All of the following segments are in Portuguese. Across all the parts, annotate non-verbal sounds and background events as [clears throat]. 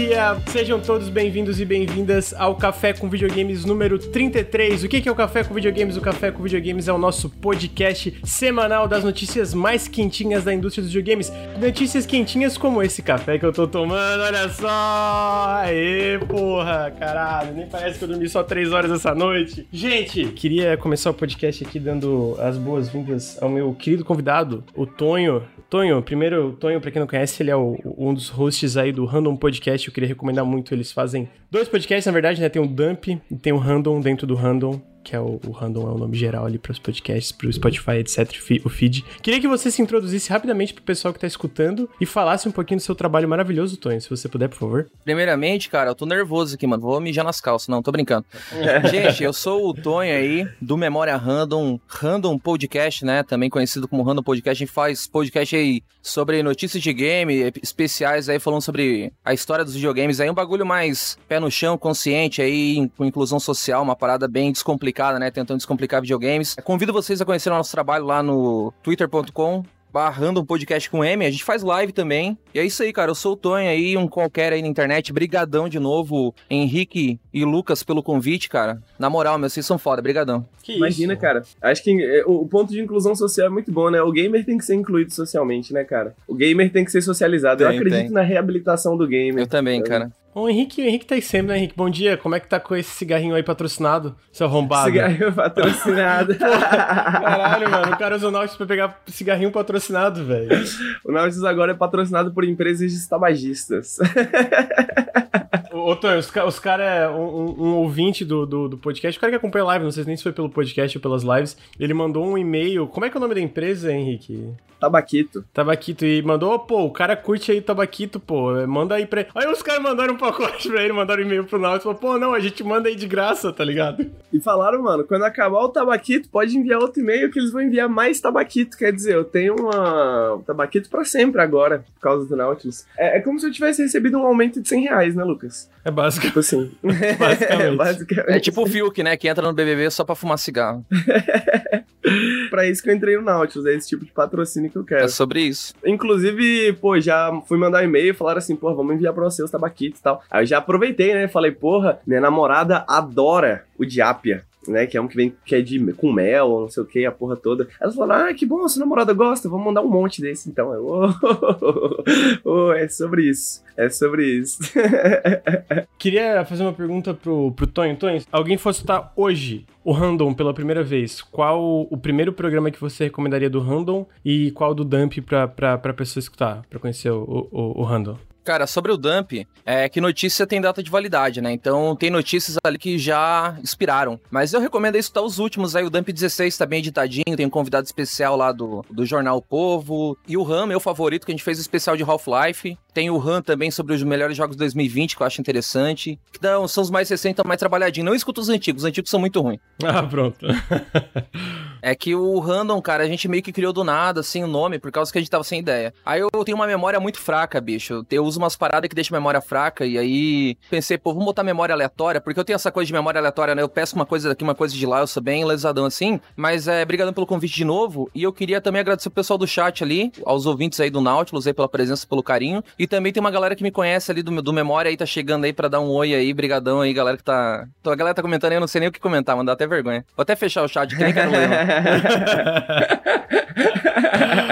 dia! Sejam todos bem-vindos e bem-vindas ao Café com Videogames número 33. O que é o Café com Videogames? O Café com Videogames é o nosso podcast semanal das notícias mais quentinhas da indústria dos videogames. Notícias quentinhas como esse café que eu tô tomando, olha só! Aê, porra! Caralho, nem parece que eu dormi só 3 horas essa noite. Gente, queria começar o podcast aqui dando as boas-vindas ao meu querido convidado, o Tonho. Tonho, primeiro, Tonho, pra quem não conhece, ele é o, um dos hosts aí do Random Podcast. Eu queria recomendar muito. Eles fazem dois podcasts, na verdade, né? Tem o Dump e tem o Random dentro do Random que é o, o Random é o nome geral ali para os podcasts, para o Spotify, etc, o feed. Queria que você se introduzisse rapidamente pro pessoal que tá escutando e falasse um pouquinho do seu trabalho maravilhoso, Tony, se você puder, por favor. Primeiramente, cara, eu tô nervoso aqui, mano, vou mijar nas calças, não, tô brincando. [laughs] Gente, eu sou o Tonho aí, do Memória Random, Random Podcast, né, também conhecido como Random Podcast, a gente faz podcast aí sobre notícias de game, especiais aí falando sobre a história dos videogames, aí um bagulho mais pé no chão, consciente aí, com inclusão social, uma parada bem descomplicada descomplicada, né? Tentando descomplicar videogames. Convido vocês a conhecer o nosso trabalho lá no twitter.com barrando um podcast com M, a gente faz live também. E é isso aí, cara. Eu sou o Tonho aí, um qualquer aí na internet. Brigadão de novo, Henrique e Lucas, pelo convite, cara. Na moral, meu, vocês são foda. Brigadão. Que Imagina, isso? cara. Acho que é, o ponto de inclusão social é muito bom, né? O gamer tem que ser incluído socialmente, né, cara? O gamer tem que ser socializado. Tem, Eu acredito tem. na reabilitação do gamer. Eu também, cara. O Henrique, o Henrique tá aí sempre, né, Henrique? Bom dia, como é que tá com esse cigarrinho aí patrocinado, seu arrombado? Cigarrinho patrocinado. [laughs] caralho, mano, o cara usa o Nautilus pra pegar cigarrinho patrocinado, velho. O Nautilus agora é patrocinado por empresas de tabagistas. Ô, Tonho, os, os caras, é um, um, ouvinte do, do, do, podcast, o cara que acompanha a live, não sei nem se foi pelo podcast ou pelas lives, ele mandou um e-mail. Como é que é o nome da empresa, Henrique? Tabaquito. Tabaquito. E mandou, pô, o cara curte aí Tabaquito, pô. Manda aí pra. Aí os caras mandaram pacote pra ele, mandaram um e-mail pro Nautilus. Falou, pô, não, a gente manda aí de graça, tá ligado? E falaram, mano, quando acabar o Tabaquito, pode enviar outro e-mail que eles vão enviar mais Tabaquito. Quer dizer, eu tenho uma Tabaquito pra sempre agora, por causa do Nautilus. É, é como se eu tivesse recebido um aumento de 100 reais, né, Lucas? É básico. Tipo assim. [laughs] basicamente. [laughs] É, basicamente. é tipo o Fiuk, né, que entra no BBB só pra fumar cigarro. [laughs] [laughs] pra isso que eu entrei no Nautilus, é esse tipo de patrocínio que eu quero. É sobre isso. Inclusive, pô, já fui mandar um e-mail, falaram assim, pô, vamos enviar pra você os tabaquitos e tal. Aí eu já aproveitei, né, falei, porra, minha namorada adora o Diapia né? Que é um que vem que é de, com mel, não sei o que, a porra toda. Elas falaram, ah, que bom, sua namorada gosta, vamos mandar um monte desse então. Eu, oh, oh, oh, é sobre isso. É sobre isso. [laughs] Queria fazer uma pergunta pro, pro Tonho. Tonho, alguém fosse estar hoje o Random pela primeira vez, qual o primeiro programa que você recomendaria do Random e qual do Dump pra, pra, pra pessoa escutar, pra conhecer o, o, o Random? Cara, sobre o dump, é que notícia tem data de validade, né? Então tem notícias ali que já expiraram. Mas eu recomendo escutar os últimos aí. O Dump 16 tá bem editadinho, tem um convidado especial lá do, do Jornal Povo. E o RAM, meu favorito, que a gente fez o especial de Half-Life. Tem o RAM também sobre os melhores jogos de 2020, que eu acho interessante. Então, são os mais recentes, mais trabalhadinhos. Não escuta os antigos, os antigos são muito ruins. [laughs] Ah, pronto. [laughs] é que o Random, cara, a gente meio que criou do nada, assim, o nome, por causa que a gente tava sem ideia. Aí eu tenho uma memória muito fraca, bicho. Eu uso umas paradas que deixam a memória fraca, e aí pensei, pô, vamos botar memória aleatória, porque eu tenho essa coisa de memória aleatória, né? Eu peço uma coisa daqui, uma coisa de lá, eu sou bem lesadão assim. Mas é, obrigado pelo convite de novo. E eu queria também agradecer o pessoal do chat ali, aos ouvintes aí do Nautilus aí pela presença, pelo carinho. E também tem uma galera que me conhece ali do, do Memória aí, tá chegando aí pra dar um oi aí, brigadão aí, galera que tá... A galera tá comentando aí, eu não sei nem o que comentar, mandar até vergonha. Vou até fechar o chat, que nem quero ler.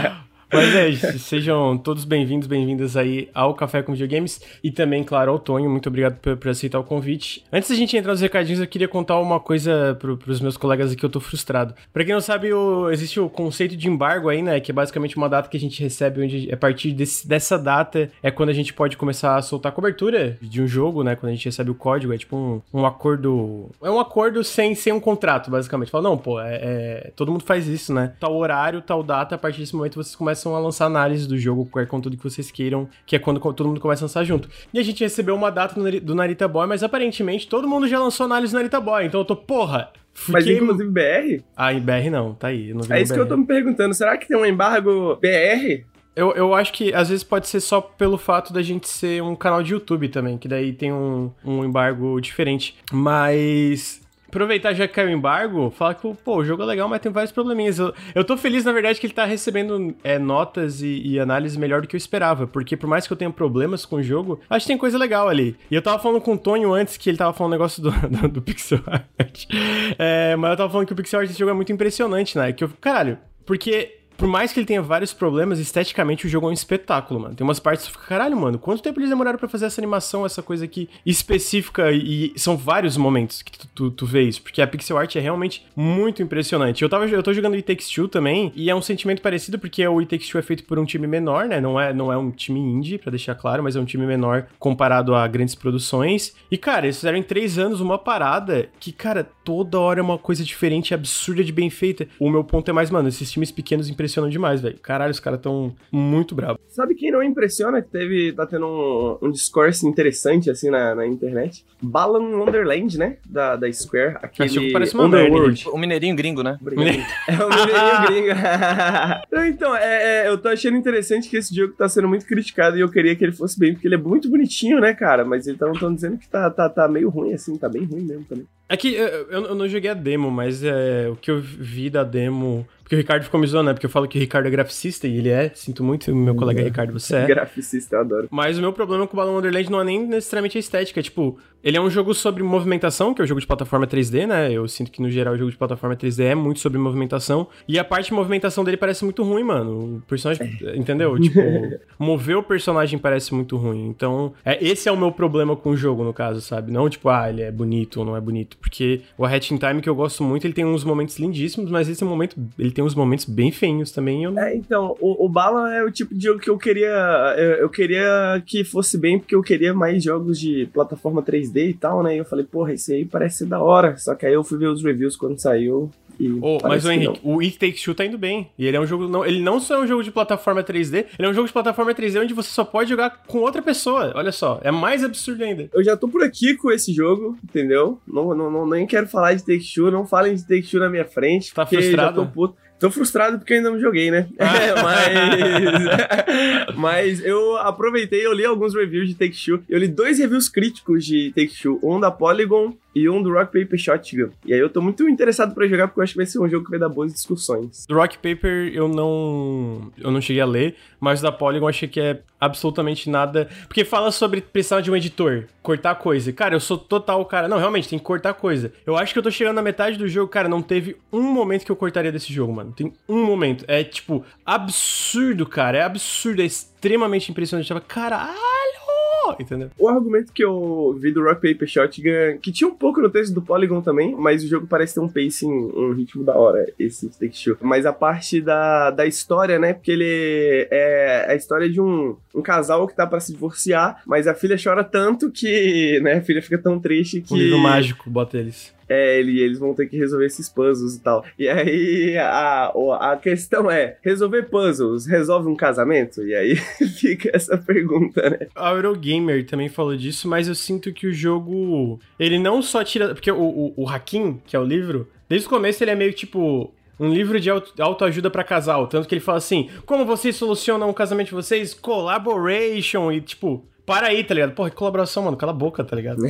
[laughs] Mas é, sejam todos bem-vindos, bem-vindas aí ao Café com Videogames e também, claro, ao Tonho. Muito obrigado por, por, aceitar o convite. Antes da gente entrar nos recadinhos, eu queria contar uma coisa pro, pros meus colegas aqui, eu tô frustrado. Pra quem não sabe, o, existe o conceito de embargo aí, né? Que é basicamente uma data que a gente recebe, onde a partir desse, dessa data é quando a gente pode começar a soltar cobertura de um jogo, né? Quando a gente recebe o código, é tipo um, um acordo. É um acordo sem, sem um contrato, basicamente. Fala, não, pô, é, é, todo mundo faz isso, né? Tal horário, tal data, a partir desse momento vocês começam começam a lançar análise do jogo, qualquer conteúdo que vocês queiram, que é quando todo mundo começa a lançar junto. E a gente recebeu uma data do Narita Boy, mas aparentemente todo mundo já lançou análise do Narita Boy, então eu tô, porra, Fiquei... Mas inclusive BR? Ah, em BR não, tá aí. é isso BR. que eu tô me perguntando. Será que tem um embargo BR? Eu, eu acho que às vezes pode ser só pelo fato da gente ser um canal de YouTube também, que daí tem um, um embargo diferente. Mas aproveitar já que caiu o embargo, falar que pô, o jogo é legal, mas tem vários probleminhas. Eu, eu tô feliz, na verdade, que ele tá recebendo é, notas e, e análises melhor do que eu esperava, porque por mais que eu tenha problemas com o jogo, acho que tem coisa legal ali. E eu tava falando com o Tonho antes que ele tava falando um negócio do, [laughs] do, do pixel art. É, mas eu tava falando que o pixel art desse jogo é muito impressionante, né? Que eu, caralho, porque por mais que ele tenha vários problemas, esteticamente o jogo é um espetáculo, mano. Tem umas partes que fica, caralho, mano, quanto tempo eles demoraram para fazer essa animação, essa coisa aqui específica? E, são vários momentos que tu, tu, tu, vê isso, porque a pixel art é realmente muito impressionante. Eu, tava, eu tô jogando It Takes Two também, e é um sentimento parecido, porque o It Takes Two é feito por um time menor, né? Não é, não é um time indie, para deixar claro, mas é um time menor comparado a grandes produções. E, cara, eles fizeram em três anos uma parada que, cara, toda hora é uma coisa diferente, absurda de bem feita. O meu ponto é mais, mano, esses times pequenos impressionam impressionam demais, velho. Caralho, os caras tão muito bravos. Sabe quem não impressiona? Que teve, tá tendo um, um discourse interessante, assim, na, na internet. Balan Wonderland, né? Da, da Square. Aquele Esse parece uma Underworld. O mineirinho gringo, né? [laughs] é o mineirinho gringo. [laughs] então, é, é, eu tô achando interessante que esse jogo tá sendo muito criticado e eu queria que ele fosse bem, porque ele é muito bonitinho, né, cara? Mas eles estão dizendo que tá, tá, tá meio ruim, assim, tá bem ruim mesmo também. Aqui, eu, eu, não joguei a demo, mas é, o que eu vi da demo porque o Ricardo ficou me zoando, né? Porque eu falo que o Ricardo é graficista e ele é. Sinto muito, meu colega Ricardo, você é. [laughs] Graficista, eu adoro. Mas o meu problema com o Balloon Wonderland não é nem necessariamente a estética. É, tipo, ele é um jogo sobre movimentação, que é o um jogo de plataforma 3D, né? Eu sinto que no geral o jogo de plataforma 3D é muito sobre movimentação. E a parte de movimentação dele parece muito ruim, mano. O personagem. É. Entendeu? [laughs] Tipo, mover o personagem parece muito ruim. Então, é, esse é o meu problema com o jogo, no caso, sabe? Não tipo, ah, ele é bonito ou não é bonito. Porque o A Hatching Time, que eu gosto muito, ele tem uns momentos lindíssimos, mas esse momento, ele tem uns momentos bem feinhos também. Eu... É, então, o, o Bala é o tipo de jogo que eu queria. Eu, eu queria que fosse bem, porque eu queria mais jogos de plataforma 3D 3D e tal, né? E eu falei, porra, esse aí parece ser da hora. Só que aí eu fui ver os reviews quando saiu. Oh, mas o Henrique, o It Takes Two tá indo bem. E ele é um jogo. Não, ele não só é um jogo de plataforma 3D, ele é um jogo de plataforma 3D onde você só pode jogar com outra pessoa. Olha só, é mais absurdo ainda. Eu já tô por aqui com esse jogo, entendeu? Não, não, não nem quero falar de Take Two, não falem de Take Two na minha frente. Tá frustrado? Já tô puto. Tô frustrado porque eu ainda não joguei, né? É, [laughs] mas. [laughs] mas eu aproveitei, eu li alguns reviews de Take-Two. Eu li dois reviews críticos de Take-Two. Um da Polygon e um do Rock Paper Shotgun. E aí eu tô muito interessado para jogar porque eu acho que vai ser um jogo que vai dar boas discussões. Do Rock Paper eu não eu não cheguei a ler, mas da Polygon eu achei que é absolutamente nada, porque fala sobre precisar de um editor, cortar coisa. Cara, eu sou total cara, não, realmente tem que cortar coisa. Eu acho que eu tô chegando na metade do jogo, cara, não teve um momento que eu cortaria desse jogo, mano. Tem um momento, é tipo absurdo, cara, é absurdo, é extremamente impressionante. Eu tava, caralho! Entendeu? O argumento que eu vi do Rock Paper Shotgun, que tinha um pouco no texto do Polygon também, mas o jogo parece ter um pacing, um ritmo da hora, esse Take Mas a parte da, da história, né? Porque ele é a história de um, um casal que tá para se divorciar, mas a filha chora tanto que, né, a filha fica tão triste que. Um livro mágico, bota eles. É, ele, eles vão ter que resolver esses puzzles e tal. E aí a, a questão é: resolver puzzles resolve um casamento? E aí [laughs] fica essa pergunta, né? A Eurogamer também falou disso, mas eu sinto que o jogo. Ele não só tira. Porque o, o, o Hakim, que é o livro, desde o começo ele é meio tipo um livro de autoajuda para casal. Tanto que ele fala assim: como vocês solucionam o casamento de vocês? Collaboration. E tipo, para aí, tá ligado? Porra, que colaboração, mano. Cala a boca, tá ligado?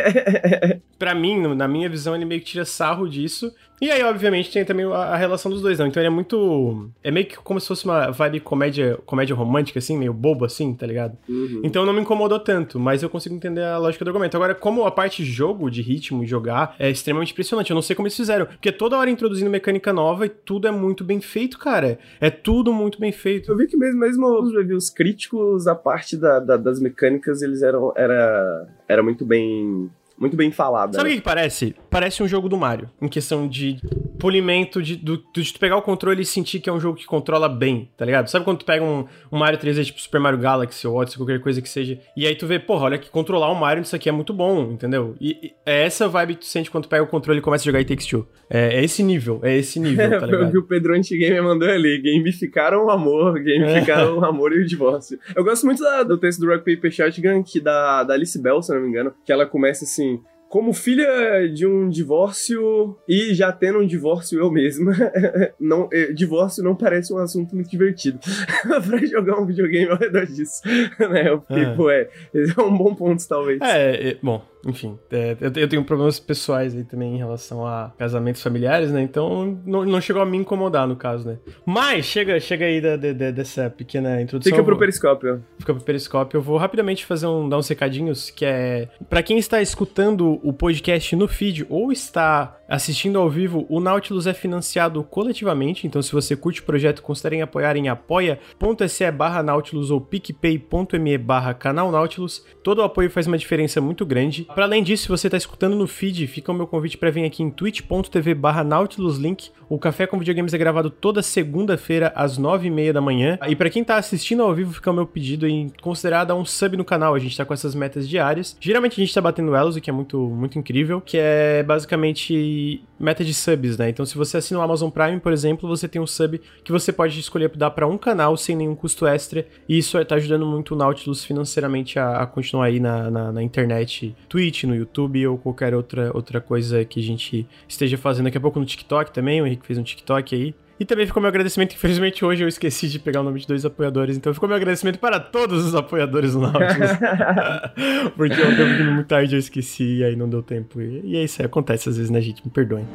[laughs] pra mim, na minha visão, ele meio que tira sarro disso. E aí, obviamente, tem também a, relação dos dois, não. Então ele é muito. É meio que como se fosse uma vibe comédia, comédia romântica, assim, meio bobo, assim, tá ligado? Uhum. Então não me incomodou tanto, mas eu consigo entender a lógica do argumento. Agora, como a parte jogo, de ritmo, jogar, é extremamente impressionante. Eu não sei como eles fizeram. Porque toda hora introduzindo mecânica nova e tudo é muito bem feito, cara. É tudo muito bem feito. Eu vi que mesmo, mesmo os reviews críticos, a parte da, da, das mecânicas, eles eram. Era, era muito bem muito bem falada. Sabe o né? que, que parece? Parece um jogo do Mario, em questão de polimento, de, do, de tu pegar o controle e sentir que é um jogo que controla bem, tá ligado? Sabe quando tu pega um, um Mario 3D, tipo Super Mario Galaxy ou Odyssey, qualquer coisa que seja, e aí tu vê, porra, olha que controlar um Mario nisso aqui é muito bom, entendeu? E, e é essa vibe que tu sente quando tu pega o controle e começa a jogar It Takes Two. É, é esse nível, é esse nível, [laughs] tá ligado? Foi o que o Pedro Antigamer mandou ali, gamificaram o amor, gamificaram o amor e o divórcio. Eu gosto muito da, do texto do Rock Paper Shotgun, que da, da Alice Bell, se não me engano, que ela começa assim, como filha de um divórcio e já tendo um divórcio eu mesma, [laughs] não, eh, divórcio não parece um assunto muito divertido [laughs] pra jogar um videogame ao redor disso. [laughs] né? Eu fiquei, é. pô, é, é um bom ponto, talvez. É, é bom, enfim, é, eu, eu, tenho problemas pessoais aí também em relação a casamentos familiares, né? Então não, não chegou a me incomodar no caso, né? Mas chega, chega aí da, da, dessa pequena introdução. Fica pro periscópio. Fica pro periscópio. Eu vou rapidamente fazer um, dar uns recadinhos, que é. para quem está escutando o podcast no feed ou está assistindo ao vivo, o Nautilus é financiado coletivamente, então se você curte o projeto, considerem apoiar em apoia.se barra Nautilus ou picpay.me barra canal Nautilus. Todo o apoio faz uma diferença muito grande. Para além disso, se você está escutando no feed, fica o meu convite para vir aqui em twitch.tv barra nautiluslink. O Café com Videogames é gravado toda segunda-feira às nove e meia da manhã. E para quem está assistindo ao vivo, fica o meu pedido em considerar dar um sub no canal. A gente está com essas metas diárias. Geralmente a gente está batendo elas, o que é muito, muito incrível, que é basicamente meta de subs, né? Então se você assina o Amazon Prime, por exemplo, você tem um sub que você pode escolher dar para um canal sem nenhum custo extra. E isso está ajudando muito o Nautilus financeiramente a, a continuar aí na, na, na internet, Twitch, no YouTube ou qualquer outra, outra coisa que a gente esteja fazendo. Daqui a pouco no TikTok também, o Henrique fez um TikTok aí. E também ficou meu agradecimento, infelizmente hoje eu esqueci de pegar o nome de dois apoiadores, então ficou meu agradecimento para todos os apoiadores do Nautilus. [laughs] Porque eu tava vindo muito tarde, eu esqueci e aí não deu tempo. E, e é isso aí, acontece às vezes, né, gente? Me perdoem.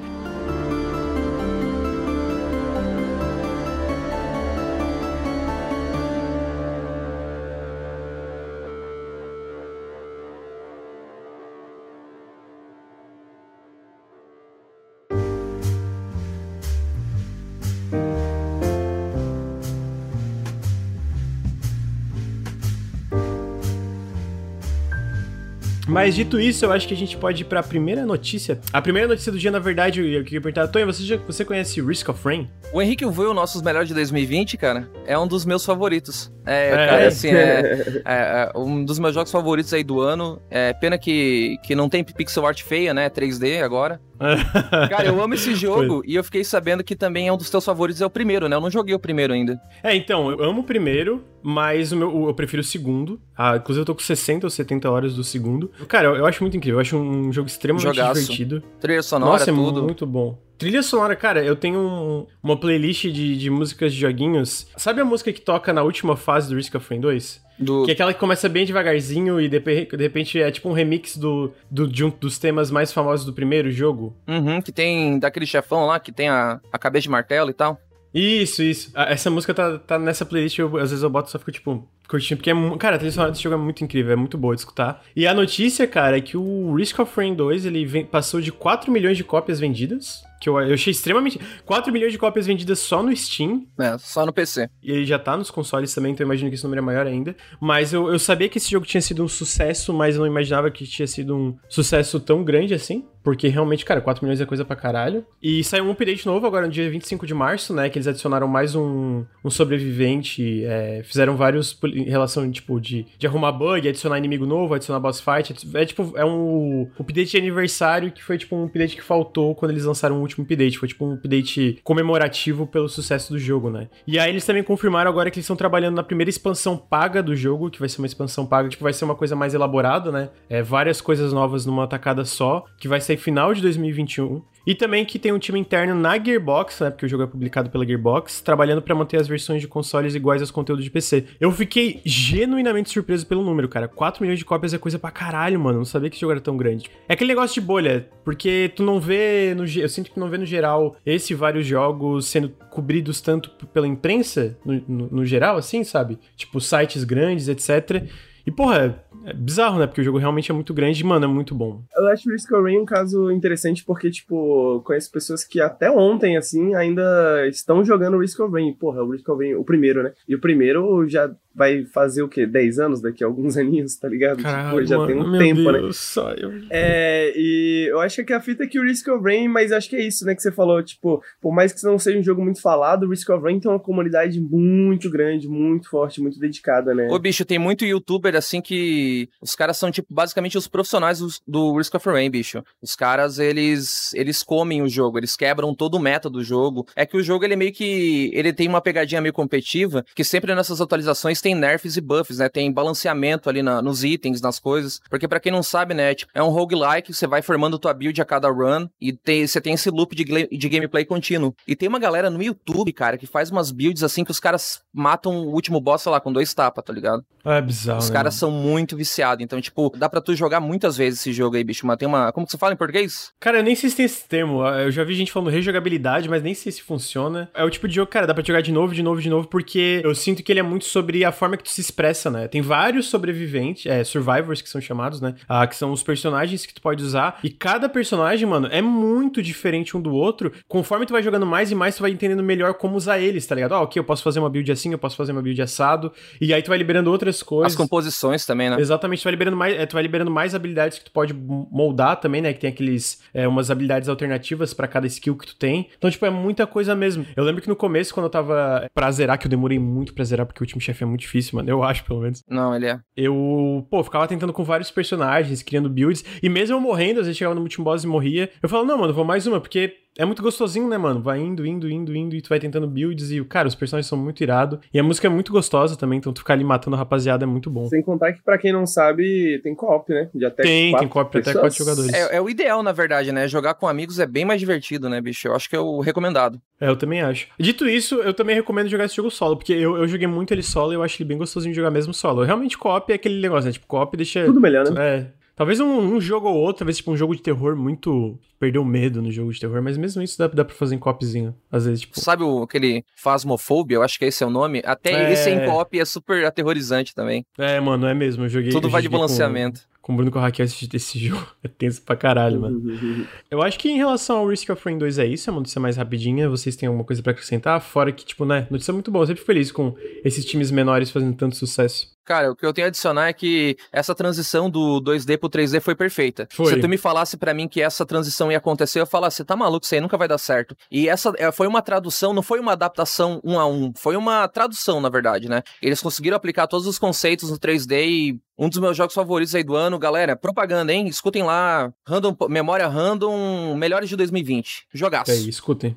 Mas dito isso, eu acho que a gente pode ir pra primeira notícia. A primeira notícia do dia, na verdade, eu queria perguntar, Tonho, você, já, você conhece Risk of Rain? O Henrique viu o nossos melhores de 2020, cara, é um dos meus favoritos. É, é. cara, assim, é, [laughs] é, é, um dos meus jogos favoritos aí do ano. É pena que, que não tem pixel art feia, né? 3D agora. [laughs] Cara, eu amo esse jogo e eu fiquei sabendo que também é um dos teus favoritos, é o primeiro, né? Eu não joguei o primeiro ainda. É, então, eu amo o primeiro, mas o meu, eu prefiro o segundo. Ah, inclusive eu tô com 60 ou 70 horas do segundo. Cara, eu, eu acho muito incrível, eu acho um jogo extremamente Jogaço. divertido. Trilha sonora, Nossa, é tudo. muito bom. Trilha sonora, cara, eu tenho um, uma playlist de, de músicas de joguinhos. Sabe a música que toca na última fase do Risk of Rain 2? Do... Que é aquela que começa bem devagarzinho e de, de repente é tipo um remix do, do, de um dos temas mais famosos do primeiro jogo. Uhum, que tem daquele chefão lá que tem a, a cabeça de martelo e tal. Isso, isso. Essa música tá, tá nessa playlist, eu, às vezes eu boto e só fico tipo, curtindo, porque é, cara, a trilha sonora desse jogo é muito incrível, é muito boa de escutar. E a notícia, cara, é que o Risk of Rain 2, ele vem, passou de 4 milhões de cópias vendidas, que eu, eu achei extremamente... 4 milhões de cópias vendidas só no Steam. É, só no PC. E ele já tá nos consoles também, então eu imagino que esse número é maior ainda. Mas eu, eu sabia que esse jogo tinha sido um sucesso, mas eu não imaginava que tinha sido um sucesso tão grande assim. Porque realmente, cara, 4 milhões é coisa pra caralho. E saiu um update novo agora no dia 25 de março, né? Que eles adicionaram mais um, um sobrevivente. É, fizeram vários em relação, tipo, de, de arrumar bug, adicionar inimigo novo, adicionar boss fight. É tipo, é um update de aniversário que foi tipo um update que faltou quando eles lançaram o último update. Foi tipo um update comemorativo pelo sucesso do jogo, né? E aí eles também confirmaram agora que eles estão trabalhando na primeira expansão paga do jogo, que vai ser uma expansão paga, tipo, vai ser uma coisa mais elaborada, né? É, várias coisas novas numa tacada só, que vai ser final de 2021. E também que tem um time interno na Gearbox, né, porque o jogo é publicado pela Gearbox, trabalhando para manter as versões de consoles iguais aos conteúdos de PC. Eu fiquei genuinamente surpreso pelo número, cara. 4 milhões de cópias é coisa pra caralho, mano. Não sabia que esse jogo era tão grande. É aquele negócio de bolha, porque tu não vê no eu sinto que não vê no geral esse vários jogos sendo cobridos tanto pela imprensa no, no, no geral, assim, sabe? Tipo sites grandes, etc. E, porra, é bizarro, né? Porque o jogo realmente é muito grande e, mano, é muito bom. O Risk of Rain um caso interessante porque, tipo, conheço pessoas que até ontem, assim, ainda estão jogando Risk of Rain. Porra, o Risk of Rain, o primeiro, né? E o primeiro já vai fazer o quê? 10 anos daqui a alguns [laughs] aninhos, tá ligado? Caralho, tipo, já mano, tem um tempo, né? Deus, né? Só eu... É, e eu acho que a fita é que o Risk of Rain, mas acho que é isso, né, que você falou, tipo, por mais que não seja um jogo muito falado, o Risk of Rain tem uma comunidade muito grande, muito forte, muito dedicada, né? Ô, bicho, tem muito youtuber, assim, que os caras são, tipo, basicamente os profissionais do, Risk of Rain, bicho. Os caras, eles, eles comem o jogo, eles quebram todo o método do jogo. É que o jogo, ele meio que, ele tem uma pegadinha meio competitiva, que sempre nessas atualizações existem nerfs e buffs, né? Tem balanceamento ali na, nos itens, nas coisas. Porque para quem não sabe, né, tipo, é um roguelike, você vai formando tua build a cada run e tem, você tem esse loop de, de gameplay contínuo. E tem uma galera no YouTube, cara, que faz umas builds assim que os caras matam o último boss, sei lá, com dois tapas, tá ligado? É bizarro. Os né, caras são muito viciados. Então, tipo, dá pra tu jogar muitas vezes esse jogo aí, bicho. Mas tem uma. Como que você fala em português? Cara, eu nem sei se tem esse termo. Eu já vi gente falando rejogabilidade, mas nem sei se funciona. É o tipo de jogo, cara, dá pra jogar de novo, de novo, de novo, porque eu sinto que ele é muito sobre a forma que tu se expressa, né? Tem vários sobreviventes, é, survivors que são chamados, né? Ah, que são os personagens que tu pode usar. E cada personagem, mano, é muito diferente um do outro. Conforme tu vai jogando mais e mais, tu vai entendendo melhor como usar eles, tá ligado? Ah, ok, eu posso fazer uma build assim, eu posso fazer uma build assado. E aí tu vai liberando outras coisas. As composições também, né? Exatamente, tu vai liberando mais, é, tu vai liberando mais habilidades que tu pode moldar também, né? Que tem aqueles é, umas habilidades alternativas pra cada skill que tu tem. Então, tipo, é muita coisa mesmo. Eu lembro que no começo, quando eu tava pra zerar, que eu demorei muito pra zerar, porque o último chefe é muito difícil, mano. Eu acho, pelo menos. Não, ele é. Eu, pô, ficava tentando com vários personagens, criando builds. E mesmo eu morrendo, às vezes chegava no último boss e morria. Eu falava, não, mano, vou mais uma, porque é muito gostosinho, né, mano? Vai indo, indo, indo, indo, e tu vai tentando builds e, cara, os personagens são muito irado. E a música é muito gostosa também, então tu ficar ali matando a rapaziada é muito bom. Sem contar que, pra quem não sabe, tem co-op, né? De até Tem, quatro tem co-op pra até quatro jogadores. é. é o ideal, na verdade, né? Jogar com amigos é bem mais divertido, né, bicho? Eu acho que é o recomendado. É, eu também acho. Dito isso, eu também recomendo jogar esse jogo solo, porque eu, eu joguei muito ele solo e eu acho ele bem gostosinho de jogar mesmo solo. Realmente, co-op é aquele negócio, né? Tipo, co-op deixa. Tudo melhor, né? É. Talvez um, um jogo ou outro, talvez tipo um jogo de terror muito. Perdeu medo no jogo de terror, mas mesmo isso dá, dá pra fazer em copzinho. Às vezes, tipo. Sabe o, aquele Phasmophobia? Eu acho que esse é o nome. Até É. esse em co-op é super aterrorizante também. É, mano, é mesmo. Eu joguei. Tudo eu vai de joguei com- balanceamento. Com o Bruno Corraquel esse, esse jogo. [laughs] É tenso pra caralho, mano. [laughs] Eu acho que em relação ao Risk of Rain 2 é isso, é uma notícia mais rapidinha. Vocês têm alguma coisa pra acrescentar? Fora que, tipo, né, notícia muito boa. Eu sempre fico feliz com esses times menores fazendo tanto sucesso. Cara, o que eu tenho a adicionar é que essa transição do 2D pro 3D foi perfeita. Foi. Se tu me falasse pra mim que essa transição ia acontecer, eu falasse, tá maluco, isso aí nunca vai dar certo. E essa é, foi uma tradução, não foi uma adaptação um a um, foi uma tradução, na verdade, né? Eles conseguiram aplicar todos os conceitos no 3D e um dos meus jogos favoritos aí do ano, galera, propaganda, hein? Escutem lá, random, memória random, melhores de 2020. Jogaço. É escutem.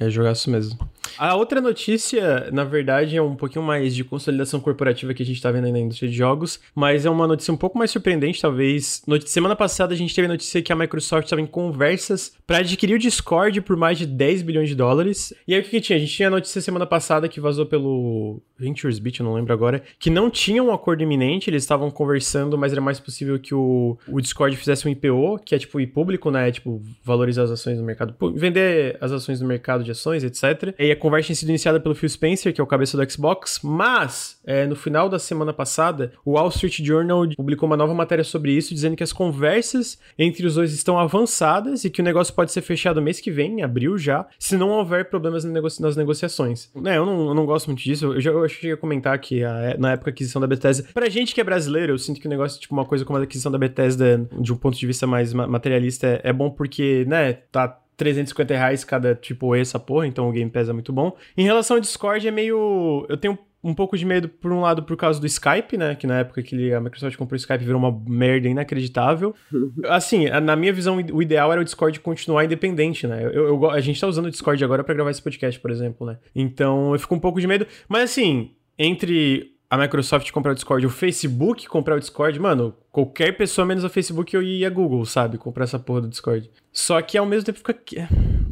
É jogaço mesmo. A outra notícia, na verdade, é um pouquinho mais de consolidação corporativa que a gente tá vendo aí na indústria de jogos, mas é uma notícia um pouco mais surpreendente, talvez. Noti- Semana passada a gente teve a notícia que a Microsoft estava em conversas para adquirir o Discord por mais de 10 bilhões de dólares. E aí o que, que tinha? A gente tinha a notícia semana passada que vazou pelo Ventures Beat, eu não lembro agora, que não tinha um acordo iminente, eles estavam conversando, mas era mais possível que o, o Discord fizesse um IPO, que é tipo ir público, né? Tipo, valorizar as ações no mercado, vender as ações no mercado de ações, etc. E a conversa tinha sido iniciada pelo Phil Spencer, que é o cabeça do Xbox, mas é, no final da semana passada, o Wall Street Journal publicou uma nova matéria sobre isso, dizendo que as conversas entre os dois estão avançadas e que o negócio pode ser fechado mês que vem, em abril já, se não houver problemas nas negociações. Né, eu não, eu não gosto muito disso, eu já eu cheguei a comentar que a- na época da aquisição da Bethesda, pra gente que é brasileiro, eu sinto que o negócio, tipo, uma coisa como a aquisição da Bethesda, de um ponto de vista mais ma- materialista, é, é bom porque, né, tá 350 reais cada tipo essa porra, então o Game Pass é muito bom. Em relação ao Discord, é meio. Eu tenho um pouco de medo, por um lado, por causa do Skype, né? Que na época que a Microsoft comprou o Skype virou uma merda inacreditável. [laughs] Assim, na minha visão, o ideal era o Discord continuar independente, né? Eu, eu a gente tá usando o Discord agora pra gravar esse podcast, por exemplo, né? Então eu fico um pouco de medo. Mas assim, entre a Microsoft comprar o Discord e o Facebook comprar o Discord, mano, qualquer pessoa menos o Facebook eu ia a Google, sabe? Comprar essa porra do Discord. Só que ao mesmo tempo fica.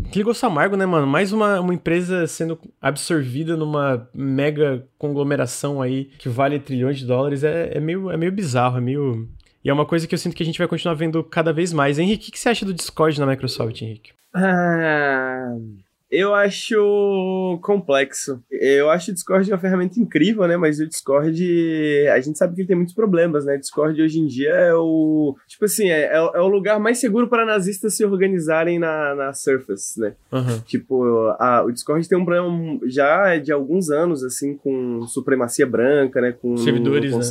Aquele gosto amargo, né, mano? Mais uma, uma empresa sendo absorvida numa mega conglomeração aí que vale trilhões de dólares é, é, meio, é meio bizarro, é meio. E é uma coisa que eu sinto que a gente vai continuar vendo cada vez mais. Henrique, o que você acha do Discord na Microsoft, Henrique? Ah, eu acho complexo. Eu acho o Discord uma ferramenta incrível, né? Mas o Discord, a gente sabe que ele tem muitos problemas, né? O Discord hoje em dia é o. Tipo assim, é, é o- é o lugar mais seguro para nazistas se organizarem na, na Surface, né? Aham. Tipo, a- o Discord tem um problema já de alguns anos, assim, com supremacia branca, né? Com Servidores, não né?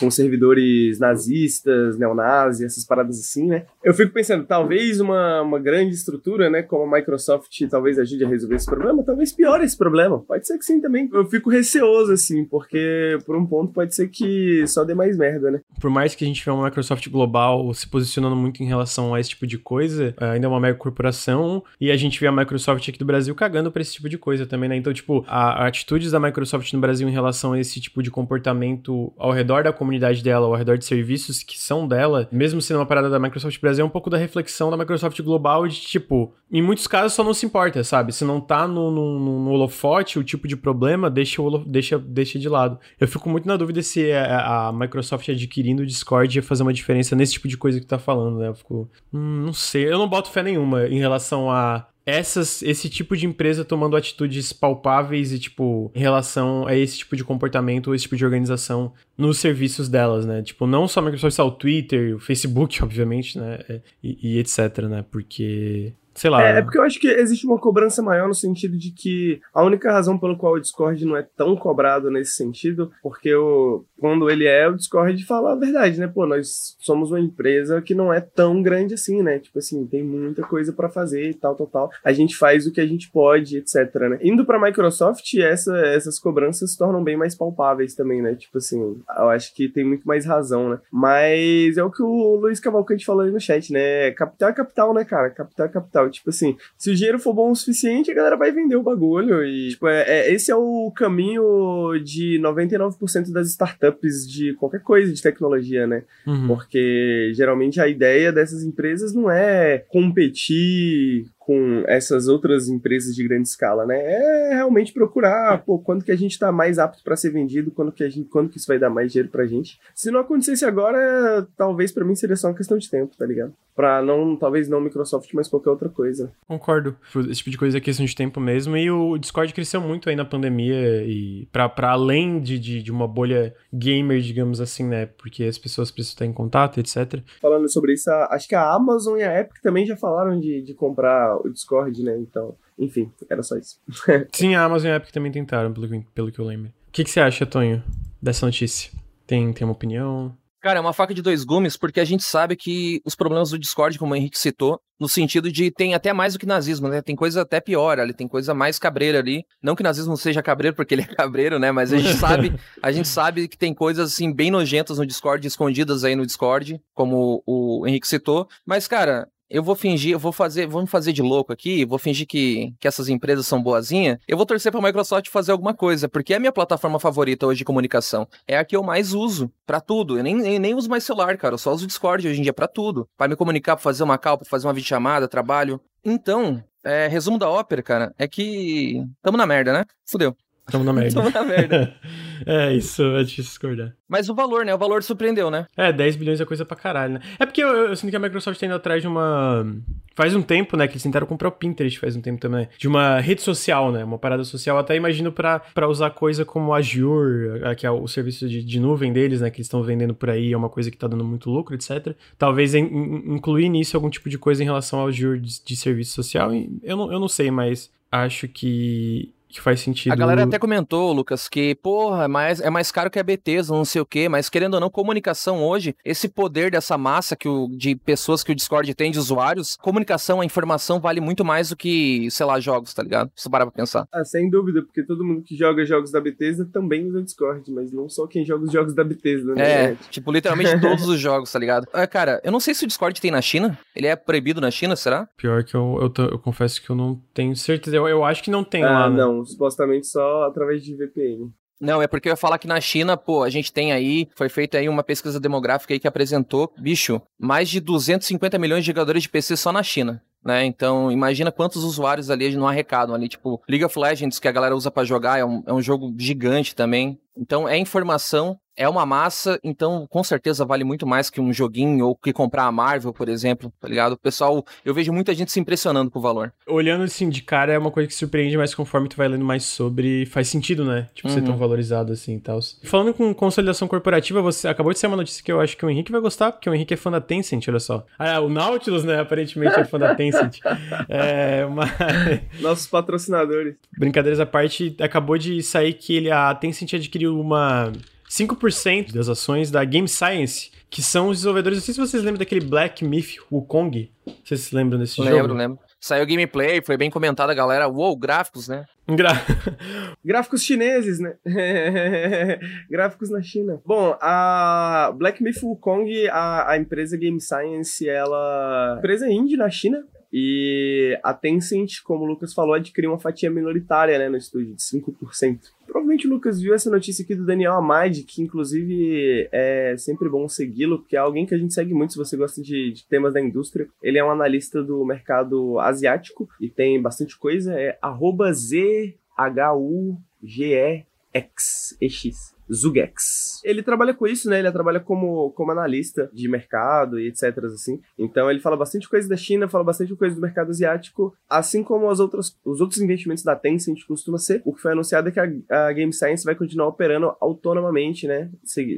Com servidores nazistas, neonazis, essas paradas assim, né? Eu fico pensando, talvez uma, uma grande estrutura, né? Como a Microsoft talvez ajude a resolver esse problema, talvez piore esse problema. Pode ser que sim também. Eu fico receoso, assim, porque por um ponto pode ser que só dê mais merda, né? Por mais que a gente vê uma Microsoft global se posicionando muito em relação a esse tipo de coisa, ainda é uma mega corporação, e a gente vê a Microsoft aqui do Brasil cagando pra esse tipo de coisa também, né? Então, tipo, a, a atitudes da Microsoft no Brasil em relação a esse tipo de comportamento ao redor da comunidade dela, ao redor de serviços que são dela, mesmo sendo uma parada da Microsoft Brasil, é um pouco da reflexão da Microsoft global de, tipo, em muitos casos só não se importa, sabe? Se não tá no, no, no holofote o tipo de problema, deixa, o, deixa, deixa de lado. Eu fico muito na dúvida se a, a Microsoft adquirindo o Discord ia fazer uma diferença nesse tipo de coisa que tá falando, né? Eu fico. Hum, não sei. Eu não boto fé nenhuma em relação a essas, esse tipo de empresa tomando atitudes palpáveis e, tipo, em relação a esse tipo de comportamento, esse tipo de organização nos serviços delas, né? Tipo, não só a Microsoft, só o Twitter, o Facebook, [laughs] obviamente, né? É, e, e etc, né? Porque Sei lá. É, é, porque eu acho que existe uma cobrança maior no sentido de que a única razão pelo qual o Discord não é tão cobrado nesse sentido, porque o, quando ele é, o Discord fala a verdade, né? Pô, nós somos uma empresa que não é tão grande assim, né? Tipo assim, tem muita coisa para fazer e tal, tal, tal. A gente faz o que a gente pode, etc, né? Indo pra Microsoft, essa, essas cobranças se tornam bem mais palpáveis também, né? Tipo assim, eu acho que tem muito mais razão, né? Mas é o que o Luiz Cavalcante falou aí no chat, né? Capital é capital, né, cara? Capital é capital. Tipo assim, se o dinheiro for bom o suficiente, a galera vai vender o bagulho. E, tipo, é, é esse é o caminho de 99% das startups de qualquer coisa de tecnologia, né? Uhum. Porque geralmente a ideia dessas empresas não é competir com essas outras empresas de grande escala, né? É realmente procurar, pô, quando que a gente tá mais apto para ser vendido, quando que a gente, quando que isso vai dar mais dinheiro pra gente. Se não acontecesse agora, talvez para mim seria só uma questão de tempo, tá ligado? Pra não, talvez não Microsoft, mas qualquer outra coisa. Concordo. Esse tipo de coisa é questão de tempo mesmo. E o Discord cresceu muito aí na pandemia e para além de, de, de, uma bolha gamer, digamos assim, né? Porque as pessoas precisam estar em contato, etc. Falando sobre isso, acho que a Amazon e a Epic também já falaram de, de comprar o Discord, né? Então, enfim, era só isso. [laughs] Sim, a Amazon e a Epic também tentaram, pelo que, pelo que eu lembro. O que, que você acha, Tonho, dessa notícia? Tem, tem uma opinião? Cara, é uma faca de dois gumes, porque a gente sabe que os problemas do Discord, como o Henrique citou, no sentido de tem até mais do que nazismo, né? Tem coisa até pior ali, tem coisa mais cabreira ali. Não que nazismo seja cabreiro, porque ele é cabreiro, né? Mas a gente [laughs] sabe, a gente sabe que tem coisas assim bem nojentas no Discord, escondidas aí no Discord, como o Henrique citou. Mas, cara, eu vou fingir, eu vou fazer, vamos fazer de louco aqui, vou fingir que, que essas empresas são boazinhas. Eu vou torcer para a Microsoft fazer alguma coisa, porque é a minha plataforma favorita hoje de comunicação. É a que eu mais uso para tudo. Eu nem, nem, nem, uso mais celular, cara. Eu só uso o Discord hoje em dia para tudo. Para me comunicar, para fazer uma call, para fazer uma videochamada, trabalho. Então, é, resumo da ópera, cara, é que tamo na merda, né? Fudeu. Tamo na merda. Tamo na merda. [laughs] é, isso é difícil discordar. Mas o valor, né? O valor surpreendeu, né? É, 10 bilhões é coisa pra caralho, né? É porque eu, eu, sinto que a Microsoft tá indo atrás de uma. Faz um tempo, né? Que eles tentaram comprar o Pinterest faz um tempo também. De uma rede social, né? Uma parada social. Até imagino pra, pra usar coisa como Azure, que é o serviço de, de nuvem deles, né? Que eles estão vendendo por aí. É uma coisa que tá dando muito lucro, etc. Talvez in, incluir nisso algum tipo de coisa em relação ao Azure de, de serviço social. Eu não, eu não sei, mas acho que que faz sentido. A galera até comentou, Lucas, que, porra, é mais, é mais caro que a Bethesda, não sei o quê, mas querendo ou não, comunicação hoje, esse poder dessa massa que o, de pessoas que o Discord tem, de usuários, comunicação, a informação vale muito mais do que, sei lá, jogos, tá ligado? Se parar pra pensar. Ah, sem dúvida, porque todo mundo que joga jogos da Bethesda também usa o Discord, mas não só quem joga os jogos da Bethesda, né? É, tipo, literalmente [laughs] todos os jogos, tá ligado? É, cara, eu não sei se o Discord tem na China, ele é proibido na China, será? Pior que eu, eu, eu confesso que eu não tenho certeza, eu, eu acho que não tem ah, lá, né? não supostamente só através de VPN. Não, é porque eu ia falar que na China, pô, a gente tem aí, foi feita aí uma pesquisa demográfica aí que apresentou, bicho, mais de 250 milhões de jogadores de PC só na China. Né? Então, imagina quantos usuários ali não arrecadam ali. Tipo, League of Legends, que a galera usa para jogar, é um, é um jogo gigante também. Então, é informação é uma massa, então com certeza vale muito mais que um joguinho ou que comprar a Marvel, por exemplo, tá ligado? O pessoal, eu vejo muita gente se impressionando com o valor. Olhando assim de cara é uma coisa que surpreende, mas conforme tu vai lendo mais sobre, faz sentido, né? Tipo, uhum. ser tão valorizado assim e tal. Falando com consolidação corporativa, você acabou de ser uma notícia que eu acho que o Henrique vai gostar, porque o Henrique é fã da Tencent, olha só. Ah, o Nautilus, né, aparentemente é fã da Tencent. [laughs] é, mas... Nossos patrocinadores. Brincadeiras à parte, acabou de sair que ele, a Tencent adquiriu uma 5% das ações da Game Science, que são os desenvolvedores. Não sei se vocês lembram daquele Black Myth Wukong. Vocês se lembram desse lembro, jogo? Lembro, lembro. Saiu gameplay, foi bem comentado a galera. Uou, gráficos, né? Gra... [laughs] Gráficos chineses, né? [laughs] Gráficos na China. Bom, a Black Myth Wukong, a, a empresa Game Science, ela. Empresa indie na China. E a Tencent, como o Lucas falou, adquiriu uma fatia minoritária né, no estúdio, de 5%. Provavelmente o Lucas viu essa notícia aqui do Daniel Amade, que inclusive é sempre bom segui-lo, porque é alguém que a gente segue muito se você gosta de, de, temas da indústria. Ele é um analista do mercado asiático e tem bastante coisa. É arroba Z-H-U-G-E-X. Zugex. Ele trabalha com isso, né? Ele trabalha como, como analista de mercado e etc. assim. Então ele fala bastante coisa da China, fala bastante coisa do mercado asiático, assim como as outras, os outros investimentos da Tencent costuma ser. O que foi anunciado é que a, a Game Science vai continuar operando autonomamente, né?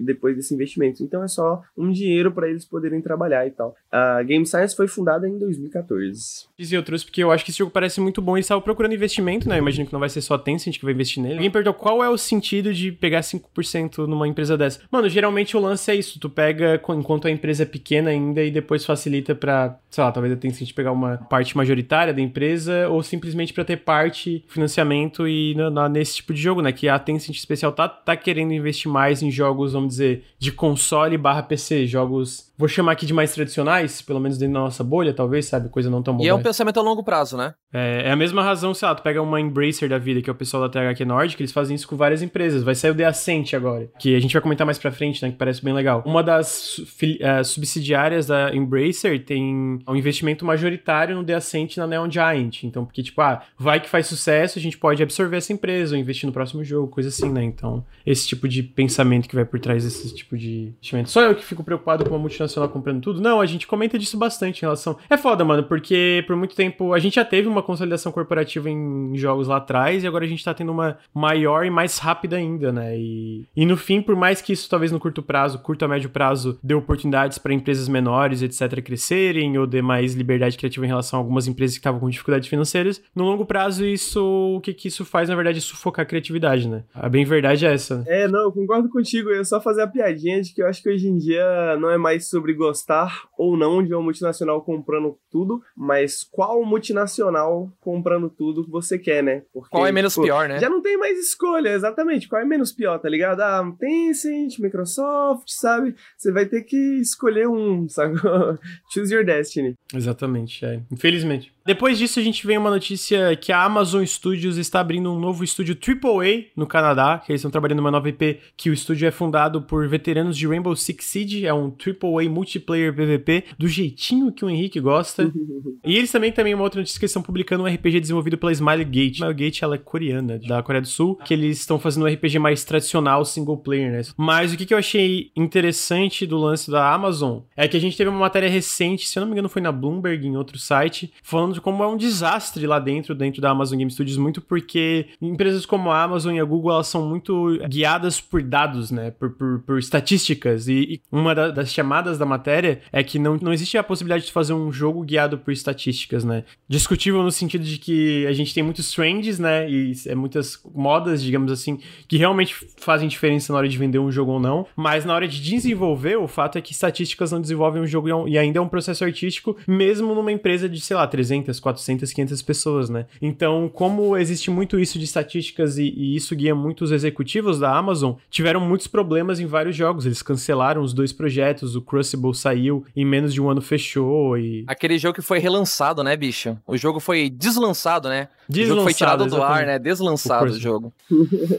Depois desse investimento. Então é só um dinheiro para eles poderem trabalhar e tal. A Game Science foi fundada em 2014. E eu trouxe porque eu acho que esse jogo parece muito bom. Eles estavam procurando investimento, né? Eu imagino que não vai ser só a Tencent que vai investir nele. Alguém perguntou qual é o sentido de pegar 5% 100% numa empresa dessa. Mano, geralmente o lance é isso. Tu pega enquanto a empresa é pequena ainda e depois facilita pra, sei lá, talvez a Tencent pegar uma parte majoritária da empresa ou simplesmente para ter parte, financiamento e na, na, nesse tipo de jogo, né? Que a Tencent especial tá, tá querendo investir mais em jogos, vamos dizer, de console barra PC, jogos vou chamar aqui de mais tradicionais, pelo menos dentro da nossa bolha, talvez, sabe? Coisa não tão boa. E é um pensamento a longo prazo, né? É, é a mesma razão, sei lá, tu pega uma Embracer da vida, que é o pessoal da THQ Nordic, eles fazem isso com várias empresas. Vai sair o The Ascent agora, que a gente vai comentar mais pra frente, né? Que parece bem legal. Uma das uh, subsidiárias da Embracer tem um investimento majoritário no The Ascent na Neon Giant. Então, porque, tipo, ah, vai que faz sucesso, a gente pode absorver essa empresa ou investir no próximo jogo, coisa assim, né? Então, esse tipo de pensamento que vai por trás desse tipo de investimento. Só eu que fico preocupado com a multinacional multinacional comprando tudo. Não, a gente comenta disso bastante em relação. É foda, mano, porque por muito tempo a gente já teve uma consolidação corporativa em jogos lá atrás e agora a gente tá tendo uma maior e mais rápida ainda, né? E, e no fim, por mais que isso talvez no curto prazo, curto a médio prazo, dê oportunidades para empresas menores, etc., crescerem ou dê mais liberdade criativa em relação a algumas empresas que estavam com dificuldades financeiras, no longo prazo, isso o que, que isso faz, na verdade, é sufocar a criatividade, né? A bem verdade é essa. É, não, eu concordo contigo. Eu só fazer a piadinha de que eu acho que hoje em dia não é mais sobre sobre gostar ou não de uma multinacional comprando tudo, mas qual multinacional comprando tudo que você quer, né? Porque, qual é menos tipo, pior, né? Já não tem mais escolha, exatamente. Qual é menos pior, tá ligado? Ah, Tencent, Microsoft, sabe? Você vai ter que escolher um, sabe? [laughs] Choose your destiny. Exatamente, é. Infelizmente. Depois disso, a gente vem uma notícia que a Amazon Studios está abrindo um novo estúdio AAA no Canadá, que eles estão trabalhando numa nova IP, que o estúdio é fundado por veteranos de Rainbow Six Siege, é um AAA multiplayer PVP, do jeitinho que o Henrique gosta. [laughs] e eles também, também, uma outra notícia que eles estão publicando um RPG desenvolvido pela Smilegate. Smilegate, ela é coreana, da Coreia do Sul, que eles estão fazendo um RPG mais tradicional, single player, né? Mas o que, que eu achei interessante do lance da Amazon é que a gente teve uma matéria recente, se eu não me engano foi na Bloomberg, em outro site, falando de como é um desastre lá dentro, dentro da Amazon Game Studios, muito porque empresas como a Amazon e a Google, elas são muito guiadas por dados, né? Por, por, por estatísticas. E, e uma da, das chamadas da matéria é que não, não existe a possibilidade de fazer um jogo guiado por estatísticas, né? Discutível no sentido de que a gente tem muitos trends, né? E é muitas modas, digamos assim, que realmente fazem diferença na hora de vender um jogo ou não. Mas na hora de desenvolver, o fato é que estatísticas não desenvolvem um jogo e ainda é um processo artístico, mesmo numa empresa de, sei lá, 300 300, 400, 500 pessoas, né? Então, como existe muito isso de estatísticas e, e, isso guia muitos executivos da Amazon, tiveram muitos problemas em vários jogos. Eles cancelaram os dois projetos, o Crucible saiu, em menos de um ano fechou e... Aquele jogo que foi relançado, né, bicho? O jogo foi deslançado, né? Deslançado, o jogo foi tirado do ar, né? Deslançado o, o jogo.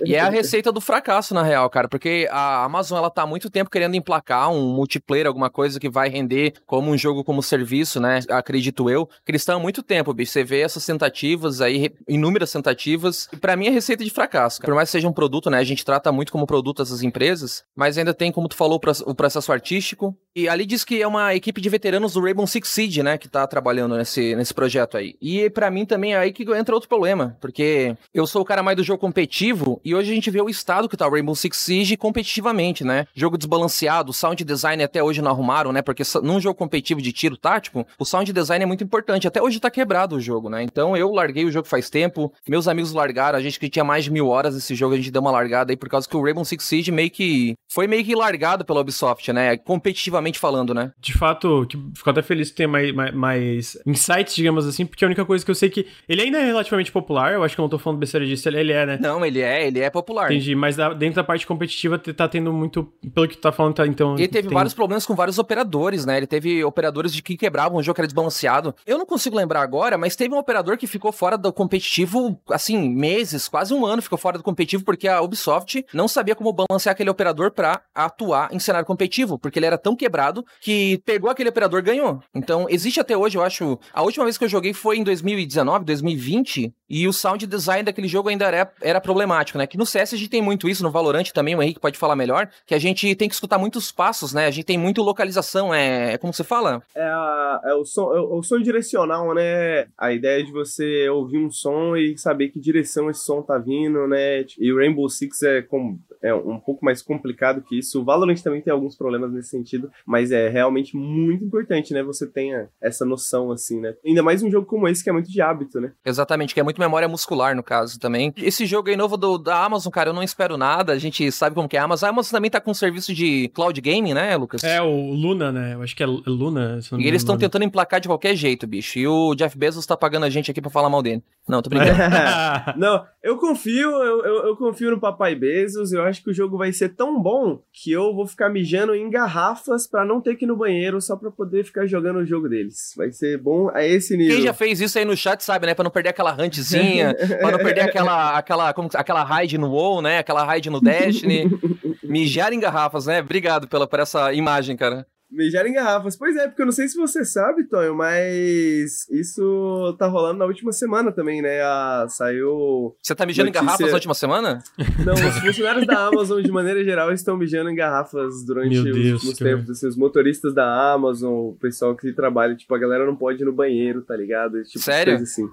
e é a receita do fracasso, na real, cara, porque a Amazon, ela tá há muito tempo querendo emplacar um multiplayer, alguma coisa que vai render como um jogo como serviço, né? Acredito eu. Que eles estão há muito tempo, bicho. Você vê essas tentativas aí, inúmeras tentativas. E pra mim é receita de fracasso. Cara. Por mais que seja um produto, né? A gente trata muito como produto essas empresas, mas ainda tem, como tu falou, o processo artístico. E ali diz que é uma equipe de veteranos do Rainbow Six Siege, né? Que tá trabalhando nesse, nesse projeto aí. E para mim também é aí que entra outro problema. Porque eu sou o cara mais do jogo competitivo e hoje a gente vê o estado que tá o Rainbow Rainbow Six Siege competitivamente, né? Jogo desbalanceado, sound design até hoje não arrumaram, né? Porque num jogo competitivo de tiro tático, o sound design é muito importante. Até hoje tá quebrado o jogo, né? Então eu larguei o jogo faz tempo, meus amigos largaram, a gente que tinha mais de mil horas nesse jogo, a gente deu uma largada aí por causa que o Rainbow Six Siege meio que foi meio que largado pela Ubisoft, né? Competitivamente falando, né? De fato, fico até feliz de ter mais, mais, mais, insights, digamos assim, porque a única coisa que eu sei que ele ainda é relativamente popular, eu acho que eu não tô falando besteira disso, ele é, né? Não, ele é, ele é popular. Entendi, mas dentro da parte competitiva tá tendo muito, pelo que tu tá falando, tá, então... Ele teve tem... vários problemas com vários operadores, né? Ele teve operadores de que quebravam o jogo, que era desbalanceado. Eu não consigo lembrar agora, mas teve um operador que ficou fora do competitivo, assim, meses, quase um ano ficou fora do competitivo, porque a Ubisoft não sabia como balancear aquele operador para atuar em cenário competitivo, porque ele era tão quebrado que pegou aquele operador ganhou. Então, existe até hoje, eu acho. A última vez que eu joguei foi em 2019, 2020, e o sound design daquele jogo ainda era, era problemático, né? Que no CS a gente tem muito isso, no Valorant também, o Henrique pode falar melhor, que a gente tem que escutar muitos passos, né? A gente tem muito localização, é. é como você fala? É, a, é o, som, é o som direcional, né? A ideia de você ouvir um som e saber que direção esse som tá vindo, né? E o Rainbow Six é, com, é um pouco mais complicado que isso. O Valorant também tem alguns problemas nesse sentido, mas é realmente muito importante, né? Você tenha essa noção, assim, né? Ainda mais um jogo como esse que é muito de hábito, né? Exatamente, que é muito memória muscular, no caso, também. Esse jogo aí novo do, da Amazon, cara, eu não espero nada. A gente sabe como que é a Amazon. A Amazon também tá com um serviço de cloud gaming, né, Lucas? É, o Luna, né? Eu acho que é Luna. e eles estão tentando emplacar de qualquer jeito, bicho. E o Jeff Bezos tá pagando a gente aqui pra falar mal dele. Não, tô brincando. [laughs] não, eu confio, eu, eu, eu confio no Papai Bezos. Eu acho que o jogo vai ser tão bom que eu vou ficar mijando em garrafas para não ter que ir no banheiro só para poder ficar jogando o jogo deles. Vai ser bom a esse nível. Quem já fez isso aí no chat sabe, né? Pra não perder aquela huntzinha, [laughs] pra não perder aquela, aquela, como, aquela raid no WoW, né? Aquela raid no Destiny. [laughs] Mijar em garrafas, né? Obrigado pela, por essa imagem, cara. Mijar em garrafas. Pois é, porque eu não sei se você sabe, Tonho, mas isso tá rolando na última semana também, né? A, saiu. Você tá mijando notícia... em garrafas na última semana? [laughs] Não, os funcionários da Amazon, de maneira geral, estão mijando em garrafas durante os últimos tempos. Assim, os motoristas da Amazon, o pessoal que trabalha, tipo, a galera não pode ir no banheiro, tá ligado? Tipo, Sério? assim.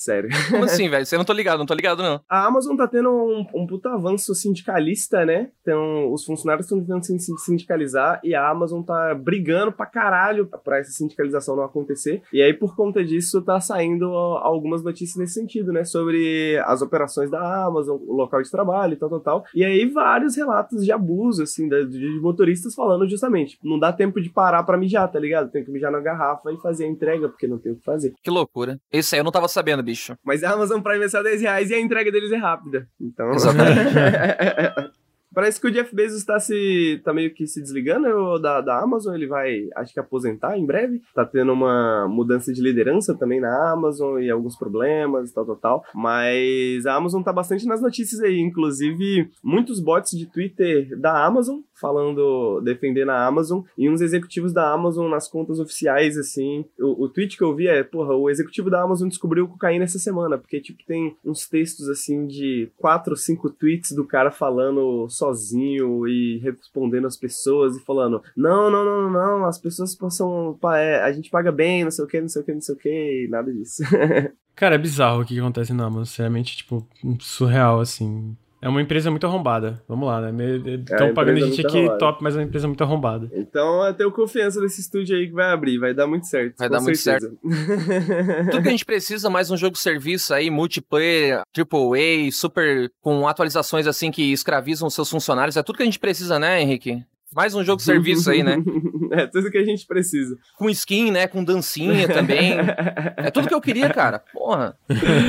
Sério. Como assim, [laughs] velho? Você não tô ligado, não tô ligado, não. A Amazon tá tendo um, um puta avanço sindicalista, né? Então, os funcionários estão tentando se sindicalizar e a Amazon tá brigando pra caralho pra essa sindicalização não acontecer. E aí, por conta disso, tá saindo algumas notícias nesse sentido, né? Sobre as operações da Amazon, o local de trabalho e tal, tal, tal. E aí, vários relatos de abuso, assim, de motoristas falando justamente, não dá tempo de parar pra mijar, tá ligado? Tem que mijar na garrafa e fazer a entrega, porque não tem o que fazer. Que loucura. Isso aí eu não tava sabendo, bicho. Mas a Amazon Prime é só 10 reais e a entrega deles é rápida. Então. [laughs] Parece que o Jeff Bezos tá se. tá meio que se desligando da, da Amazon. Ele vai, acho que, aposentar em breve. Tá tendo uma mudança de liderança também na Amazon e alguns problemas e tal, tal, tal. Mas a Amazon tá bastante nas notícias aí. Inclusive, muitos bots de Twitter da Amazon falando, defendendo a Amazon, e uns executivos da Amazon nas contas oficiais, assim. O, o tweet que eu vi é, porra, o executivo da Amazon descobriu cocaína essa semana, porque, tipo, tem uns textos, assim, de quatro ou cinco tweets do cara falando sozinho e respondendo as pessoas e falando: não, não, não, não, as pessoas possam. É, a gente paga bem, não sei o que, não sei o que, não sei o que, nada disso. [laughs] Cara, é bizarro o que acontece na Amazon, sinceramente, tipo, surreal, assim. É uma empresa muito arrombada. Vamos lá, né? Estão é, pagando a gente aqui arrombada. top, mas é uma empresa muito arrombada. Então eu tenho confiança nesse estúdio aí que vai abrir. Vai dar muito certo. Vai dar certeza. muito certo. Tudo que a gente precisa, mais um jogo serviço aí, multiplayer, AAA, super com atualizações assim que escravizam os seus funcionários. É tudo que a gente precisa, né, Henrique? Mais um jogo serviço aí, né? [laughs] é tudo que a gente precisa. Com skin, né? Com dancinha também. [laughs] é tudo que eu queria, cara. Porra.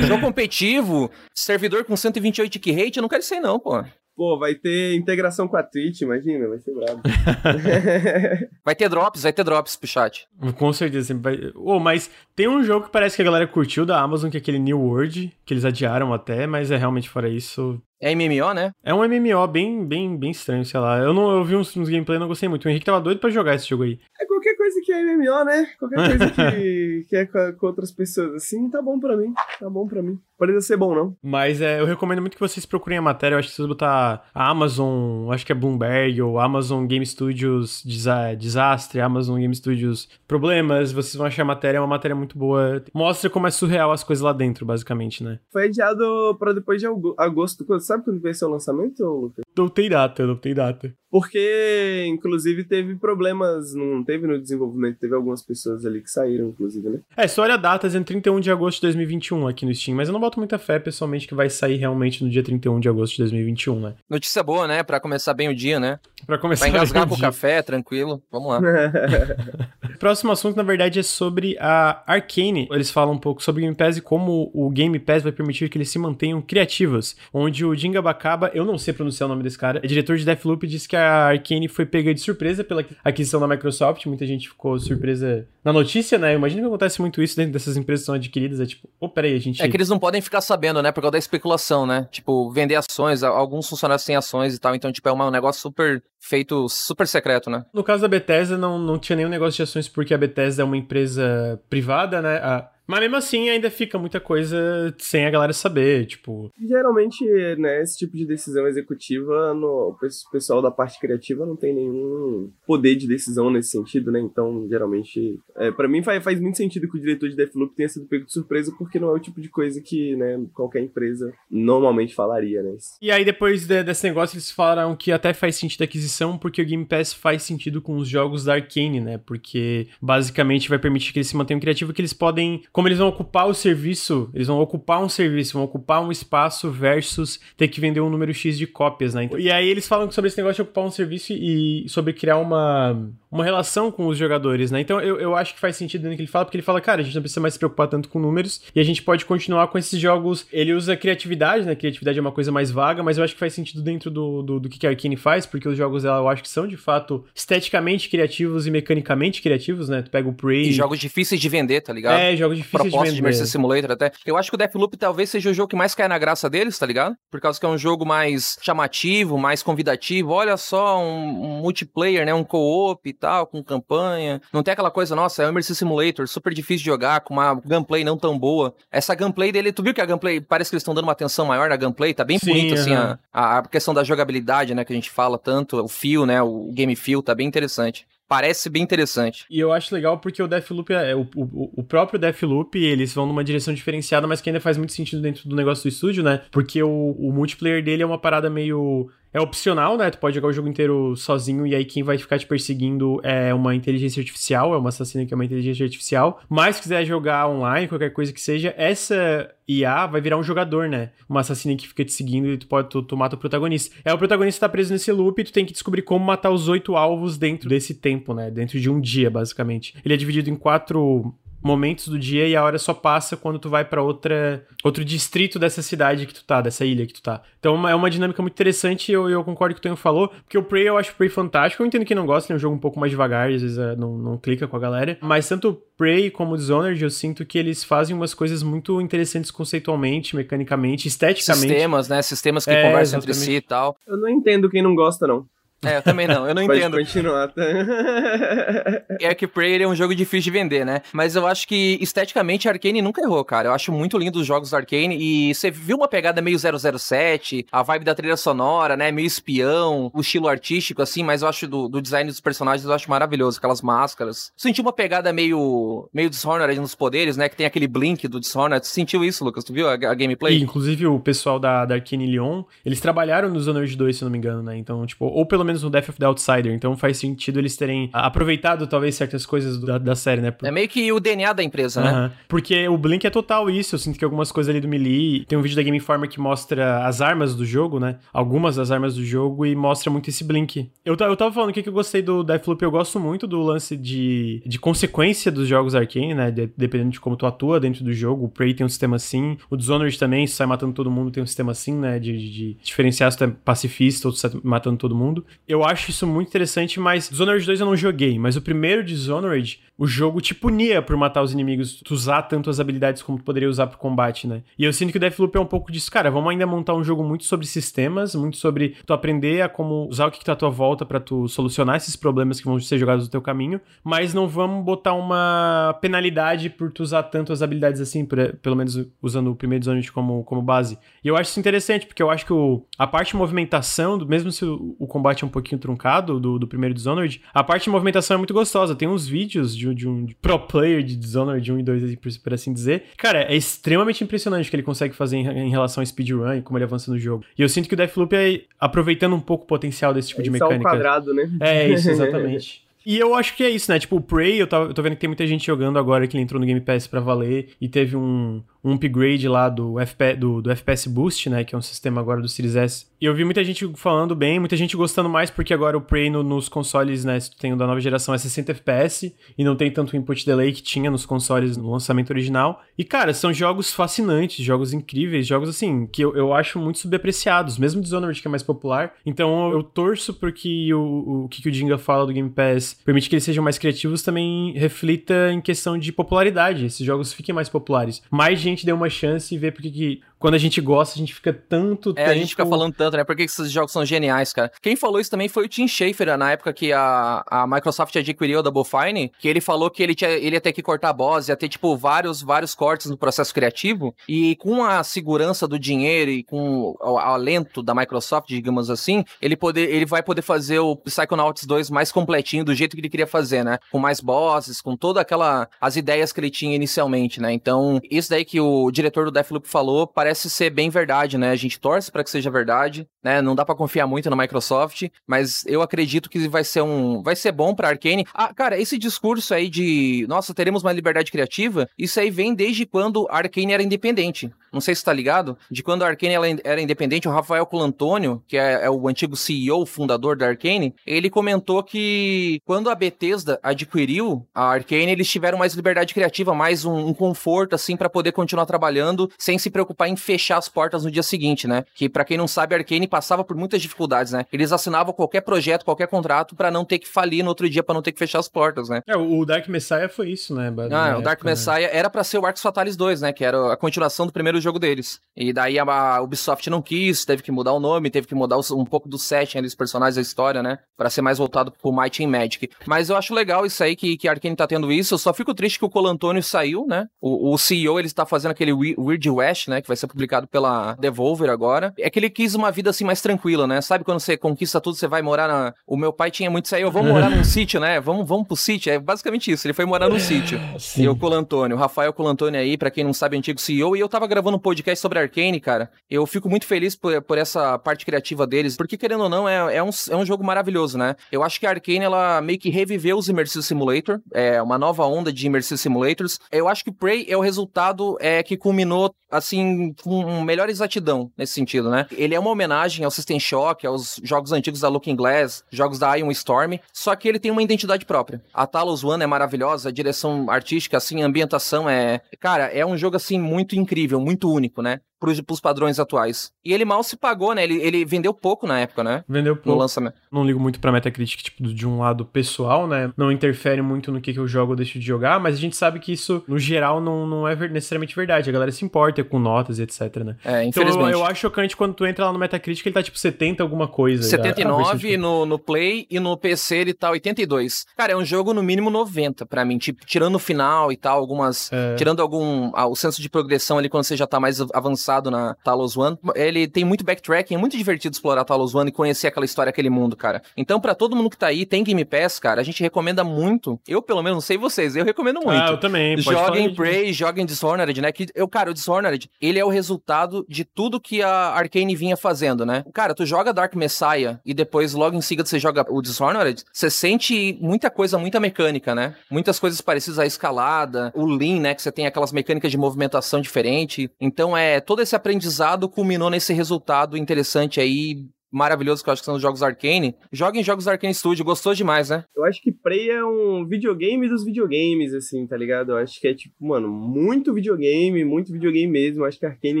jogo competitivo, servidor com 128 key rate, eu não quero isso aí não, porra. Pô, vai ter integração com a Twitch, imagina, vai ser brabo. [laughs] vai ter drops, vai ter drops pro chat. Com certeza. Vai... Oh, mas tem um jogo que parece que a galera curtiu da Amazon, que é aquele New World, que eles adiaram até, mas é realmente fora isso. É MMO, né? É um MMO bem, bem, bem estranho, sei lá. Eu não eu vi uns, uns gameplay e não gostei muito. O Henrique tava doido pra jogar esse jogo aí. É qualquer coisa que é MMO, né? Qualquer coisa que, [laughs] que é com, com, outras pessoas assim, tá bom pra mim. Tá bom pra mim. Precisa ser bom, não. Mas é, eu recomendo muito que vocês procurem a matéria. Eu acho que vocês botar a Amazon, acho que é Bloomberg, ou Amazon Game Studios Desastre, Amazon Game Studios Problemas. Vocês vão achar a matéria, é uma matéria muito boa. Mostra como é surreal as coisas lá dentro, basicamente, né? Foi adiado pra depois de agosto, quando sabe quando vai ser o lançamento, Lucas? Não tem data, não tem data. Porque, inclusive, teve problemas, não teve no desenvolvimento, teve algumas pessoas ali que saíram, inclusive, né? É, só olha datas em 31 de agosto de 2021 aqui no Steam, mas eu não boto muita fé, pessoalmente, que vai sair realmente no dia 31 de agosto de 2021, né? Notícia boa, né? Pra começar bem o dia, né? Pra começar Vai engasgar bem o com o café, tranquilo. Vamos lá. [laughs] Próximo assunto, na verdade, é sobre a Arcane. Eles falam um pouco sobre o Game Pass e como o Game Pass vai permitir que eles se mantenham criativos. Onde o Jinga Bacaba, eu não sei pronunciar o nome desse cara, é diretor de Deathloop, disse que a Arcane foi pega de surpresa pela aquisição da Microsoft. Muita gente ficou surpresa na notícia, né? Eu imagino que acontece muito isso dentro dessas empresas que são adquiridas. É tipo, ô, peraí, a gente. É que eles não podem ficar sabendo, né? Por causa da especulação, né? Tipo, vender ações, alguns funcionários têm ações e tal. Então, tipo, é um negócio super feito, super secreto, né? No caso da Bethesda, não, não tinha nenhum negócio de ações porque a Bethesda é uma empresa privada, né? A- Mas mesmo assim, ainda fica muita coisa sem a galera saber, tipo... Geralmente, né, esse tipo de decisão executiva, no, o pes- pessoal da parte criativa não tem nenhum poder de decisão nesse sentido, né? Então, geralmente, é, para mim faz, faz muito sentido que o diretor de Deathloop tenha sido pego de surpresa, porque não é o tipo de coisa que, né, qualquer empresa normalmente falaria, né? E aí, depois de- desse negócio, eles falaram que até faz sentido a aquisição, porque o Game Pass faz sentido com os jogos da Arcane, né? Porque, basicamente, vai permitir que eles se mantenham criativos, que eles podem... Como eles vão ocupar o serviço, eles vão ocupar um serviço, vão ocupar um espaço versus ter que vender um número X de cópias, né? Então- e aí, eles falam sobre esse negócio de ocupar um serviço e sobre criar uma, uma relação com os jogadores, né? Então, eu, eu acho que faz sentido no que ele fala, porque ele fala, cara, a gente não precisa mais se preocupar tanto com números e a gente pode continuar com esses jogos. Ele usa criatividade, né? Criatividade é uma coisa mais vaga, mas eu acho que faz sentido dentro do, do, do que a Arkane faz, porque os jogos dela eu acho que são de fato esteticamente criativos e mecanicamente criativos, né? Tu pega o Prey. E jogos difíceis de vender, tá ligado? É, jogos de proposta de Mercy Simulator até. Eu acho que o Deathloop talvez seja o jogo que mais cai na graça deles, tá ligado? Por causa que é um jogo mais chamativo, mais convidativo. Olha só, um, um multiplayer, né? Um co-op e tal, com campanha. Não tem aquela coisa, nossa, é um Mercy Simulator, super difícil de jogar, com uma gameplay não tão boa. Essa gameplay dele, tu viu que a gameplay, parece que eles estão dando uma atenção maior na gameplay, tá bem Sim, bonito, assim, aham. a, a questão da jogabilidade, né? Que a gente fala tanto, o feel, né? O game feel, tá bem interessante. Parece bem interessante. E eu acho legal porque o Deathloop, é, o, o, o próprio Deathloop, eles vão numa direção diferenciada, mas que ainda faz muito sentido dentro do negócio do estúdio, né? Porque o, o multiplayer dele é uma parada meio. É opcional, né? Tu pode jogar o jogo inteiro sozinho e aí quem vai ficar te perseguindo é uma inteligência artificial, é uma assassina que é uma inteligência artificial. Mas se quiser jogar online, qualquer coisa que seja, essa IA vai virar um jogador, né? Uma assassina que fica te seguindo e tu pode tu, tu mata o protagonista. É o protagonista tá preso nesse loop e tu tem que descobrir como matar os oito alvos dentro desse tempo, né? Dentro de um dia, basicamente. Ele é dividido em quatro momentos do dia e a hora só passa quando tu vai pra outra outro distrito dessa cidade que tu tá, dessa ilha que tu tá. Então é uma- é dinâmica muito interessante e eu, eu concordo com o que o Tonho falou, porque o Prey eu acho o Prey fantástico, eu entendo que não gosta, ele é um jogo um pouco mais devagar, às vezes é, não, não clica com a galera, mas tanto o Prey como o Dishonored eu sinto que eles fazem umas coisas muito interessantes conceitualmente, mecanicamente, esteticamente. Sistemas, né? Sistemas que É, conversam entre exatamente. si e tal. Eu não entendo quem não gosta, não. É, eu também não, eu não [laughs] Pode entendo. continuar, tá? [laughs] Ark Prey ele é um jogo difícil de vender, né? Mas eu acho que esteticamente a Arkane nunca errou, cara. Eu acho muito lindo os jogos da Arkane e você viu uma pegada meio 007, a vibe da trilha sonora, né? Meio espião, o estilo artístico, assim, mas eu acho do, do design dos personagens eu acho maravilhoso, aquelas máscaras. Senti uma pegada meio, meio Dishonored nos poderes, né? Que tem aquele blink do Dishonored. Você sentiu isso, Lucas? Tu viu a, a gameplay? E, inclusive, o pessoal da, da Arkane Lyon, eles trabalharam no Dishonored 2, se eu não me engano, né? Então, tipo, ou pelo menos no Death of the Outsider. Então faz sentido eles terem aproveitado, talvez, certas coisas da, da série, né? Por- É meio que o DNA da empresa, né? Porque o Blink é total isso. Eu sinto que algumas coisas ali do Melee. Tem um vídeo da Game Informer que mostra as armas do jogo, né? Algumas das armas do jogo e mostra muito esse Blink. Eu, eu tava falando o que que eu gostei do Deathloop. Eu gosto muito do lance de, de consequência dos jogos Arcane, né? De- dependendo de como tu atua dentro do jogo. O Prey tem um sistema assim. O Dishonored também, se sai matando todo mundo, tem um sistema assim, né? De, de- de diferenciar se tu é pacifista ou se tu sai matando todo mundo. Eu acho isso muito interessante, mas Dishonored 2 eu não joguei. Mas o primeiro Dishonored, o jogo te punia por matar os inimigos, tu usar tanto as habilidades como tu poderia usar pro combate, né? E eu sinto que o Deathloop é um pouco disso, cara, vamos ainda montar um jogo muito sobre sistemas, muito sobre tu aprender a como usar o que, que tá à tua volta pra tu solucionar esses problemas que vão ser jogados no teu caminho, mas não vamos botar uma penalidade por tu usar tanto as habilidades assim, pelo menos usando o primeiro Dishonored como, como base. E eu acho isso interessante, porque eu acho que o, a parte de movimentação, mesmo se o, o combate é um pouquinho truncado do, do primeiro Dishonored, a parte de movimentação é muito gostosa. Tem uns vídeos de, de um pro player de Dishonored 1 e 2, por, por assim dizer. Cara, é extremamente impressionante o que ele consegue fazer em, em relação a speedrun e como ele avança no jogo. E eu sinto que o Deathloop é aproveitando um pouco o potencial desse tipo é de mecânica. Só quadrado, né? É, isso, [laughs] exatamente. E eu acho que é isso, né? Tipo, o Prey, eu, eu tô vendo que tem muita gente jogando agora que ele entrou no Game Pass pra valer e teve um, um upgrade lá do, FP, do, do, FPS Boost, né? Que é um sistema agora do Series S. E eu vi muita gente falando bem, muita gente gostando mais, porque agora o Prey no, nos consoles, né? Se tu tem o da nova geração, é 60 FPS e não tem tanto input delay que tinha nos consoles no lançamento original. E, cara, são jogos fascinantes, jogos incríveis, jogos assim, que eu, eu acho muito subapreciados, mesmo Dishonored, que é mais popular. Então eu, eu torço porque o, o que, que o Dinga fala do Game Pass permite que eles sejam mais criativos, também reflita em questão de popularidade. Esses jogos fiquem mais populares. Mais gente gente dê uma chance e ver porque que quando a gente gosta, a gente fica tanto é, tempo... a gente fica falando tanto, né? Por que esses jogos são geniais, cara? Quem falou isso também foi o Tim Schafer, na época que a, a Microsoft adquiriu a Double Fine, que ele falou que ele, tinha, ele ia ter que cortar a boss, ia ter, tipo, vários, vários cortes no processo criativo, e com a segurança do dinheiro e com o, o alento da Microsoft, digamos assim, ele, poder, ele vai poder fazer o Psychonauts 2 mais completinho, do jeito que ele queria fazer, né? Com mais bosses, com toda aquela... as ideias que ele tinha inicialmente, né? Então, isso daí que o diretor do Deathloop falou parece ser bem verdade, né? A gente torce para que seja verdade, né? Não dá para confiar muito na Microsoft, mas eu acredito que vai ser um, vai ser bom para Arkane. Ah, cara, esse discurso aí de, nossa, teremos uma liberdade criativa, isso aí vem desde quando a Arkane era independente. Não sei se tá ligado, de quando a Arkane era independente, o Rafael Colantônio, que é, é o antigo CEO, fundador da Arkane, ele comentou que quando a Bethesda adquiriu a Arkane, eles tiveram mais liberdade criativa, mais um, um conforto assim para poder continuar trabalhando sem se preocupar em fechar as portas no dia seguinte, né? Que para quem não sabe, a Arkane passava por muitas dificuldades, né? Eles assinavam qualquer projeto, qualquer contrato para não ter que falir no outro dia, para não ter que fechar as portas, né? É, o Dark Messiah foi isso, né? Ah, o Dark né? Messiah né? era para ser o Arx Fatalis 2, né? Que era a continuação do primeiro jogo deles. E daí a Ubisoft não quis, teve que mudar o nome, teve que mudar um pouco do setting dos personagens da história, né? Para ser mais voltado pro Might and Magic. Mas eu acho legal isso aí que, que a Arkane tá tendo isso. Eu só fico triste que o Colantônio saiu, né? O, o CEO, ele está fazendo aquele Weird West, né? Que vai ser publicado pela Devolver agora. É que ele quis uma vida assim mais tranquila, né? Sabe quando você conquista tudo, você vai morar na. O meu pai tinha muito isso aí, eu vou morar num [laughs] sítio, né? Vamos, vamos pro sítio. É basicamente isso. Ele foi morar num sítio. Sim. E o Colantônio, o Rafael Colantônio aí, para quem não sabe, antigo CEO. E eu tava gravando um podcast sobre Arkane, cara. Eu fico muito feliz por, por essa parte criativa deles, porque querendo ou não, é, é, um, é um jogo maravilhoso, né? Eu acho que a Arkane, ela meio que reviveu os Immersive Simulator, é uma nova onda de Immersive Simulators. Eu acho que Prey é o resultado é, que culminou, assim, com melhor exatidão nesse sentido, né? Ele é uma homenagem ao System Shock, aos jogos antigos da Looking Glass, jogos da Ion Storm, só que ele tem uma identidade própria. A Talos One é maravilhosa, a direção artística, assim, a ambientação é... Cara, é um jogo, assim, muito incrível, muito único, né? Pros, pros padrões atuais. E ele mal se pagou, né? Ele, ele vendeu pouco na época, né? Vendeu pouco. No lançamento. Não ligo muito pra Metacritic, tipo, de um lado pessoal, né? Não interfere muito no que, que eu jogo ou deixo de jogar, mas a gente sabe que isso, no geral, não, não é necessariamente verdade. A galera se importa com notas e etc, né? É, infelizmente. Então eu, eu acho chocante quando tu entra lá no Metacritic, ele tá tipo 70 alguma coisa. 79 no, no Play e no PC ele tá 82. Cara, é um jogo no mínimo 90 pra mim, tipo, tirando o final e tal, algumas... É. Tirando algum... Ah, o senso de progressão ali quando você já tá mais avançado na Talos One. Ele tem muito backtracking, é muito divertido explorar Talos One e conhecer aquela história, aquele mundo, cara. Então, para todo mundo que tá aí, tem Game Pass, cara, a gente recomenda muito. Eu, pelo menos, não sei vocês, eu recomendo muito. Ah, eu também. Joguem Prey, joguem Dishonored, né? Que eu, cara, o Dishonored, ele é o resultado de tudo que a Arkane vinha fazendo, né? Cara, tu joga Dark Messiah e depois, logo em seguida, você joga o Dishonored, você sente muita coisa, muita mecânica, né? Muitas coisas parecidas à escalada, o Lean, né? Que você tem aquelas mecânicas de movimentação diferente. Então, é todo esse aprendizado culminou nesse resultado interessante aí maravilhoso que eu acho que são os jogos Arcane. Joguem jogos Arcane Studio, gostou demais, né? Eu acho que Prey é um videogame dos videogames, assim, tá ligado? Eu acho que é, tipo, mano, muito videogame, muito videogame mesmo. Eu acho que a Arcane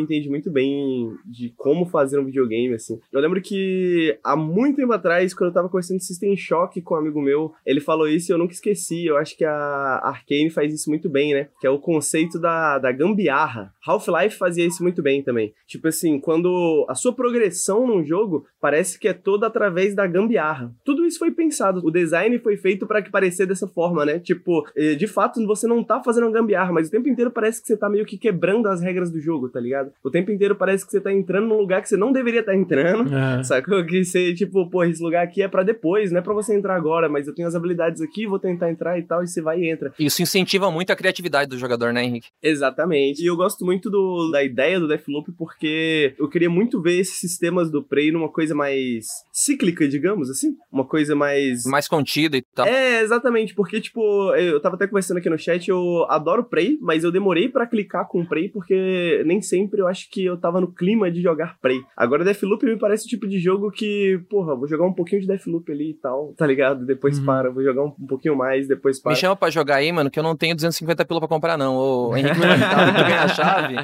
entende muito bem de como fazer um videogame, assim. Eu lembro que há muito tempo atrás, quando eu tava conversando de System Shock com um amigo meu, ele falou isso e eu nunca esqueci. Eu acho que a Arcane faz isso muito bem, né? Que é o conceito da, da gambiarra. Half-Life fazia isso muito bem também. Tipo assim, quando a sua progressão num jogo parece que é toda através da gambiarra. Tudo isso foi pensado. O design foi feito para que parecer dessa forma, né? Tipo, eh, de fato, você não tá fazendo uma gambiarra, mas o tempo inteiro parece que você tá meio que quebrando as regras do jogo, tá ligado? O tempo inteiro parece que você tá entrando num lugar que você não deveria estar tá entrando. É. [laughs] Sacou? Que você, tipo, pô, esse lugar aqui é para depois, não é pra você entrar agora, mas eu tenho as habilidades aqui, vou tentar entrar e tal, e você vai e entra. Isso incentiva muito a criatividade do jogador, né, Henrique? Exatamente. E eu gosto muito do, da ideia do Deathloop porque eu queria muito ver esses sistemas do Prey numa coisa mais cíclica, digamos assim. Uma coisa mais. Mais contida e tal. É, exatamente. Porque, tipo, eu tava até conversando aqui no chat, eu adoro Prey, mas eu demorei para clicar com Prey porque nem sempre eu acho que eu tava no clima de jogar Prey. Agora, Deathloop me parece o tipo de jogo que, porra, vou jogar um pouquinho de Deathloop ali e tal, tá ligado? Depois uhum. para, vou jogar um, um, pouquinho mais, depois para. Me chama pra jogar aí, mano, que eu não tenho 250 pila pra comprar, não. O Henrique me vai ganhar a chave.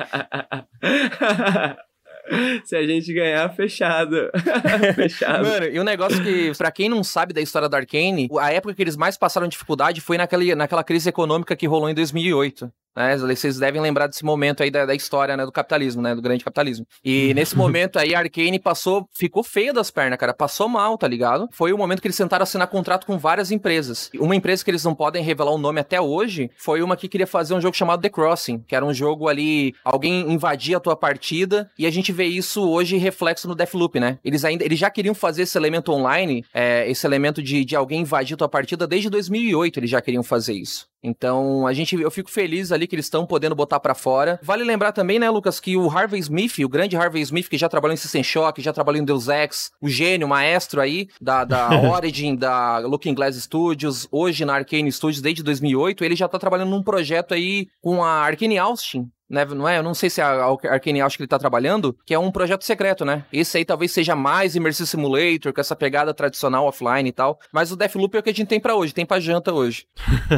[laughs] [laughs] Se a gente ganhar, fechado. [laughs] fechado. Mano, e um negócio que, pra quem não sabe da história da Arkane, a época que eles mais passaram dificuldade foi naquela, naquela crise econômica que rolou em 2008. Né? Vocês devem lembrar desse momento aí da, da história, né, do capitalismo, né, do grande capitalismo. E nesse momento aí, a Arkane passou, ficou feia das pernas, cara, passou mal, tá ligado? Foi o momento que eles tentaram assinar contrato com várias empresas. Uma empresa que eles não podem revelar o nome até hoje, foi uma que queria fazer um jogo chamado The Crossing, que era um jogo ali, alguém invadia a tua partida, e a gente vê isso hoje reflexo no Deathloop, né? Eles ainda, eles já queriam fazer esse elemento online, é, esse elemento de, de alguém invadir a tua partida desde 2008, eles já queriam fazer isso. Então, a gente, eu fico feliz ali que eles estão podendo botar para fora. Vale lembrar também, né, Lucas, que o Harvey Smith, o grande Harvey Smith, que já trabalhou em System Shock, já trabalhou em Deus Ex, o gênio, o maestro aí da, da [laughs] Origin, da Looking Glass Studios, hoje na Arcane Studios desde 2008, ele já tá trabalhando num projeto aí com a Arkane Austin, né, não é? Eu não sei se é a Arkane acho que ele tá trabalhando, que é um projeto secreto, né? Esse aí talvez seja mais Immersive Simulator, com essa pegada tradicional offline e tal. Mas o Deathloop é o que a gente tem para hoje, tem pra janta hoje.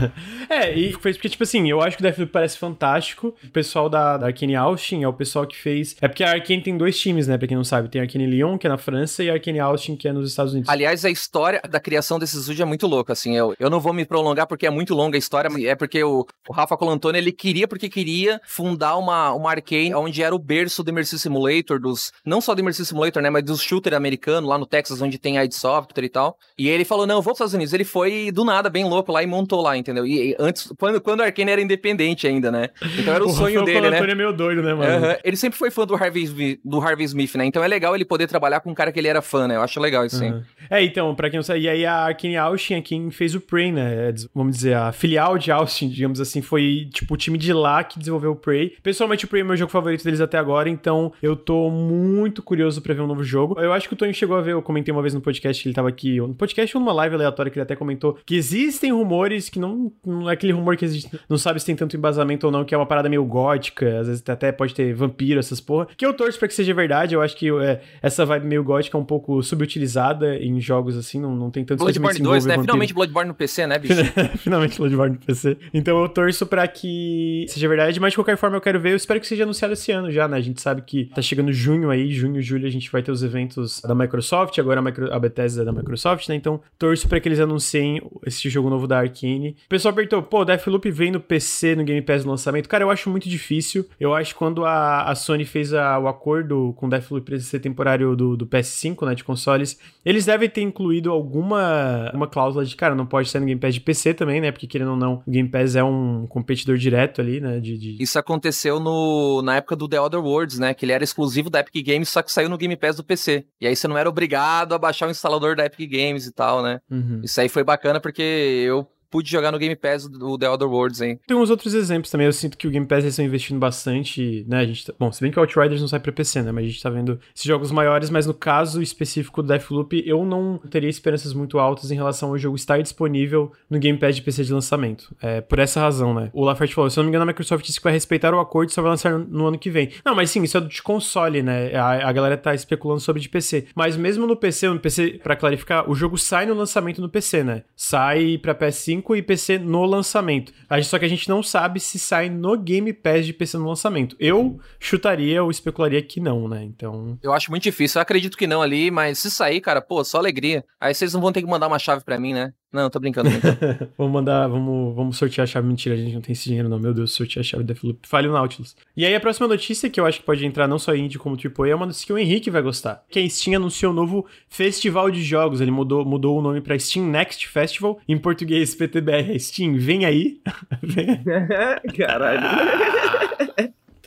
[laughs] é, e fez porque, tipo assim, eu acho que o Deathloop parece fantástico. O pessoal da, da Arkane Austin é o pessoal que fez. É porque a Arkane tem dois times, né? Pra quem não sabe. Tem a Arkane Lyon, que é na França, e a Arkane Austin, que é nos Estados Unidos. Aliás, a história da criação desse estúdio é muito louca, assim. Eu, eu não vou me prolongar porque é muito longa a história, é porque o, o Rafa Colantoni, ele queria porque queria fundar uma, uma Arcane, onde era o berço do Immersive Simulator, dos. Não só do Immersive Simulator, né? Mas dos shooter americano, lá no Texas, onde tem a id Software e tal. E ele falou: não, eu vou para os Estados Unidos. Ele foi do nada, bem louco lá e montou lá, entendeu? E, e antes, quando, quando a Arcane era independente ainda, né? Então era o, [laughs] o sonho dele, o né? é meio doido, né, mano? Uhum. Ele sempre foi fã do Harvey, do Harvey Smith, né? Então é legal ele poder trabalhar com um cara que ele era fã, né? Eu acho legal isso, uhum. sim. É, então, pra quem não sabe, e aí a Arkane Austin é quem fez o Prey, né? É, vamos dizer, a filial de Austin, digamos assim, foi tipo o time de lá que desenvolveu o Prey. Pessoalmente, o Prey é meu jogo favorito deles até agora, então eu tô muito curioso para ver um novo jogo. Eu acho que o Tony chegou a ver, eu comentei uma vez no podcast que ele tava aqui, no podcast ou numa live aleatória que ele até comentou que existem rumores que não, não é aquele rumor que existe, não sabe se tem tanto embasamento ou não, que é uma parada meio gótica, às vezes até pode ter vampiro, essas porra, que eu torço pra que seja verdade, eu acho que é, essa vibe meio gótica é um pouco subutilizada em jogos assim, não, não tem tanto Bloodborne 2, né? Vampiro. Finalmente Bloodborne no PC, né, bicho? [laughs] Finalmente Bloodborne no PC. Então eu torço pra que seja verdade, mas de qualquer forma eu quero ver, eu espero que seja anunciado esse ano já, né? A gente sabe que tá chegando junho aí, junho, julho, a gente vai ter os eventos da Microsoft, agora a, Micro, a Bethesda é da Microsoft, né? Então, torço para que eles anunciem esse jogo novo da Arkane. O pessoal perguntou, pô, Deathloop vem no PC, no Game Pass no lançamento? Cara, eu acho muito difícil. Eu acho que quando a, a Sony fez a, o acordo com Deathloop pra ser temporário do, do PS5, né, de consoles, eles devem ter incluído alguma uma cláusula de, cara, não pode ser no Game Pass de PC também, né? Porque querendo ou não, o Game Pass é um competidor direto ali, né? De, de... Isso aconteceu no, na época do The Other Worlds, né? Que ele era exclusivo da Epic Games, só que saiu no Game Pass do PC. E aí você não era obrigado a baixar o instalador da Epic Games e tal, né? Uhum. Isso aí foi bacana porque eu pude jogar no Game Pass do The Other Worlds, hein? Tem uns outros exemplos também. Eu sinto que o Game Pass eles estão investindo bastante, né? A gente tá... Bom, se bem que o Outriders não sai pra PC, né? Mas a gente tá vendo esses jogos maiores, mas no caso específico do Deathloop, eu não teria esperanças muito altas em relação ao jogo estar disponível no Game Pass de PC de lançamento. É, por essa razão, né? O Laferte falou, se eu não me engano, a Microsoft disse que vai respeitar o acordo e só vai lançar no ano que vem. Não, mas sim, isso é de console, né? A, a galera tá especulando sobre de PC. Mas mesmo no PC, no PC, para clarificar, o jogo sai no lançamento no PC, né? Sai pra PS5 e PC no lançamento. Só que a gente não sabe se sai no Game Pass de PC no lançamento. Eu chutaria ou especularia que não, né? Então. Eu acho muito difícil. Eu acredito que não ali, mas se sair, cara, pô, só alegria. Aí vocês não vão ter que mandar uma chave para mim, né? Não, tô brincando. [laughs] vamos mandar, vamos, vamos sortear a chave. Mentira, a gente não tem esse dinheiro, não. Meu Deus, sortear a chave da Deathloop. Fale o Nautilus. E aí, a próxima notícia que eu acho que pode entrar não só indie como AAA é uma notícia que o Henrique vai gostar. Que a Steam anunciou um novo festival de jogos. Ele mudou, mudou o nome pra Steam Next Festival. Em português, PTBR. Steam, vem aí. [laughs] [laughs] Caralho.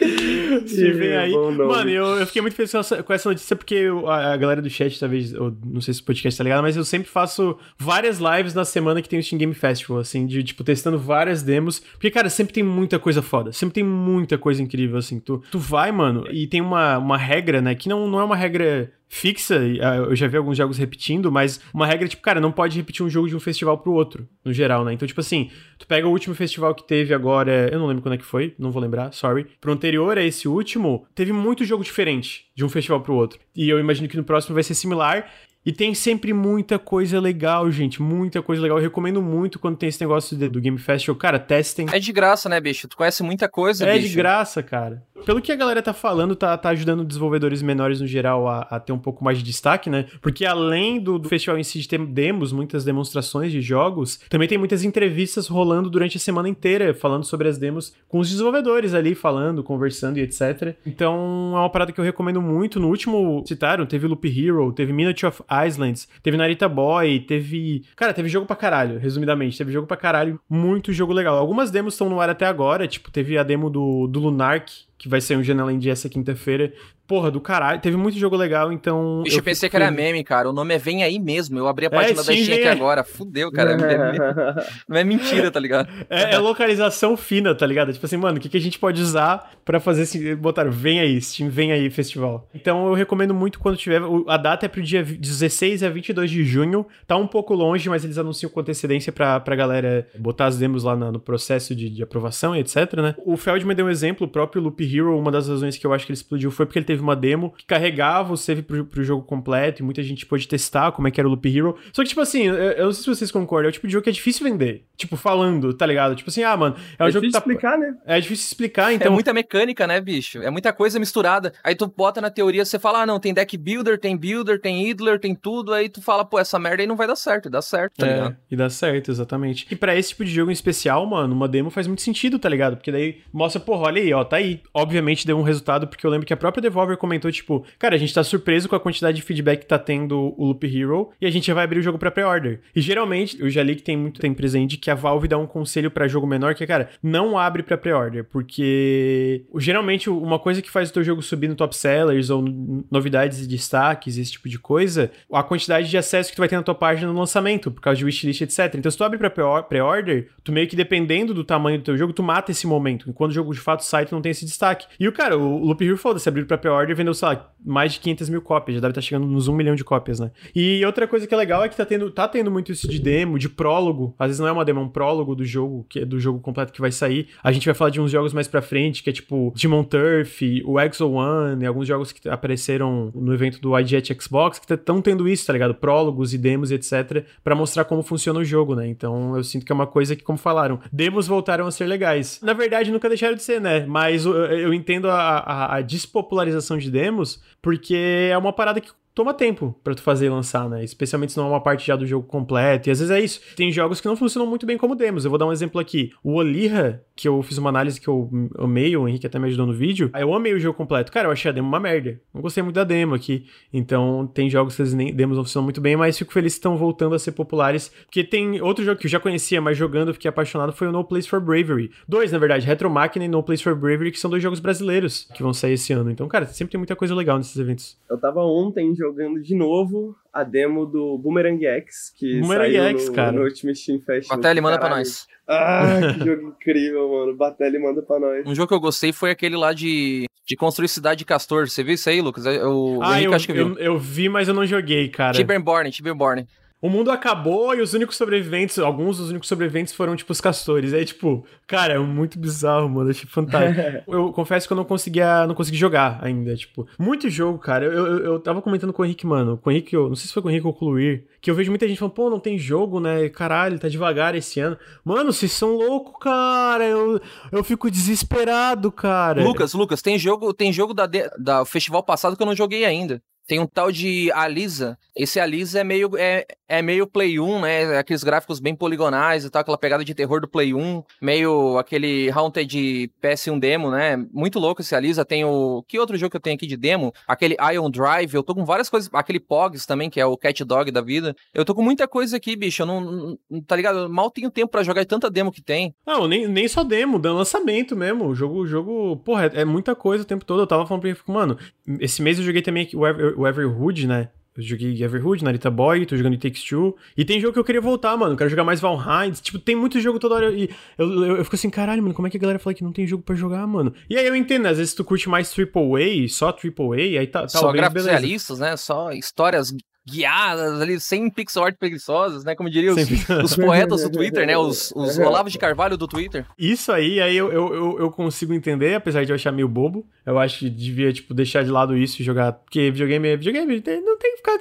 [laughs] Se vem aí. Mano, eu, eu fiquei muito feliz com essa notícia porque eu, a, a, galera do chat, talvez, eu, não sei se o podcast tá ligado, mas eu sempre faço várias lives na semana que tem o Steam Game Festival, assim, de, tipo, testando várias demos. Porque, cara, sempre tem muita coisa foda. Sempre tem muita coisa incrível, assim. Tu, tu vai, mano, e tem uma, uma regra, né, que não, não é uma regra fixa, ah, eu já vi alguns jogos repetindo, mas uma regra, tipo, cara, não pode repetir um jogo de um festival pro outro, no geral, né? Então, tipo assim, tu pega o último festival que teve agora, eu não lembro quando é que foi, não vou lembrar, sorry. Pro anterior a esse último, teve muito jogo diferente de um festival pro outro. E eu imagino que no próximo vai ser similar. E tem sempre muita coisa legal, gente. Muita coisa legal. Eu recomendo muito quando tem esse negócio do Game Festival. Cara, testem. É de graça, né, bicho? Tu conhece muita coisa, é bicho. É de graça, cara pelo que a galera tá falando, tá, tá ajudando desenvolvedores menores no geral a, a ter um pouco mais de destaque, né? Porque além do, do, festival em si de ter demos, muitas demonstrações de jogos, também tem muitas entrevistas rolando durante a semana inteira, falando sobre as demos com os desenvolvedores ali, falando, conversando e etc. Então é uma parada que eu recomendo muito. No último, citaram, teve Loop Hero, teve Minute of Islands, teve Narita Boy, teve. Cara, teve jogo pra caralho, resumidamente. Teve jogo pra caralho, muito jogo legal. Algumas demos estão no ar até agora, tipo, teve a demo do, do Lunark, que vai ser um Janela Indie essa quinta-feira porra, do caralho. Teve muito jogo legal, então. Bicho, eu pensei que era meme, cara. O nome é Vem Aí mesmo. Eu abri a é, página é, da Steam aqui agora. Fudeu, cara. [laughs] Não é mentira, tá ligado? É, é, localização fina, tá ligado? Tipo assim, mano, o que, que a gente pode usar para fazer assim? Botaram Vem Aí, Steam, Vem Aí Festival. Então eu recomendo muito quando tiver. A data é pro dia 16 a 22 de junho. Tá um pouco longe, mas eles anunciam com antecedência pra, pra galera botar as demos lá no processo de, de aprovação e etc, né? O Feldman deu um exemplo, o próprio Loop Hero, uma das razões que eu acho que ele explodiu foi porque ele teve uma demo que carregava o save pro, pro jogo completo e muita gente pôde testar como é que era o Loop Hero. Só que, tipo assim, eu, eu não sei se vocês concordam, é o tipo de jogo que é difícil vender. Tipo, falando, tá ligado? Tipo assim, ah, mano, é um é jogo que tá... explicar, né? É difícil explicar, então... É muita mecânica, né, bicho? É muita coisa misturada. Aí tu bota na teoria, você fala, ah, não, tem deck builder, tem builder, tem idler, tem tudo, aí tu fala, pô, essa merda aí não vai dar certo, e dá certo, tá é, ligado? E dá certo, exatamente. E para esse tipo de jogo em especial, mano, uma demo faz muito sentido, tá ligado? Porque daí mostra, porra, olha aí, ó, tá aí. Obviamente deu um resultado, porque eu lembro que a própria Devolver comentou, tipo, cara, a gente tá surpreso com a quantidade de feedback que tá tendo o Loop Hero e a gente vai abrir o jogo para pré-order. E geralmente, eu já li que tem muito tem presente que a Valve dá um conselho para jogo menor que cara, não abre para pré-order, porque geralmente uma coisa que faz o teu jogo subir no top sellers ou novidades e destaques, esse tipo de coisa, a quantidade de acesso que tu vai ter na tua página no lançamento, por causa de wishlist, etc. Então, se tu abre pra pré-order, tu meio que dependendo do tamanho do teu jogo, tu mata esse momento. Enquanto o jogo de fato sai, tu não tem esse destaque. E o cara, o Loop Hero foda-se, abriu pra pré-order e vendeu, sei lá, mais de 500 mil cópias, já deve estar tá chegando nos 1 milhão de cópias, né? E outra coisa que é legal é que tá tendo, tá tendo muito isso de demo, de prólogo. Às vezes não é uma demo, é um prólogo do jogo, que é do jogo completo que vai sair. A gente vai falar de uns jogos mais pra frente, que é tipo Demon Turf, o Exo One, e alguns jogos que apareceram no evento do IGET Xbox, que estão tendo isso, tá ligado? Prólogos e demos e etc, para mostrar como funciona o jogo, né? Então eu sinto que é uma coisa que, como falaram, demos voltaram a ser legais. Na verdade, nunca deixaram de ser, né? Mas eu, eu entendo a, a, a despopularização de demos, porque é uma parada que toma tempo para tu fazer e lançar, né? Especialmente se não é uma parte já do jogo completo. E às vezes é isso. Tem jogos que não funcionam muito bem como demos. Eu vou dar um exemplo aqui. O Olira, que eu fiz uma análise que eu amei, o Henrique até me ajudou no vídeo. Aí eu amei o jogo completo. Cara, eu achei a demo uma merda. Não gostei muito da demo aqui. Então, tem jogos que nem demos não funcionam muito bem, mas fico feliz que estão voltando a ser populares. Porque tem outro jogo que eu já conhecia, mas jogando fiquei apaixonado, foi o No Place for Bravery. Dois, na verdade, Retro Machina e No Place for Bravery, que são dois jogos brasileiros que vão sair esse ano. Então, cara, sempre tem muita coisa legal nesses eventos. Eu tava ontem jogando de novo a demo do Boomerang X, que Boomerang saiu X, no, cara. no último Steam Festival. Batalha manda pra nós. Ah, [laughs] que jogo incrível, mano. Batalha manda pra nós. Um jogo que eu gostei foi aquele lá de, de construir cidade de castor. Você viu isso aí, Lucas? Eu, ah, eu, eu, eu, vi, mas eu não joguei, cara. Tiberborn, Tiberborn o mundo acabou e os únicos sobreviventes, alguns dos únicos sobreviventes foram, tipo, os castores. Aí, tipo, cara, é muito bizarro, mano. Achei fantástico. [laughs] eu confesso que eu não conseguia, não consegui jogar ainda, tipo. Muito jogo, cara. Eu, eu, eu tava comentando com o Henrique, mano. Com o Henrique, eu, não sei se foi com o Henrique ou com o que eu vejo muita gente falando, pô, não tem jogo, né? Caralho, tá devagar esse ano. Mano, vocês são loucos, cara. Eu, eu fico desesperado, cara. Lucas, Lucas, tem jogo, tem jogo da, da festival passado que eu não joguei ainda. Tem um tal de Alisa. Esse Alisa é meio. É, é meio Play 1, né? Aqueles gráficos bem poligonais e tal, aquela pegada de terror do Play 1, meio aquele Haunted PS1 demo, né? Muito louco esse Alisa. Tem o. Que outro jogo que eu tenho aqui de demo? Aquele Ion Drive. Eu tô com várias coisas. Aquele Pogs também, que é o Cat Dog da vida. Eu tô com muita coisa aqui, bicho. Eu não. tá ligado? Eu mal tenho tempo para jogar tanta demo que tem. Não, nem, nem só demo, dá lançamento mesmo. O jogo, jogo, porra, é, é, muita coisa o tempo todo. Eu tava falando pra ele, mano, esse mês eu joguei também o Everhood, né? Eu joguei Everhood, Narita Boy, tô jogando Takes Two. E tem jogo que eu queria voltar, mano. Eu quero jogar mais Valheim. Tipo, tem muito jogo toda hora. E eu, eu, eu, fico assim, caralho, mano, como é que a galera fala que não tem jogo pra jogar, mano? E aí eu entendo, né? Às vezes tu curte mais AAA, só AAA, aí tá. Só gráficos realistas, né? Só histórias guiadas ali, sem pixel art preguiçosas, né? Como diriam os, os, poetas do Twitter, né? Os, os Olavos de Carvalho do Twitter. Isso aí, aí eu, eu, eu, consigo entender, apesar de eu achar meio bobo. Eu acho que devia, tipo, deixar de lado isso e jogar. Porque videogame é videogame, não tem que ficar.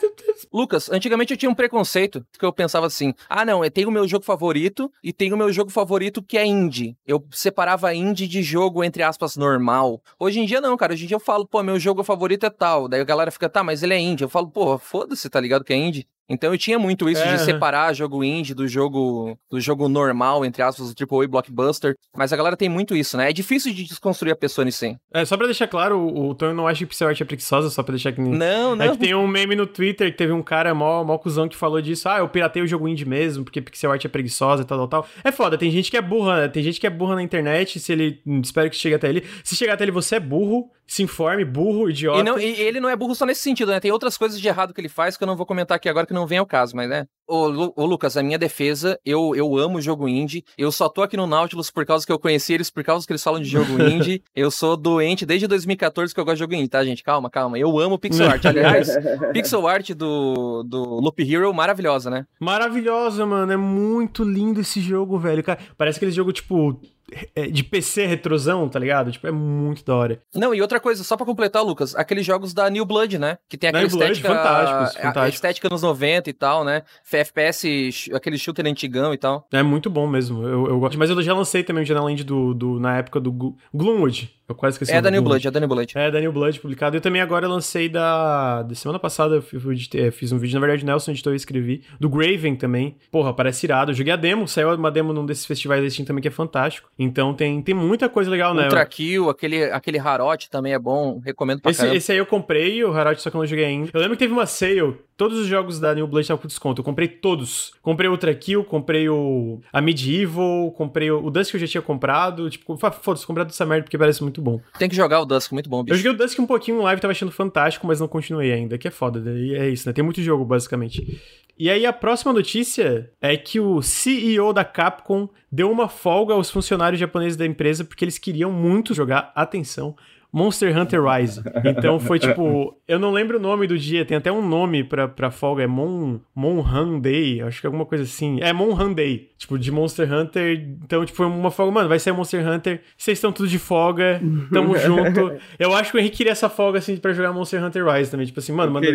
Lucas, antigamente eu tinha um preconceito que eu pensava assim: ah, não, eu tenho o meu jogo favorito e tenho o meu jogo favorito que é indie. Eu separava indie de jogo, entre aspas, normal. Hoje em dia não, cara. Hoje em dia eu falo, pô, meu jogo favorito é tal. Daí a galera fica, tá, mas ele é indie. Eu falo, pô, foda-se, tá ligado que é indie. Então eu tinha muito isso é. de separar jogo indie do jogo do jogo normal, entre aspas, do AAA blockbuster. Mas a galera tem muito isso, né? É difícil de desconstruir a pessoa nisso. É, só pra deixar claro, o, o Tony não acha que pixel art é preguiçosa, só pra deixar que... Não, não. É que tem um meme no Twitter que teve um cara mó, mó cuzão que falou disso. Ah, eu piratei o jogo indie mesmo, porque pixel art é preguiçosa e tal, tal, tal. É foda, tem gente que é burra, né? Tem gente que é burra na internet, se ele... Espero que chegue até ele. Se chegar até ele, você é burro, se informe, burro, idiota. E, não, e ele não é burro só nesse sentido, né? Tem outras coisas de errado que ele faz que eu não vou comentar aqui agora que não vem ao caso, mas né? Ô, Lu, ô, Lucas, a minha defesa, eu, eu amo jogo indie. Eu só tô aqui no Nautilus por causa que eu conheci eles, por causa que eles falam de jogo [laughs] indie. eu sou doente desde 2014 que eu gosto de jogo indie, tá, gente? Calma, calma. Eu amo pixel art. Aliás, [laughs] pixel art do, do Loop Hero, maravilhosa, né? Maravilhosa, mano. É muito lindo esse jogo, velho. Cara, parece aquele jogo, tipo, de PC retrosão, tá ligado? Tipo, é muito da hora. Não, e outra coisa, só pra completar, Lucas, aqueles jogos da New Blood, né? Que tem aquela New estética. Blood, fantásticos, fantásticos. A estética nos 90 e tal, né? FPS, aquele shooter antigão e tal. É muito bom mesmo. Eu, eu gosto. Mas eu já lancei também o Janela Land do, do, na época do Gloomwood. Eu quase esqueci. É da New Blood, é da New Blood. É da New Blood publicado. Eu também agora lancei da. Da semana passada eu fiz um vídeo, na verdade, Nelson editor e escrevi. Do Graven também. Porra, parece irado. Eu joguei a demo, saiu uma demo num desses festivais da Steam também que é fantástico. Então tem, tem muita coisa legal, né? Ultra Kill, aquele, aquele Harote também é bom, recomendo pra esse, esse aí eu comprei, o Harote, só que eu não joguei ainda. Eu lembro que teve uma sale Todos os jogos da New Blood estavam com desconto. Eu comprei todos. Comprei o Ultra Kill, comprei o a Medieval, comprei o, o Dusk que eu já tinha comprado. Tipo, foda-se, comprei essa merda porque parece muito bom. Tem que jogar o Dusk, muito bom, bicho. Eu joguei o Dusk um pouquinho no live, tava achando fantástico, mas não continuei ainda, que é foda. E é isso, né? Tem muito jogo, basicamente. E aí a próxima notícia é que o CEO da Capcom deu uma folga aos funcionários japoneses da empresa porque eles queriam muito jogar, atenção, Monster Hunter Rise. [laughs] Então foi tipo, eu não lembro o nome do dia, tem até um nome pra, pra folga, é Mon, Monhan Day, acho que é alguma coisa assim. É Monhan Day, tipo, de Monster Hunter. Então, tipo, foi uma folga, mano, vai ser Monster Hunter, vocês estão tudo de folga, tamo [laughs] junto. Eu acho que o Henrique queria essa folga, assim, pra jogar Monster Hunter Rise também. Tipo assim, mano, manda,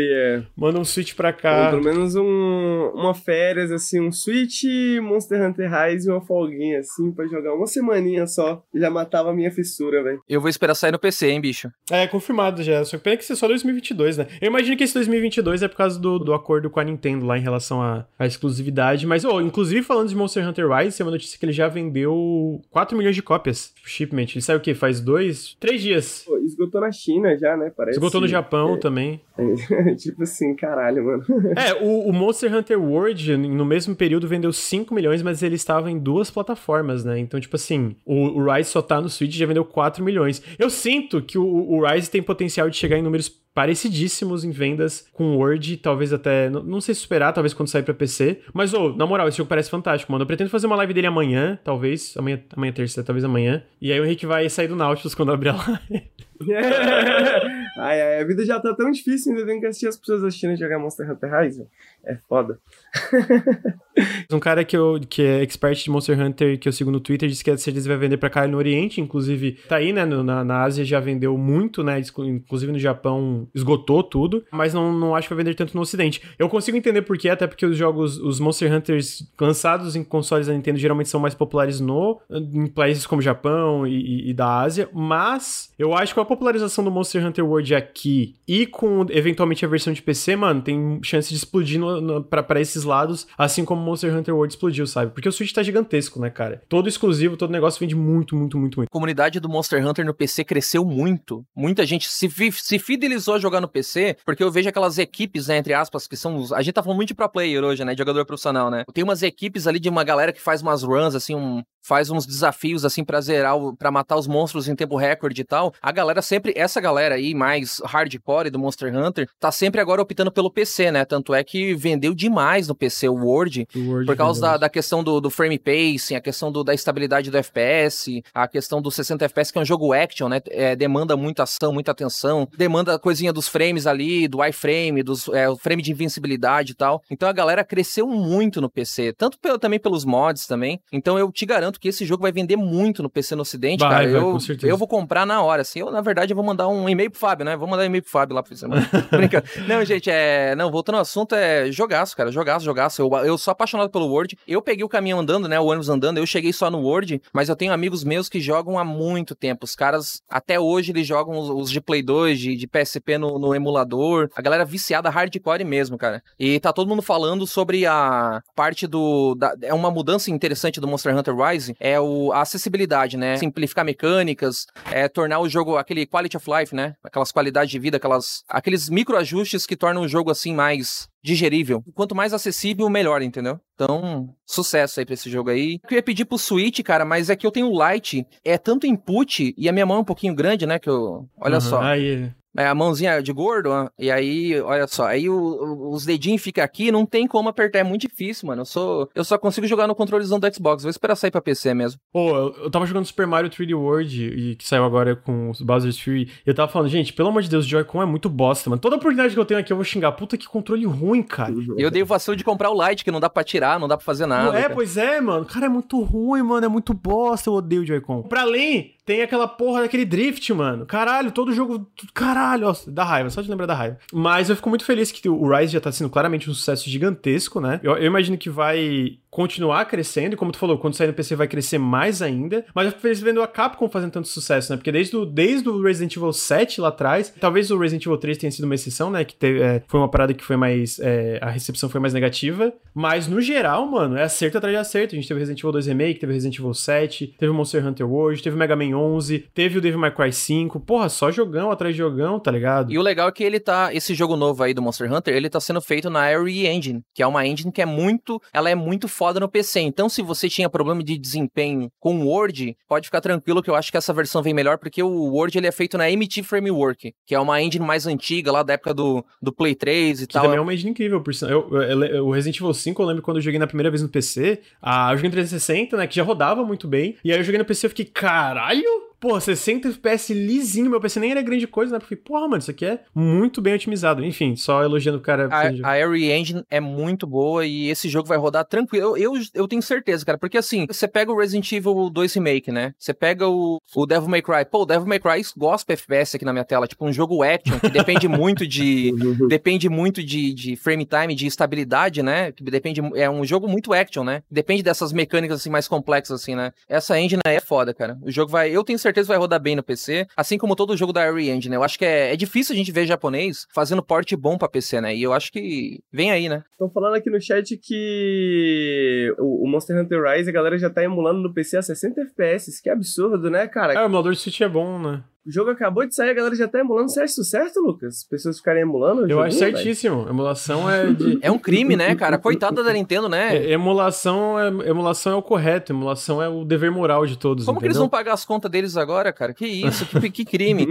manda um Switch pra cá. Ou pelo menos um, uma férias, assim, um Switch, Monster Hunter Rise e uma folguinha, assim, pra jogar uma semaninha só. Já matava a minha fissura, velho. Eu vou esperar sair no PC hein, bicho? É, confirmado já. Só que pena que ser só 2022, né? Eu imagino que esse 2022 é por causa do, do acordo com a Nintendo lá em relação à, à exclusividade. Mas, oh, inclusive falando de Monster Hunter Rise, tem uma notícia que ele já vendeu 4 milhões de cópias. Shipment. Ele saiu o quê? Faz dois? Três dias. Pô, esgotou na China já, né? Parece. Esgotou no Japão é. também. É, [laughs] tipo assim, caralho, mano. é, o, o, Monster Hunter World, no mesmo período, vendeu 5 milhões, mas ele estava em duas plataformas, né? Então, tipo assim, o, o Rise só tá no Switch e já vendeu 4 milhões. Eu sinto que o, o Rise tem potencial de chegar em números parecidíssimos em vendas com o Word, talvez até, não, não sei se superar, talvez quando sair pra PC, mas, oh, na moral, esse jogo parece fantástico, mano, eu pretendo fazer uma live dele amanhã, talvez, amanhã, amanhã terça, talvez amanhã, e aí o Henrique vai sair do Nautilus quando abrir a [laughs] live. [laughs] ai, ai, a vida já tá tão difícil, ainda tem que assistir as pessoas assistindo jogar Monster Hunter Rise. É foda. [laughs] um cara que, eu, que é expert de Monster Hunter, que eu sigo no Twitter, disse que a certeza vai vender pra cá no Oriente, inclusive tá aí, né, na, na Ásia já vendeu muito, né, inclusive no Japão esgotou tudo, mas não, não acho que vai vender tanto no Ocidente. Eu consigo entender por quê, até porque os jogos, os Monster Hunters lançados em consoles da Nintendo geralmente são mais populares no, em países como Japão e, e, e da Ásia, mas eu acho que popularização do Monster Hunter World aqui e com eventualmente a versão de PC, mano, tem chance de explodir no, no, pra, pra esses lados, assim como Monster Hunter World explodiu, sabe? Porque o Switch tá gigantesco, né, cara? Todo exclusivo, todo negócio vende muito, muito, muito, muito. A comunidade do Monster Hunter no PC cresceu muito. Muita gente se, se fidelizou a jogar no PC, porque eu vejo aquelas equipes, né, entre aspas, que são. A gente tá falando muito de pro player hoje, né? De jogador profissional, né? Tem umas equipes ali de uma galera que faz umas runs, assim, um, faz uns desafios assim para zerar, para matar os monstros em tempo recorde e tal. A galera sempre, essa galera aí mais hardcore do Monster Hunter, tá sempre agora optando pelo PC, né? Tanto é que vendeu demais no PC o Word, o Word por causa da, da, questão do, do, frame pacing, a questão do, da estabilidade do FPS, a questão do 60 FPS, que é um jogo action, né? É, demanda muita ação, muita atenção, demanda a coisinha dos frames ali, do iframe, dos, é, o frame de invencibilidade e tal. Então a galera cresceu muito no PC, tanto pelo, também pelos mods também. Então eu te garanto que esse jogo vai vender muito no PC no Ocidente, vai, cara. Vai, eu, eu vou comprar na hora, assim. Eu, na verdade, eu vou mandar um e-mail pro Fábio, né? Vou mandar um e-mail pro Fábio lá pra você. Brincando. [laughs] Não, gente, é. Não, voltando ao assunto, é jogaço, cara. Jogaço, jogaço. Eu, eu sou apaixonado pelo Word. Eu peguei o caminho andando, né? O ônibus andando. Eu cheguei só no Word, mas eu tenho amigos meus que jogam há muito tempo. Os caras, até hoje, eles jogam os, os de Play 2, de, de PSP no, no emulador. A galera viciada hardcore mesmo, cara. E tá todo mundo falando sobre a parte do. Da, é uma mudança interessante do Monster Hunter Rise é o, a acessibilidade, né? Simplificar mecânicas, é tornar o jogo aquele quality of life, né? Aquelas qualidades de vida, aquelas, aqueles microajustes que tornam o jogo assim mais digerível. Quanto mais acessível, melhor, entendeu? Então, sucesso aí pra esse jogo aí. Eu ia pedir pro Switch, cara, mas é que eu tenho o Lite, é tanto input e a minha mão é um pouquinho grande, né? Que eu. Olha uhum, só. Aí a mãozinha de gordo, ó, e aí, olha só, aí o, o, os dedinhos ficam aqui, não tem como apertar, é muito difícil, mano. Eu, sou, eu só consigo jogar no controlezão do Xbox, vou esperar sair pra PC mesmo. Pô, eu, eu tava jogando Super Mario 3D World, e que saiu agora com os Bowser's Fury, e eu tava falando, gente, pelo amor de Deus, o Joy-Con é muito bosta, mano. Toda oportunidade que eu tenho aqui eu vou xingar, puta que controle ruim, cara. Eu dei o vacilo de comprar o Lite, que não dá pra tirar, não dá pra fazer nada. Não é, cara. pois é, mano. Cara, é muito ruim, mano, é muito bosta, eu odeio o Joy-Con. Pra além tem aquela porra daquele drift, mano. Caralho, todo jogo. Caralho, ó, dá raiva, só de lembrar da raiva. Mas eu fico muito feliz que o Rise já tá sendo claramente um sucesso gigantesco, né? Eu, eu imagino que vai continuar crescendo, e como tu falou, quando sair no PC vai crescer mais ainda. Mas eu fico feliz vendo a Capcom fazendo tanto sucesso, né? Porque desde o, desde o Resident Evil 7 lá atrás, talvez o Resident Evil 3 tenha sido uma exceção, né? Que teve, é, foi uma parada que foi mais. É, a recepção foi mais negativa. Mas no geral, mano, é acerto atrás de acerto. A gente teve Resident Evil 2 Remake, teve Resident Evil 7, teve Monster Hunter World, teve Mega Man 11, teve o Devil May Cry 5. Porra, só jogão atrás de jogão, tá ligado? E o legal é que ele tá. Esse jogo novo aí do Monster Hunter, ele tá sendo feito na Airy Engine, que é uma engine que é muito. Ela é muito foda no PC. Então, se você tinha problema de desempenho com o Word, pode ficar tranquilo que eu acho que essa versão vem melhor, porque o Word ele é feito na MT Framework, que é uma engine mais antiga, lá da época do, do Play 3 e que tal. também é uma engine incrível. Por... Eu, o Resident Evil 5, eu lembro quando eu joguei na primeira vez no PC, a, eu joguei no 360, né, que já rodava muito bem, e aí eu joguei no PC e fiquei, caralho, Pô, 60 FPS lisinho, meu PC nem era grande coisa, né? Porque, porra, mano, isso aqui é muito bem otimizado. Enfim, só elogiando o cara. A, a Airy Engine é muito boa e esse jogo vai rodar tranquilo. Eu, eu, eu, tenho certeza, cara, porque assim, você pega o Resident Evil 2 Remake, né? Você pega o, o Devil May Cry. Pô, o Devil May Cry gosta FPS aqui na minha tela, tipo um jogo action que depende muito de. [laughs] depende muito de, de frame time, de estabilidade, né? Que depende. É um jogo muito action, né? Depende dessas mecânicas assim mais complexas, assim, né? Essa engine é foda, cara. O jogo vai. Eu tenho certeza certeza vai rodar bem no PC, assim como todo jogo da Airy Engine, né? Eu acho que é, é difícil a gente ver japonês fazendo porte bom pra PC, né? E eu acho que vem aí, né? Estão falando aqui no chat que o, o, Monster Hunter Rise a galera já tá emulando no PC a 60 FPS. Que absurdo, né, cara? É, o emulador de Switch é bom, né? O jogo acabou de sair, a galera já tá emulando. Você acha isso certo, Lucas? As pessoas ficarem emulando? Eu acho certíssimo. Véio? Emulação é de. [laughs] É um crime, né, cara? Coitada da Nintendo, né? É, emulação, é, emulação é o correto. Emulação é o dever moral de todos. Como entendeu? que eles vão pagar as contas deles agora, cara? Que isso? Que, que crime.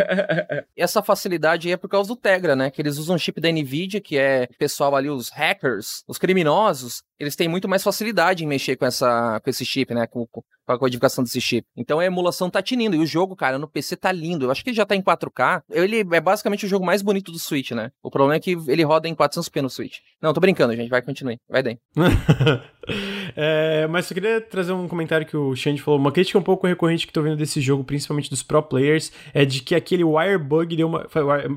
[laughs] Essa facilidade é por causa do Tegra, né? Que eles usam chip da Nvidia, que é pessoal ali, os hackers, os criminosos. Eles têm muito mais facilidade em mexer com, essa, com esse chip, né? Com, com a codificação desse chip. Então a emulação tá tinindo. E o jogo, cara, no PC tá lindo. Eu acho que ele já tá em 4K. Ele é basicamente o jogo mais bonito do Switch, né? O problema é que ele roda em 400p no Switch. Não, tô brincando, gente. Vai, continue. Vai daí. [laughs] é, mas eu queria trazer um comentário que o Xande falou. Uma crítica um pouco recorrente que tô vendo desse jogo, principalmente dos pro players, é de que aquele Wirebug deu uma.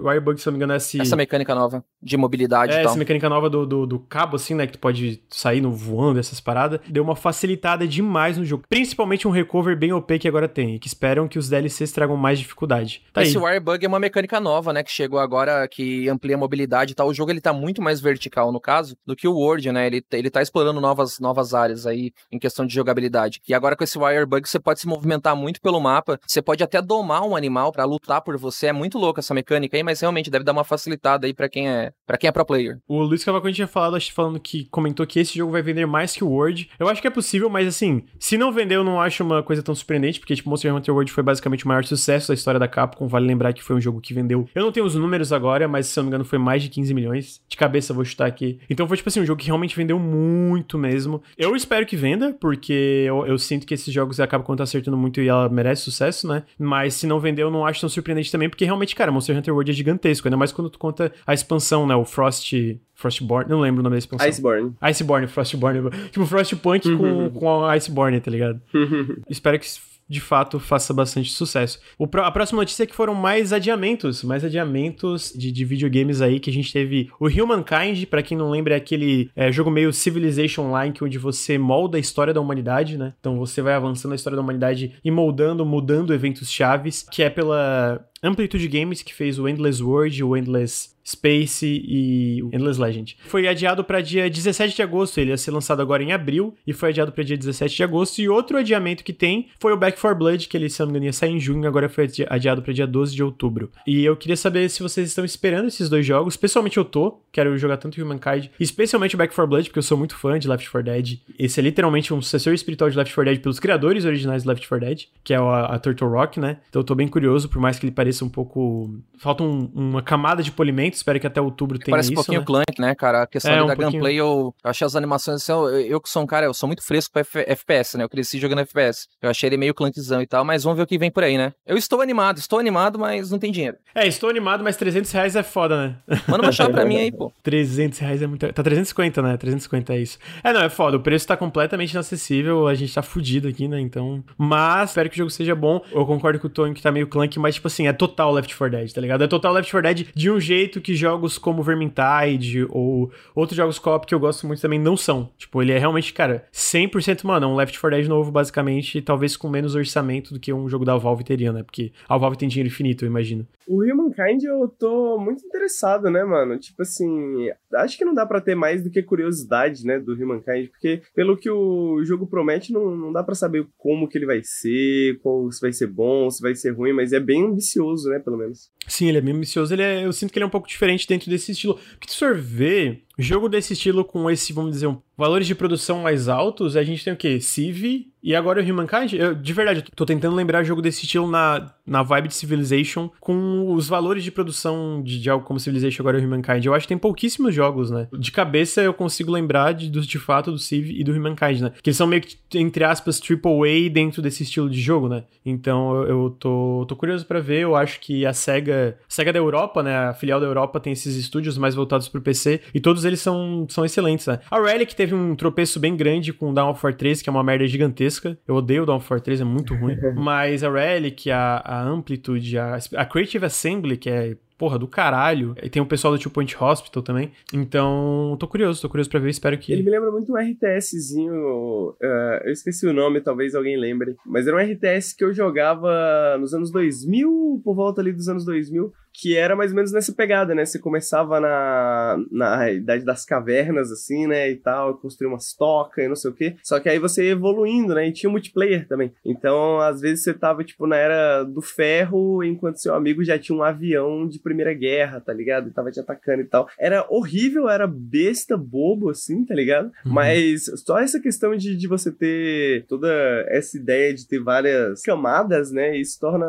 Wirebug, se não me engano, é esse... Essa mecânica nova de mobilidade é, e tal. essa mecânica nova do, do, do, cabo, assim, né? Que tu pode sair no voando, essas paradas. Deu uma facilitada demais no jogo. Principalmente um recover bem OP que agora tem. E que esperam que os DLCs tragam tragam mais dificuldade. Tá Esse aí. Wirebug é uma mecânica nova, né, que chegou agora, que amplia a mobilidade e tal. O jogo, ele tá muito mais vertical, no caso, do que o Word, né? Ele, ele tá explorando novas, novas áreas aí, em questão de jogabilidade. E agora com esse Wirebug, você pode se movimentar muito pelo mapa, você pode até domar um animal para lutar por você. É muito louco essa mecânica aí, mas realmente deve dar uma facilitada aí para quem é para quem é pro player. O Luiz Cavalcante tinha falado, acho, falando que comentou que esse jogo vai vender mais que o Word. Eu acho que é possível, mas assim, se não vender, eu não acho uma coisa tão surpreendente, porque tipo, Monster Hunter World foi basicamente o maior sucesso da história da Capcom. Vale lembrar que foi um jogo que vendeu. Eu não tenho os números agora, mas se eu não me engano, foi mais de 15 milhões. De cabeça, vou chutar aqui. Então foi tipo assim, um jogo que realmente vendeu muito mesmo. Eu espero que venda, porque eu, eu sinto que esses jogos a Capcom tá acertando muito e ela merece sucesso, né? Mas se não vender, eu não acho tão surpreendente também, porque realmente, cara, Monster Hunter World é gigantesco, ainda mais quando tu conta a expansão, né? O Frost. Frostborn, não lembro o nome da expansão. Iceborne. Iceborne, Frostborn. Tipo, Frostpunk com, com a Iceborne, tá ligado? [laughs] Espero que de fato faça bastante sucesso. O, a próxima notícia é que foram mais adiamentos, mais adiamentos de, de videogames aí que a gente teve. O Humankind, para quem não lembra, é aquele é, jogo meio Civilization Online, onde você molda a história da humanidade, né? Então você vai avançando a história da humanidade e moldando, mudando eventos chaves, que é pela Amplitude Games, que fez o Endless World, o Endless Space e Endless Legend. Foi adiado para dia 17 de agosto, ele ia ser lançado agora em abril e foi adiado para dia 17 de agosto. E outro adiamento que tem foi o Back 4 Blood, que ele, se não me engano, ia sair em junho, agora foi adiado para dia 12 de outubro. E eu queria saber se vocês estão esperando esses dois jogos. Pessoalmente eu tô, quero jogar tanto Humankind, especialmente o Back 4 Blood, porque eu sou muito fã de Left 4 Dead. Esse é literalmente um sucessor espiritual de Left 4 Dead pelos criadores originais de Left 4 Dead, que é a, a Turtle Rock, né? Então eu tô bem curioso, por mais que ele pareça um pouco. Falta um, uma camada de polimento, espero que até outubro tenha Parece isso. um pouquinho né? Clank, né, cara? A questão É, um da pouquinho. gameplay, eu, eu achei as animações assim, eu, eu que sou um cara, eu sou muito fresco pra F- FPS, né? Eu cresci jogando FPS. Eu achei ele meio clunkzão e tal, mas vamos ver o que vem por aí, né? Eu estou animado, estou animado, mas não tem dinheiro. É, estou animado, mas 300 reais é foda, né? Manda baixar pra [laughs] mim aí, pô. 300 reais é muito. Tá 350, né? 350 é isso. É, não, é foda. O preço tá completamente inacessível. A gente tá fudido aqui, né? Então. Mas espero que o jogo seja bom. Eu concordo com o Tony que tá meio clunk, mas, tipo assim, é total Left 4 Dead, tá ligado? É total Left 4 Dead de um jeito que jogos como Vermintide ou outros jogos co-op que eu gosto muito também não são. Tipo, ele é realmente, cara, 100%, mano, é um Left 4 Dead novo, basicamente, talvez com menos orçamento do que um jogo da Valve teria, né? Porque a Valve tem dinheiro infinito, eu imagino. O Humankind eu tô muito interessado, né, mano? Tipo assim, acho que não dá pra ter mais do que curiosidade, né, do Humankind, porque pelo que o jogo promete, não, não dá pra saber como que ele vai ser, qual, se vai ser bom, se vai ser ruim, mas é bem ambicioso, né, pelo menos. Sim, ele é bem ambicioso. Ele é, eu sinto que ele é um pouco diferente dentro desse estilo. Porque se for ver, jogo desse estilo com esse, vamos dizer, um, valores de produção mais altos, a gente tem o quê? Civ e agora o Humankind. Eu, de verdade, eu tô tentando lembrar jogo desse estilo na, na vibe de Civilization com os valores de produção de, de algo como Civilization agora o Humankind. Eu acho que tem pouquíssimos jogos, né? De cabeça eu consigo lembrar de, de fato do Civ e do Humankind, né? Que eles são meio que, entre aspas, AAA dentro desse estilo de jogo, né? Então eu, eu tô, tô curioso pra ver. Eu acho que a SEGA, SEGA da Europa, né? A filial da Europa tem esses estúdios mais voltados pro PC e todos eles são, são excelentes, né? A Relic teve um tropeço bem grande com o Dawn of War 3, que é uma merda gigantesca. Eu odeio o Dawn of War 3, é muito ruim. [laughs] Mas a Relic, a, a Amplitude, a, a Creative Assembly, que é porra, do caralho. E tem o pessoal do Two Point Hospital também. Então, tô curioso, tô curioso pra ver, espero que. Ele me lembra muito um RTSzinho, eh, eu esqueci o nome, talvez alguém lembre, mas era um RTS que eu jogava nos anos 2000, por volta ali dos anos 2000, que era mais ou menos nessa pegada, né? Você começava na, na idade das cavernas, assim, né? E tal, construir umas tocas e não sei o quê. Só que aí você ia evoluindo, né? E tinha multiplayer também. Então, às vezes você tava, tipo, na era do ferro, enquanto seu amigo já tinha um avião de primeira guerra, tá ligado? E tava te atacando e tal. Era horrível, era besta, bobo, assim, tá ligado? Uhum. Mas só essa questão de, de você ter toda essa ideia de ter várias camadas, né? Isso torna,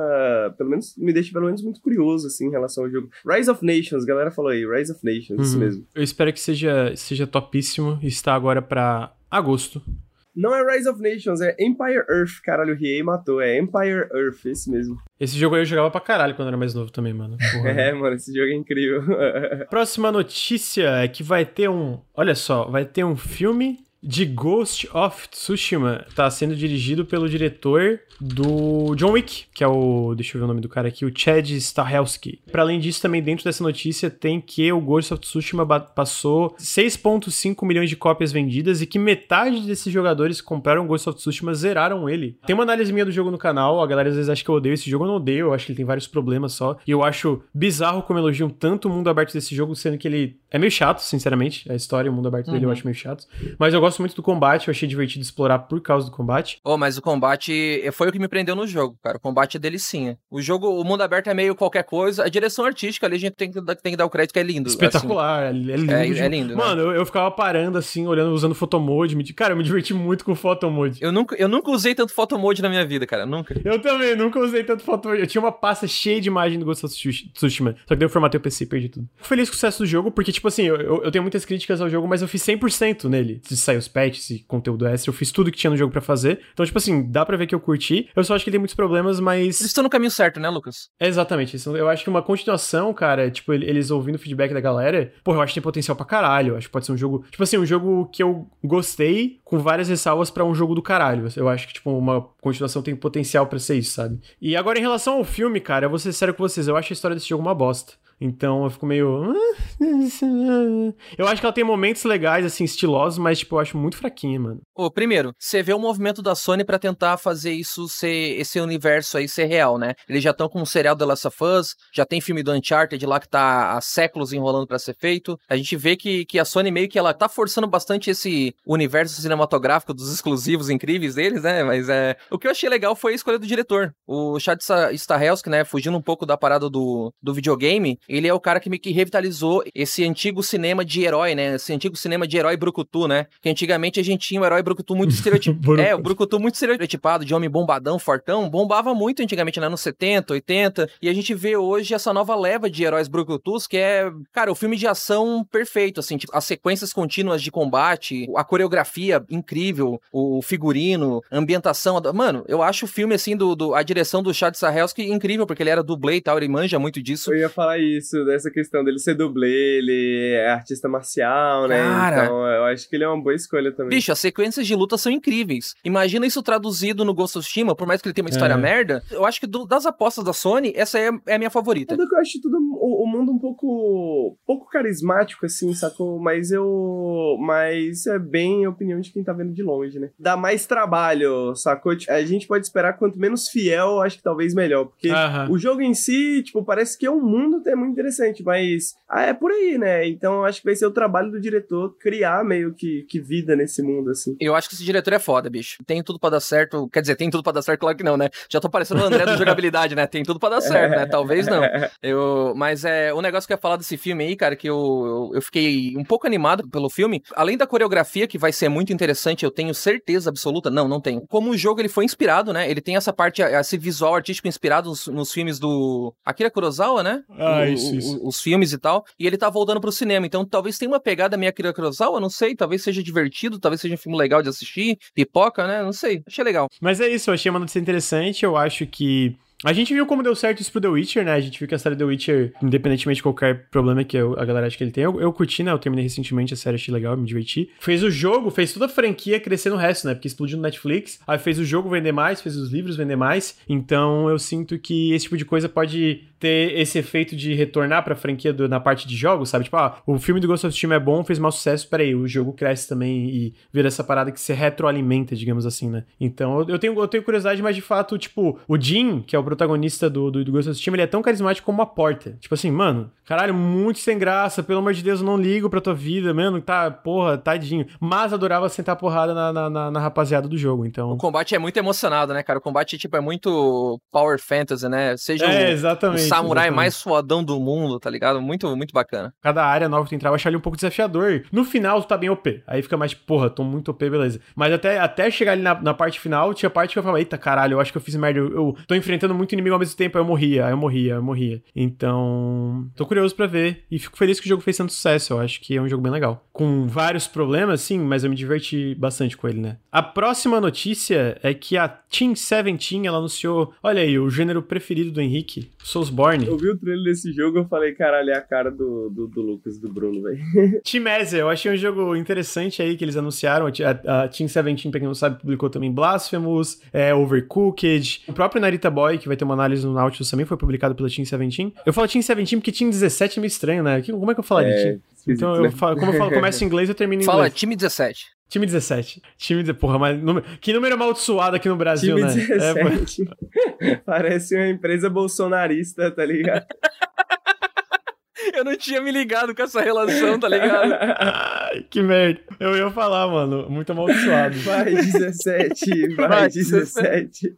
pelo menos, me deixa pelo menos muito curioso, assim, em relação ao jogo. Rise of Nations, galera falou aí, Rise of Nations, isso Uhum. mesmo. Eu espero que seja, seja topíssimo e está agora pra agosto. Não é Rise of Nations, é Empire Earth. Caralho, o Riei matou. É Empire Earth, esse mesmo. Esse jogo aí eu jogava pra caralho quando era mais novo também, mano. [laughs] Porra. É, mano, esse jogo é incrível. [laughs] Próxima notícia é que vai ter um. Olha só, vai ter um filme de Ghost of Tsushima tá sendo dirigido pelo diretor do John Wick, que é o. Deixa eu ver o nome do cara aqui, o Chad Stahelski. Para além disso, também dentro dessa notícia tem que o Ghost of Tsushima passou 6,5 milhões de cópias vendidas e que metade desses jogadores que compraram Ghost of Tsushima zeraram ele. Tem uma análise minha do jogo no canal, a galera às vezes acha que eu odeio esse jogo, eu não odeio, eu acho que ele tem vários problemas só. E eu acho bizarro como elogiam tanto o mundo aberto desse jogo, sendo que ele é meio chato, sinceramente. A história, o mundo aberto dele uhum. eu acho meio chato. Mas eu gosto muito do combate, eu achei divertido explorar por causa do combate. Oh, mas o combate foi o que me prendeu no jogo, cara. O combate é delicinha. O jogo, o mundo aberto é meio qualquer coisa. A direção artística ali a gente tem que, tem que dar o crédito que é lindo. Espetacular, assim. é lindo. É, é lindo, né? Mano, eu, eu, ficava parando assim, olhando, usando photomode. Me, cara, eu me diverti muito com photomode. Eu nunca, eu nunca usei tanto photomode na minha vida, cara. Nunca. Eu também, nunca usei tanto photomode. Eu tinha uma pasta cheia de imagem do Ghost of Tsushima. Só que daí eu formatei o PC e perdi tudo. Feliz com o sucesso do jogo, porque, tipo assim, eu, eu, eu tenho muitas críticas ao jogo, mas eu fiz 100% nele. Se sair os patches e conteúdo extra, eu fiz tudo que tinha no jogo para fazer. Então, tipo assim, dá pra ver que eu curti. Eu só acho que tem muitos problemas, mas. Eles estão no caminho certo, né, Lucas? exatamente. Eu acho que uma continuação, cara, tipo, eles ouvindo o feedback da galera, pô, eu acho que tem potencial pra caralho. Eu acho que pode ser um jogo. Tipo assim, um jogo que eu gostei, com várias ressalvas para um jogo do caralho. Eu acho que, tipo, uma continuação tem potencial para ser isso, sabe? E agora, em relação ao filme, cara, eu vou ser sério com vocês, eu acho a história desse jogo uma bosta. Então eu fico meio. [laughs] Eu acho que ela tem momentos legais, assim, estilosos, mas, tipo, eu acho muito fraquinha, mano. Ô, primeiro, você vê o movimento da Sony para tentar fazer isso ser. esse universo aí ser real, né? Eles já estão com o serial The Last of Us, já tem filme do Uncharted lá que tá há séculos enrolando para ser feito. A gente vê que, que a Sony meio que ela tá forçando bastante esse universo cinematográfico dos [laughs] exclusivos incríveis deles, né? Mas é. Que eu achei legal foi a escolha do diretor. O Chad Stahelski, né? Fugindo um pouco da parada do, do videogame ele é o cara que me que revitalizou esse antigo cinema de herói, né? Esse antigo cinema de herói brucutu, né? Que antigamente a gente tinha um herói brucutu muito [laughs] estereotipado. é, o brucutu muito estereotipado, de homem bombadão, fortão, bombava muito antigamente, né? Nos 70, 80. E a gente vê hoje essa nova leva de heróis brucutus, que é, cara, o filme de ação perfeito, assim, tipo, as sequências contínuas de combate, a coreografia incrível, o figurino, a ambientação. Mano, eu acho o filme, assim, do, do a direção do Chad Stahelski incrível, porque ele era dublê e tal, ele manja muito disso. Eu ia falar isso dessa questão dele ser dublê, ele é artista marcial, né? Cara, então eu acho que ele é uma boa escolha também. Bicho, as sequências de luta são incríveis. Imagina isso traduzido no Ghost of Tsushima, por mais que ele tenha uma história é. merda. Eu acho que do, das apostas da Sony, essa é, é a minha favorita. Tudo que eu acho tudo o, o, mundo um pouco pouco carismático, assim, sacou? Mas eu. Mas é bem a opinião de quem tá vendo de longe, né? Dá mais trabalho, sacou? Tipo, a gente pode esperar quanto menos fiel, acho que talvez melhor. Porque uh -huh. o jogo em si, tipo, parece que é um mundo é muito interessante, mas ah, é por aí, né? Então acho que vai ser o trabalho do diretor criar meio que, que vida nesse mundo, assim. Eu acho que esse diretor é foda, bicho. Tem tudo para dar certo. Quer dizer, tem tudo para dar certo, claro que não, né? Já tô parecendo o André da [laughs] jogabilidade, né? Tem tudo para dar certo, né? Talvez não. [laughs] Eu, mas é o negócio que eu ia falar desse filme aí, cara, que eu, eu fiquei um pouco animado pelo filme. Além da coreografia, que vai ser muito interessante, eu tenho certeza absoluta. Não, não tenho. Como o jogo ele foi inspirado, né? Ele tem essa parte, esse visual artístico inspirado nos, nos filmes do Akira Kurosawa, né? Ah, o, isso, isso. O, os filmes e tal. E ele tá voltando pro cinema. Então talvez tenha uma pegada meio Akira Kurosawa, não sei. Talvez seja divertido, talvez seja um filme legal de assistir. Pipoca, né? Não sei. Achei legal. Mas é isso, eu achei uma notícia interessante. Eu acho que a gente viu como deu certo isso pro The Witcher, né? A gente viu que a série The Witcher, independentemente de qualquer problema que a galera acha que ele tem, eu, eu curti, né? Eu terminei recentemente a série, achei legal, me diverti. Fez o jogo, fez toda a franquia crescer no resto, né? Porque explodiu no Netflix. Aí fez o jogo vender mais, fez os livros vender mais. Então eu sinto que esse tipo de coisa pode ter esse efeito de retornar pra franquia do, na parte de jogos, sabe? Tipo, ah, o filme do Ghost of Tsushima é bom, fez mau sucesso, peraí, o jogo cresce também e vira essa parada que se retroalimenta, digamos assim, né? Então eu, eu tenho, eu tenho curiosidade, mas de fato, tipo, o Jim, que é o protagonista do, do, do Ghost of Tsushima, ele é tão carismático como uma porta. Tipo assim, mano, caralho, muito sem graça, pelo amor de Deus, eu não ligo pra tua vida, mano, tá, porra, tadinho. Mas adorava sentar porrada na, na, na, na rapaziada do jogo, então... O combate é muito emocionado, né, cara? O combate, tipo, é muito power fantasy, né? Seja é, o, exatamente, o samurai exatamente. mais fodão do mundo, tá ligado? Muito, muito bacana. Cada área nova que tu entrava, eu achava ele um pouco desafiador. No final, tu tá bem OP. Aí fica mais, porra, tô muito OP, beleza. Mas até, até chegar ali na, na parte final, tinha parte que eu falava, eita, caralho, eu acho que eu fiz merda. Eu, eu tô enfrentando muito inimigo ao mesmo tempo, aí eu morria, aí eu morria, eu morria. Então, tô curioso para ver e fico feliz que o jogo fez tanto sucesso. Eu acho que é um jogo bem legal. Com vários problemas, sim, mas eu me diverti bastante com ele, né? A próxima notícia é que a Team 17 ela anunciou, olha aí, o gênero preferido do Henrique, Soulsborne. Eu vi o trailer desse jogo, eu falei, caralho, é a cara do, do, do Lucas do Bruno, velho. [laughs] Team Eze, eu achei um jogo interessante aí que eles anunciaram. A, a Team 17, pra quem não sabe, publicou também Blasphemous, é, Overcooked. O próprio Narita Boy, que vai ter uma análise no Nautilus também, foi publicado pela Team 17. Eu falo Team 17 porque Team 17 é meio estranho, né? Como é que eu falaria é, Team? Então, eu falo, como eu falo, começo em [laughs] inglês, eu termino em Fala, inglês. Fala, time 17. Time 17. Time de... Porra, mas número... que número amaldiçoado aqui no Brasil, Time né? 17. É... [laughs] Parece uma empresa bolsonarista, tá ligado? [laughs] Eu não tinha me ligado com essa relação, tá ligado? Ai, que merda. Eu ia falar, mano. Muito amaldiçoado. Vai [laughs] 17, vai, vai 17.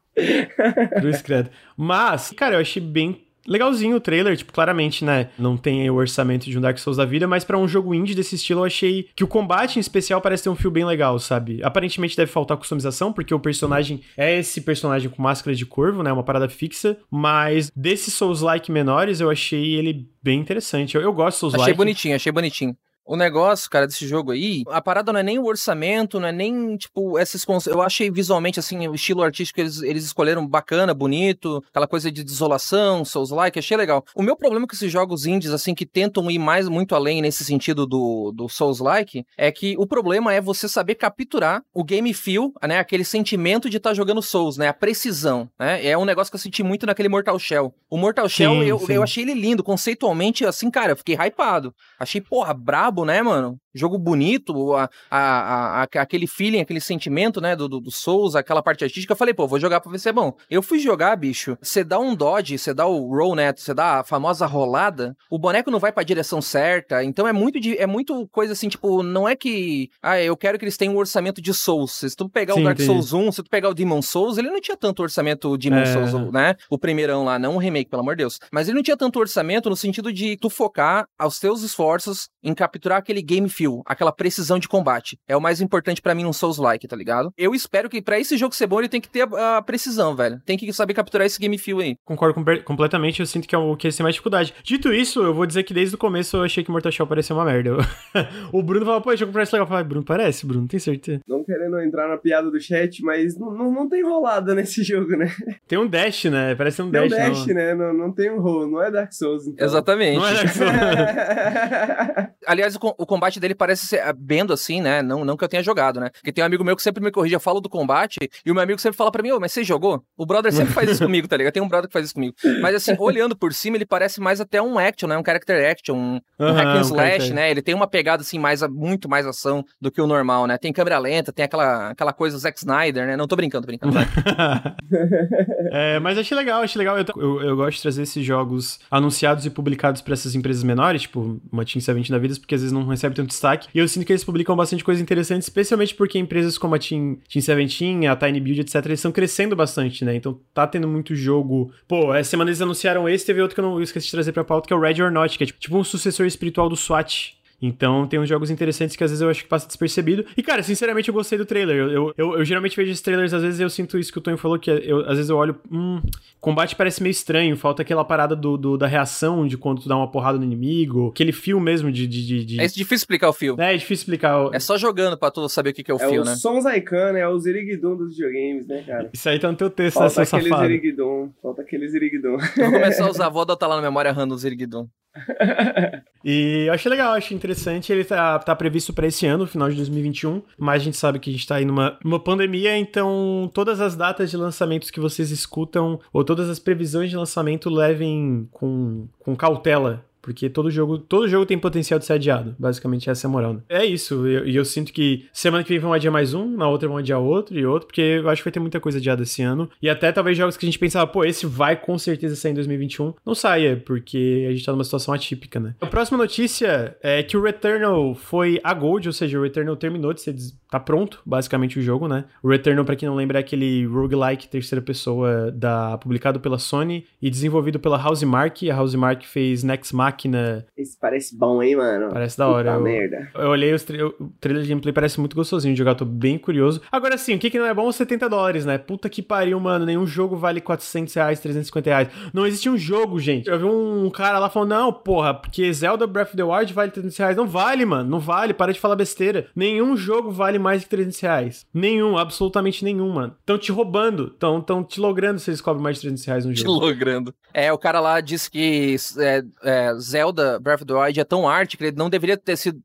Cruz credo. Mas, cara, eu achei bem legalzinho o trailer, tipo, claramente, né? Não tem o orçamento de um Dark Souls da vida, mas para um jogo indie desse estilo eu achei que o combate em especial parece ter um fio bem legal, sabe? Aparentemente deve faltar customização, porque o personagem é esse personagem com máscara de corvo, né? Uma parada fixa, mas desses Souls-like menores eu achei ele bem interessante. Eu, eu gosto de Souls-like. Achei bonitinho, achei bonitinho. O negócio, cara, desse jogo aí, a parada não é nem o orçamento, não é nem, tipo, esses Eu achei visualmente, assim, o estilo artístico que eles, eles escolheram bacana, bonito, aquela coisa de desolação, Souls-like, achei legal. O meu problema com esses jogos indies, assim, que tentam ir mais, muito além nesse sentido do, do Souls-like, é que o problema é você saber capturar o game feel, né, aquele sentimento de estar tá jogando Souls, né, a precisão, né, é um negócio que eu senti muito naquele Mortal Shell. O Mortal Shell, sim, eu, sim. eu achei ele lindo, conceitualmente, assim, cara, eu fiquei hypado. Achei, porra, brabo, né, mano? Jogo bonito, a, a, a, aquele feeling, aquele sentimento, né, do, do, Souls, aquela parte artística. Eu falei, pô, vou jogar pra ver se é bom. Eu fui jogar, bicho. Você dá um dodge, você dá o roll, né? Você dá a famosa rolada, o boneco não vai pra direção certa. Então é muito, de, é muito coisa assim, tipo, não é que. Ah, eu quero que eles tenham um orçamento de Souls. Se tu pegar Sim, o Dark entendi. Souls 1, se tu pegar o Demon Souls, ele não tinha tanto orçamento Demon é... Souls, né? O primeirão lá, não o remake, pelo amor de Deus. Mas ele não tinha tanto orçamento no sentido de tu focar aos teus esforços em capturar aquele game feel, aquela precisão de combate. É o mais importante para mim num Souls-like, tá ligado? Eu espero que para esse jogo ser bom, ele tem que ter a, a, precisão, velho. Tem que saber capturar esse game feel aí. Concordo com, completamente, eu sinto que é o que eles têm mais dificuldade. Dito isso, eu vou dizer que desde o começo eu achei que Mortal Shell parecia uma merda. [laughs] o Bruno falou, pô, esse jogo parece legal. Eu falei, Bruno, parece, Bruno, tem certeza. Não querendo entrar na piada do chat, mas não, não, não tem rolada nesse [laughs] jogo, né? Tem um dash, né? Parece um tem dash. Tem um dash, não. né? Não, não tem um roll, não é Dark Souls. Então. Exatamente. Não é Dark Souls. [laughs] Aliás, o, o combate dele parece ser bendo assim, né? Não, não que eu tenha jogado, né? Porque tem um amigo meu que sempre me corrige, eu falo do combate, e o meu amigo sempre fala para mim, ô, mas você jogou? O brother sempre faz isso [laughs] comigo, tá ligado? Tem um brother que faz isso comigo. Mas assim, [laughs] olhando por cima, ele parece mais até um action, né? Um character action, um, um hack and slash, né? Ele tem uma pegada assim, mais, muito mais ação do que o normal, né? Tem câmera lenta, tem aquela, aquela coisa Zack Snyder, né? Não tô brincando, tô brincando. [laughs] é, mas achei legal, achei legal. Eu, eu, eu, gosto de trazer esses jogos anunciados e publicados para essas empresas menores, tipo uma Team 70 da vida, porque às vezes não recebe tanto destaque. E eu sinto que eles publicam bastante coisa interessante, especialmente porque empresas como a Team, Team 17, a Tiny Build, etc., eles estão crescendo bastante, né? Então tá tendo muito jogo. Pô, essa semana eles anunciaram esse, teve outro que eu não eu esqueci de trazer pra pauta, que é o Red or Not, que é tipo, tipo um sucessor espiritual do SWAT. Então tem uns jogos interessantes que às vezes eu acho que passa despercebido. E, cara, sinceramente, eu gostei do trailer. Eu, eu, eu, eu geralmente vejo esses trailers, às vezes eu sinto isso que o Tony falou, que eu, às vezes eu olho, hum, combate parece meio estranho, falta aquela parada do, do, da reação de quando tu dá uma porrada no inimigo, aquele fio mesmo de. de, de, de... É difícil explicar o fio. É, é difícil explicar. O... É só jogando pra tu saber o que, que é o é fio, o né? Sons Icon, é o Ziriguidum dos videogames, né, cara? Isso aí tá no teu texto, falta né, seu aquele safado. Ziriguidum, falta aquele Ziriguidum. Vou começar a [laughs] usar da tá lá na memória RAM do Ziriguidum. [laughs] e eu achei legal, achei interessante. Ele tá, tá previsto para esse ano, final de 2021, mas a gente sabe que a gente tá aí numa, numa pandemia, então todas as datas de lançamentos que vocês escutam, ou todas as previsões de lançamento, levem com, com cautela porque todo jogo, todo jogo tem potencial de ser adiado. Basicamente, essa é a moral. Né? É isso. E eu, eu, sinto que semana que vem vão adiar mais um, na outra vão adiar outro e outro, porque eu acho que vai ter muita coisa adiada esse ano. E até talvez jogos que a gente pensava, pô, esse vai com certeza sair em 2021, não saia, porque a gente tá numa situação atípica, né? A próxima notícia é que o Returnal foi a Gold, ou seja, o Returnal terminou de ser. tá pronto, basicamente, o jogo, né? O Returnal, pra quem não lembra, é aquele roguelike terceira pessoa da, publicado pela Sony e desenvolvido pela Housemark. A Housemark fez Next Machina máquina. Esse parece bom, hein, mano? Parece da hora. Puta eu, merda. eu olhei os tra o trailer de gameplay, parece muito gostosinho de jogar, tô bem curioso. Agora sim, o que, que não é bom? 70 dólares, né? Puta que pariu, mano. Nenhum jogo vale 400 reais, 350 reais. Não existe um jogo, gente. Eu vi um cara lá falando, não, porra, porque Zelda Breath of the Wild vale 300 reais. Não vale, mano. Não vale. Para de falar besteira. Nenhum jogo vale mais que 300 reais. Nenhum, absolutamente nenhum, mano. Estão te roubando. Estão te logrando se eles cobram mais de 300 reais no Te jogo. logrando. É, o cara lá disse que é, é, Zelda Breath of the Wild é tão arte que ele não deveria ter sido.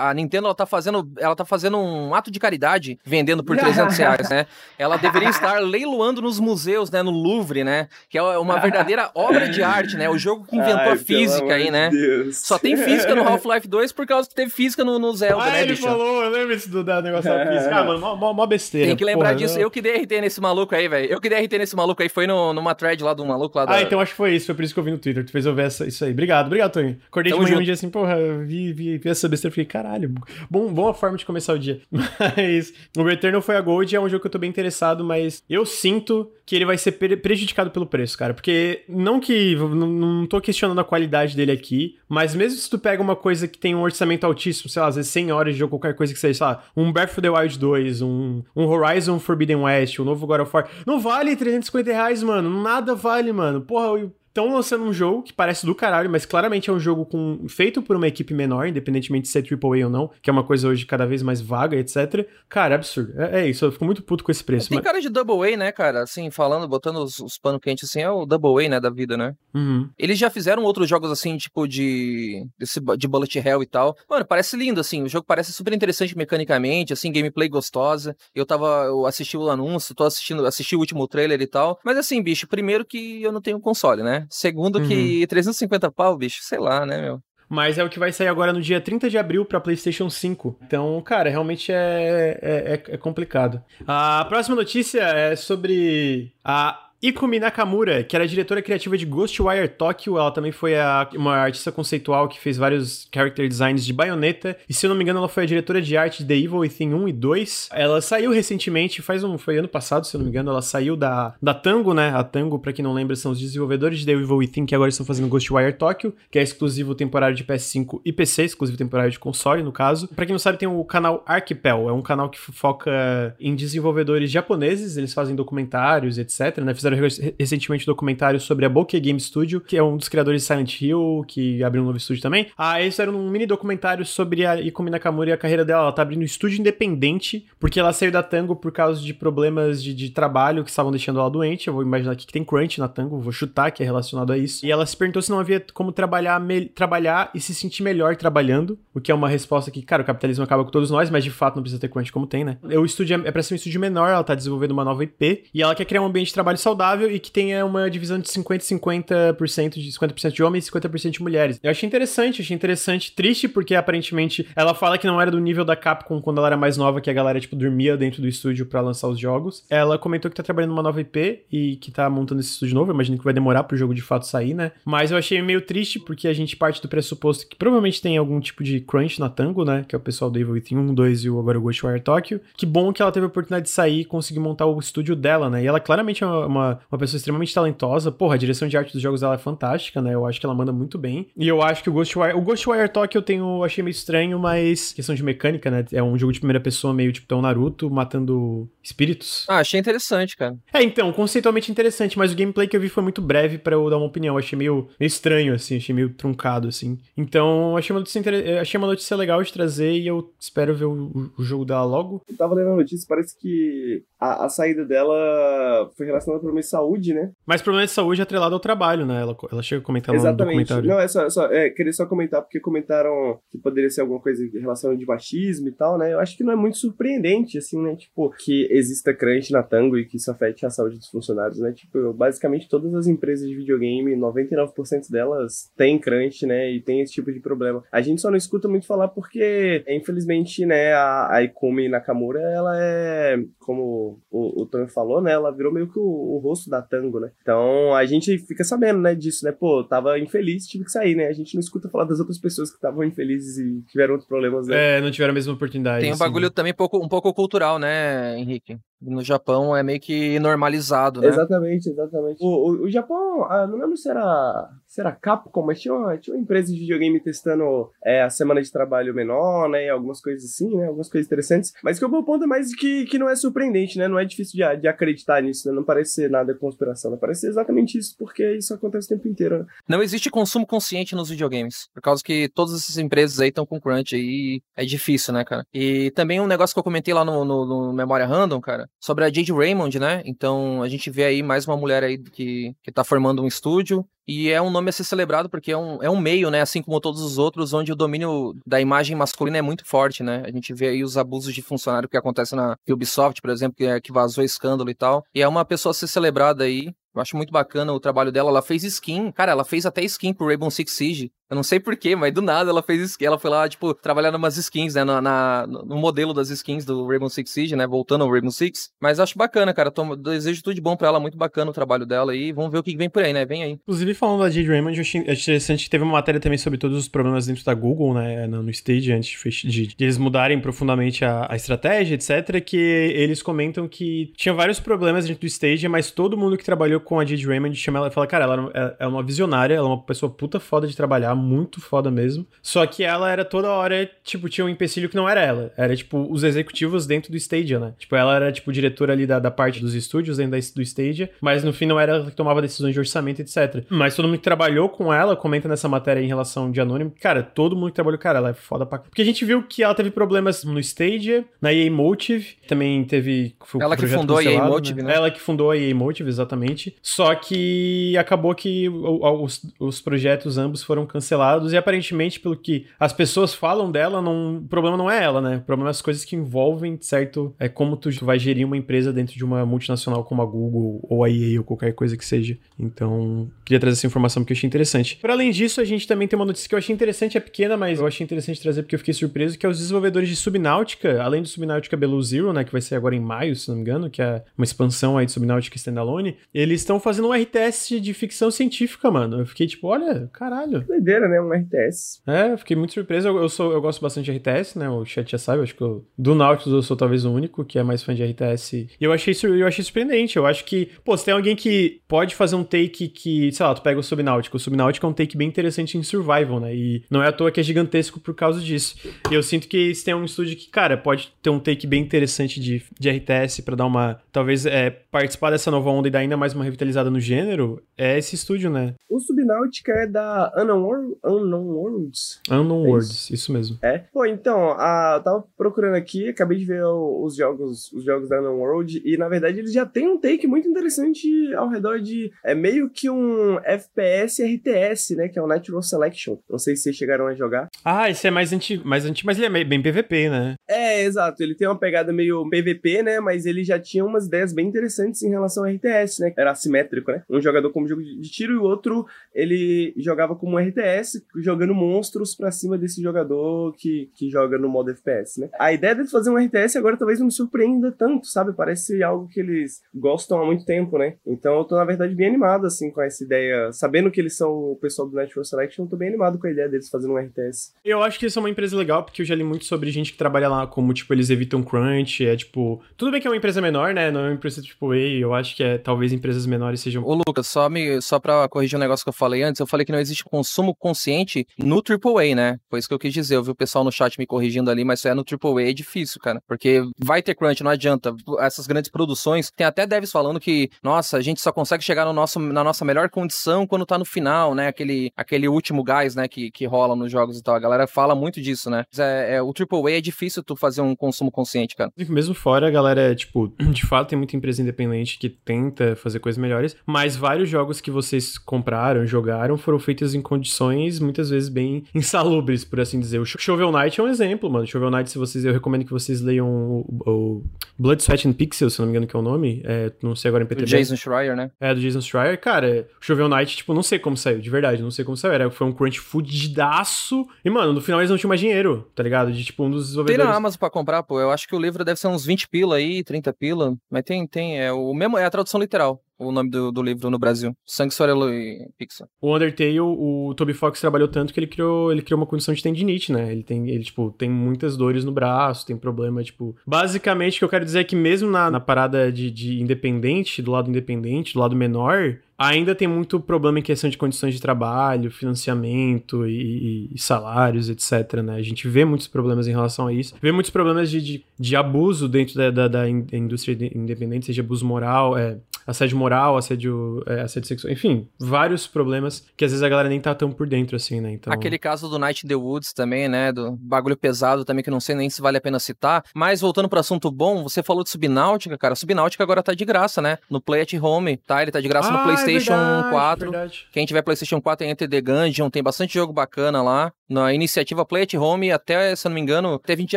A Nintendo ela tá fazendo, ela tá fazendo um ato de caridade vendendo por [laughs] 300 reais, né? Ela deveria estar leiloando nos museus, né? No Louvre, né? Que é uma [laughs] verdadeira obra de arte, né? O jogo que inventou Ai, a física aí, né? de Deus. Só tem física no [laughs] Half-Life 2 por causa que teve física no, no Zelda, Ah, né, ele bicho? falou, eu lembro desse do negócio da física. Ah, mano, mó, mó, besteira. Tem que lembrar porra, disso. não- Eu que dei RT nesse maluco aí, velho. Eu que dei RT nesse maluco aí. Foi no, numa thread lá do maluco lá da. Ah, então acho que foi isso, foi por isso que eu vi no Twitter. Tu fez eu ver essa, isso aí. Obrigado, obrigado, Tony. Acordei Tamo de manhã um dia assim, porra, vi, vi, vi essa besteira e fiquei, caralho, bom, boa forma de começar o dia. [laughs] Mas o Returnal foi a Gold, é um jogo que eu tô bem interessado, mas eu sinto que ele vai ser pre- prejudicado pelo preço, cara. Porque não que. Não, não tô questionando a qualidade dele aqui, mas mesmo se tu pega uma coisa que tem um orçamento altíssimo, sei lá, às vezes 100 horas de jogo, qualquer coisa que seja, sei lá, um Breath of the Wild 2, um, um Horizon Forbidden West, um novo God of War, não vale 350 reais, mano. Nada vale, mano. Porra, eu. Estão lançando um jogo que parece do caralho, mas claramente é um jogo com, feito por uma equipe menor, independentemente de ser AAA ou não, que é uma coisa hoje cada vez mais vaga, etc. Cara, é absurdo. É, é isso, eu fico muito puto com esse preço. Tem mas- cara de Double A, né, cara? Assim, falando, botando os, os panos quentes assim, é o Double A, né, da vida, né? Uhum. Eles já fizeram outros jogos assim, tipo de. Desse, de Bullet Hell e tal. Mano, parece lindo, assim. O jogo parece super interessante mecanicamente, assim, gameplay gostosa. Eu tava. Eu assisti o anúncio, tô assistindo, assisti o último trailer e tal. Mas assim, bicho, primeiro que eu não tenho console, né? Segundo que 350 pau, bicho, sei lá, né, meu? Mas é o que vai sair agora no dia 30 de abril pra PlayStation 5. Então, cara, realmente é, é, é- é complicado. A próxima notícia é sobre a Ikumi Nakamura, que era diretora criativa de Ghostwire Tokyo, ela também foi a- uma artista conceitual que fez vários character designs de Bayonetta, e se eu não me engano ela foi a diretora de arte de The Evil Within 1 e 2. Ela saiu recentemente, faz um, foi ano passado, se eu não me engano, ela saiu da, da Tango, né? A Tango, pra quem não lembra, são os desenvolvedores de The Evil Within que agora estão fazendo Ghostwire Tokyo, que é exclusivo temporário de PS5 e PC, exclusivo temporário de console, no caso. Pra quem não sabe, tem o canal Archipel, é um canal que foca em desenvolvedores japoneses, eles fazem documentários, etc, né? Fizeram re- recentemente um documentário sobre a Bokeh Game Studio, que é um dos criadores de Silent Hill, que abriu um novo estúdio também. Ah, eles fizeram um mini documentário sobre a Ikumi Nakamura e a carreira dela. Ela tá abrindo um estúdio independente, porque ela saiu da Tango por causa de problemas de, de trabalho que estavam deixando ela doente. Eu vou imaginar aqui que tem crunch na Tango, vou chutar que é relacionado a isso. E ela se perguntou se não havia como trabalhar, trabalhar e se sentir melhor trabalhando, o que é uma resposta que, cara, o capitalismo acaba com todos nós, mas de fato não precisa ter crunch como tem, né? O estúdio é, é pra ser um estúdio menor, ela tá desenvolvendo uma nova IP, e ela quer criar um ambiente de trabalho saudável e que tenha uma divisão de 50 50% de 50% de homens e 50% de mulheres. Eu achei interessante, achei interessante, triste porque aparentemente ela fala que não era do nível da Capcom quando ela era mais nova, que a galera tipo dormia dentro do estúdio pra lançar os jogos. Ela comentou que tá trabalhando numa nova IP e que tá montando esse estúdio novo, eu imagino que vai demorar pro jogo de fato sair, né? Mas eu achei meio triste porque a gente parte do pressuposto que provavelmente tem algum tipo de crunch na Tango, né? Que é o pessoal do Evil Within 1, 2 e o agora o Ghostwire Tokyo. Que bom que ela teve a oportunidade de sair e conseguir montar o estúdio dela, né? E ela claramente é uma, uma, uma pessoa extremamente talentosa. Porra, a direção de arte dos jogos dela é fantástica, né? Eu acho que ela manda muito bem. E eu acho que o Ghostwire... O Ghostwire Tokyo eu tenho... Achei meio estranho, mas... Questão de mecânica, né? É um jogo de primeira pessoa meio tipo tão Naruto, matando espíritos. Ah, achei interessante, cara. É, então, conceitualmente interessante, mas o gameplay que eu vi foi muito breve pra eu dar uma opinião. Eu achei meio, meio estranho, assim, achei meio truncado, assim. Então, achei uma, notícia inter- achei uma notícia legal de trazer e eu espero ver o, o jogo dela logo. Eu tava lendo a notícia, parece que a, a saída dela foi relacionada a problemas de saúde, né? Mas problema de saúde é atrelado ao trabalho, né? Ela, ela chega a comentar no Exatamente. documentário. Não, é só, só é, queria só comentar, porque comentaram que poderia ser alguma coisa em relação de machismo e tal, né? Eu acho que não é muito surpreendente, assim, né? Tipo, que exista crunch na Tango e que isso afete a saúde dos funcionários, né? Tipo, basicamente todas as empresas de videogame, 99% delas têm crunch, né? E tem esse tipo de problema. A gente só não escuta muito falar porque, infelizmente, né, a, a Ikumi Nakamura, ela é, como o, o falou, né? Ela virou meio que o, o rosto da Tango, né? Então a gente fica sabendo, né, disso, né? Pô, tava infeliz, tive que sair, né? A gente não escuta falar das outras pessoas que estavam infelizes e tiveram outros problemas, né? É, não tiveram a mesma oportunidade. Tem um assim. bagulho também pouco, um pouco cultural, né, Henrique? No Japão é meio que normalizado, né? Exatamente, exatamente. O, o, o Japão, ah, não lembro se era, será Capcom, mas tinha uma, tinha uma empresa de videogame testando é, a semana de trabalho menor, né? Algumas coisas assim, né? Algumas coisas interessantes. Mas que o meu ponto é mais que, que não é surpreendente, né? Não é difícil de, de acreditar nisso, né? Não parece ser nada conspiração, né? Parece ser exatamente isso, porque isso acontece o tempo inteiro, né? Não existe consumo consciente nos videogames. Por causa que todas essas empresas aí estão com crunch aí. É difícil, né, cara? E também um negócio que eu comentei lá no, no, no Memória Random, cara, sobre a Jade Raymond, né? Então a gente vê aí mais uma mulher aí que, que tá formando um estúdio. E é um nome a ser celebrado porque é um, é um meio, né? Assim como todos os outros, onde o domínio da imagem masculina é muito forte, né? A gente vê aí os abusos de funcionário que acontecem na Ubisoft, por exemplo, que, é, que vazou escândalo e tal. E é uma pessoa a ser celebrada aí. Eu acho muito bacana o trabalho dela. Ela fez skin. Cara, ela fez até skin pro Rainbow Six Siege. Eu não sei porquê, mas do nada ela fez. Ela foi lá, tipo, trabalhar umas skins, né? Na, na, no modelo das skins do Rainbow Six Siege, né? Voltando ao Rainbow Six. Mas acho bacana, cara. Tô, desejo tudo de bom pra ela. Muito bacana o trabalho dela aí. Vamos ver o que vem por aí, né? Vem aí. Inclusive, falando da Jade Raymond, eu achei interessante que teve uma matéria também sobre todos os problemas dentro da Google, né? No, stage, antes de, de, eles mudarem profundamente a, a, estratégia, etc. Que eles comentam que tinha vários problemas dentro do stage, mas todo mundo que trabalhou com a Jade Raymond chama ela e fala, cara, ela é uma visionária, ela é uma pessoa puta foda de trabalhar, muito foda mesmo. Só que ela era toda hora, tipo, tinha um empecilho que não era ela. Era, tipo, os executivos dentro do Stadia, né? Tipo, ela era, tipo, diretora ali da, da parte dos estúdios dentro da, do Stadia, mas no fim não era ela que tomava decisões de orçamento, etc. Mas todo mundo que trabalhou com ela, comenta nessa matéria em relação de Anônimo, cara, todo mundo que trabalhou, cara, ela é foda pra Porque a gente viu que ela teve problemas no Stadia, na EA Motive, também teve... ela que fundou a EA Motive, né? né? Ela que fundou a EA Motive, exatamente. Só que acabou que os, os projetos ambos foram cancelados e aparentemente pelo que as pessoas falam dela, não, o problema não é ela, né? O problema é as coisas que envolvem, certo? É como tu vai gerir uma empresa dentro de uma multinacional como a Google ou a EA ou qualquer coisa que seja. Então, queria trazer essa informação porque eu achei interessante. Para além disso, a gente também tem uma notícia que eu achei interessante, é pequena, mas eu achei interessante trazer porque eu fiquei surpreso, que é os desenvolvedores de Subnáutica, além do Subnáutica Below Zero, né, que vai ser agora em maio, se não me engano, que é uma expansão aí de Subnáutica Standalone, eles estão fazendo um RTS de ficção científica, mano. Eu fiquei tipo, olha, caralho. Doideira, né? Um RTS. É, fiquei muito surpreso. Eu, eu, sou, eu gosto bastante de RTS, né? O chat já sabe, acho que eu, do Nautilus eu sou talvez o único que é mais fã de RTS. E eu achei, eu achei surpreendente. Eu acho que, pô, se tem alguém que pode fazer um take que, sei lá, tu pega o Subnáutico. O Subnáutico é um take bem interessante em survival, né? E não é à toa que é gigantesco por causa disso. E eu sinto que se tem um estúdio que, cara, pode ter um take bem interessante de, de RTS para dar uma, talvez, é, participar dessa nova onda e dar ainda mais uma revitalizada no gênero, é esse estúdio, né? O Subnáutica é da Unknown, Unknown Worlds. Unknown é Worlds, isso. isso. mesmo. É? Pô, então, a, eu tava procurando aqui, acabei de ver os jogos, os jogos da Unknown World, e na verdade eles já têm um take muito interessante ao redor de. É meio que um FPS RTS, né? Que é o Natural Selection. Não sei se vocês chegaram a jogar. Ah, esse é mais antigo, mais antigo, mas ele é bem PVP, né? É, exato. Ele tem uma pegada meio PVP, né? Mas ele já tinha umas ideias bem interessantes em relação ao RTS, né? Era assimétrico, né? Um jogador como jogo de tiro e o outro ele jogava como RTS, jogando monstros pra cima desse jogador que, que joga no modo FPS, né? A ideia de fazer um RTS agora talvez não me surpreenda tanto, sabe? Parece algo que eles gostam há muito tempo, né? Então eu tô, na verdade, bem animado, assim, com essa ideia. Sabendo que eles são o pessoal do Natural Selection, eu tô bem animado com a ideia deles fazendo um RTS. Eu acho que eles são uma empresa legal, porque eu já li muito sobre gente que trabalha lá, como, tipo, eles evitam crunch, é tipo... Tudo bem que é uma empresa menor, né? Não é uma empresa tipo A, eu acho que é, talvez empresas menores sejam... Ô, Lucas, só, me, só pra corrigir um negócio que eu falei antes, eu falei que não existe consumo consciente no AAA, né? Foi isso que eu quis dizer. Eu vi o pessoal no chat me corrigindo ali, mas isso é no AAA é difícil, cara. Porque vai ter crunch, não adianta. Essas grandes produções, tem até devs falando que, nossa, a gente só consegue chegar no nosso, na nossa melhor condição quando tá no final, né? Aquele, aquele último gás, né, que, que rola nos jogos e tal. A galera fala muito disso, né? É, é, o AAA é difícil tu fazer um consumo consciente, cara. Mesmo fora, a galera, tipo, [clears throat] de fato tem muita empresa independente que tenta fazer coisas melhores, mas vários jogos que vocês compraram, jogaram, foram feitos em condições muitas vezes bem [laughs] insalubres, por assim dizer. O Shovel Knight é um exemplo, mano. Shovel Knight, se vocês, eu recomendo que vocês leiam o, o Blood, Sweat and Pixels, se não me engano que é o nome. É, não sei agora em PTB. Do Jason Schreier, né? É, do Jason Schreier. Cara, o Shovel Knight, tipo, não sei como saiu, de verdade, não sei como saiu. Era, foi um crunch fudidaço. E, mano, no final eles não tinham mais dinheiro, tá ligado? De, tipo, um dos desenvolvedores... Tem na Amazon pra comprar, pô. Eu acho que o livro deve ser uns 20 pila aí, 30 pila. Mas tem, tem, é o mesmo, é a tradução literal o nome do, do livro no Brasil. Sangue, Sorelo e Pixar. O Undertale, o Toby Fox trabalhou tanto que ele criou, ele criou uma condição de tendinite, né? Ele tem, ele, tipo, tem muitas dores no braço, tem problema, tipo... Basicamente, o que eu quero dizer é que mesmo na, na parada de, de independente, do lado independente, do lado menor, ainda tem muito problema em questão de condições de trabalho, financiamento e, e salários, etc, né? A gente vê muitos problemas em relação a isso. Vê muitos problemas de, de, de abuso dentro da, da, da indústria independente, seja abuso moral, é, assédio moral, assédio, é, assédio sexual, enfim, vários problemas que às vezes a galera nem tá tão por dentro assim, né? Então... Aquele caso do Night in the Woods também, né? Do bagulho pesado também, que não sei nem se vale a pena citar. Mas voltando pro assunto bom, você falou de Subnáutica, cara. Subnáutica agora tá de graça, né? No Play at Home, tá? Ele tá de graça ah, no é PlayStation é verdade, 4. Verdade. Quem tiver PlayStation 4 Enter the Gungeon, tem bastante jogo bacana lá. Na iniciativa Play at Home até, se eu não me engano, até 20 de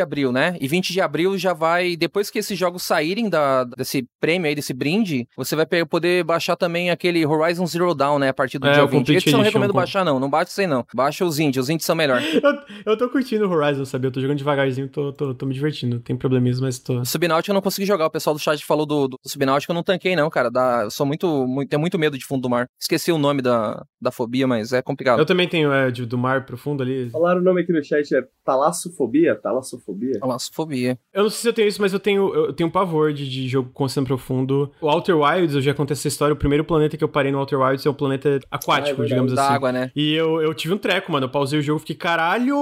abril, né? E 20 de abril já vai, depois que esses jogos saírem da, desse prêmio aí, desse brinde, você vai poder baixar também aquele Horizon Zero Dawn, né? A partir do é, dia 20. Esse eu não recomendo baixar, não. Não baixa isso aí, não. Baixa os indies, os indies são melhor. [laughs] eu, eu tô curtindo o Horizon, sabe? Eu tô jogando devagarzinho, tô, tô, tô me divertindo. Tem probleminha, mas tô. Subnáutica eu não consegui jogar. O pessoal do chat falou do, do Subnáutica, eu não tanquei, não, cara. Dá, eu sou muito, muito. Tenho muito medo de fundo do mar. Esqueci o nome da, da fobia, mas é complicado. Eu também tenho é, de, do mar profundo ali. Falaram o nome aqui no chat, é talassofobia? Talassofobia? Talassofobia. Eu não sei se eu tenho isso, mas eu tenho, eu tenho pavor de, de jogo com oceano profundo. O Outer Wilds, eu já contei essa história. O primeiro planeta que eu parei no Outer Wilds é um planeta aquático, ah, é digamos assim. água, né? E eu, eu tive um treco, mano. Eu pausei o jogo e fiquei, caralho!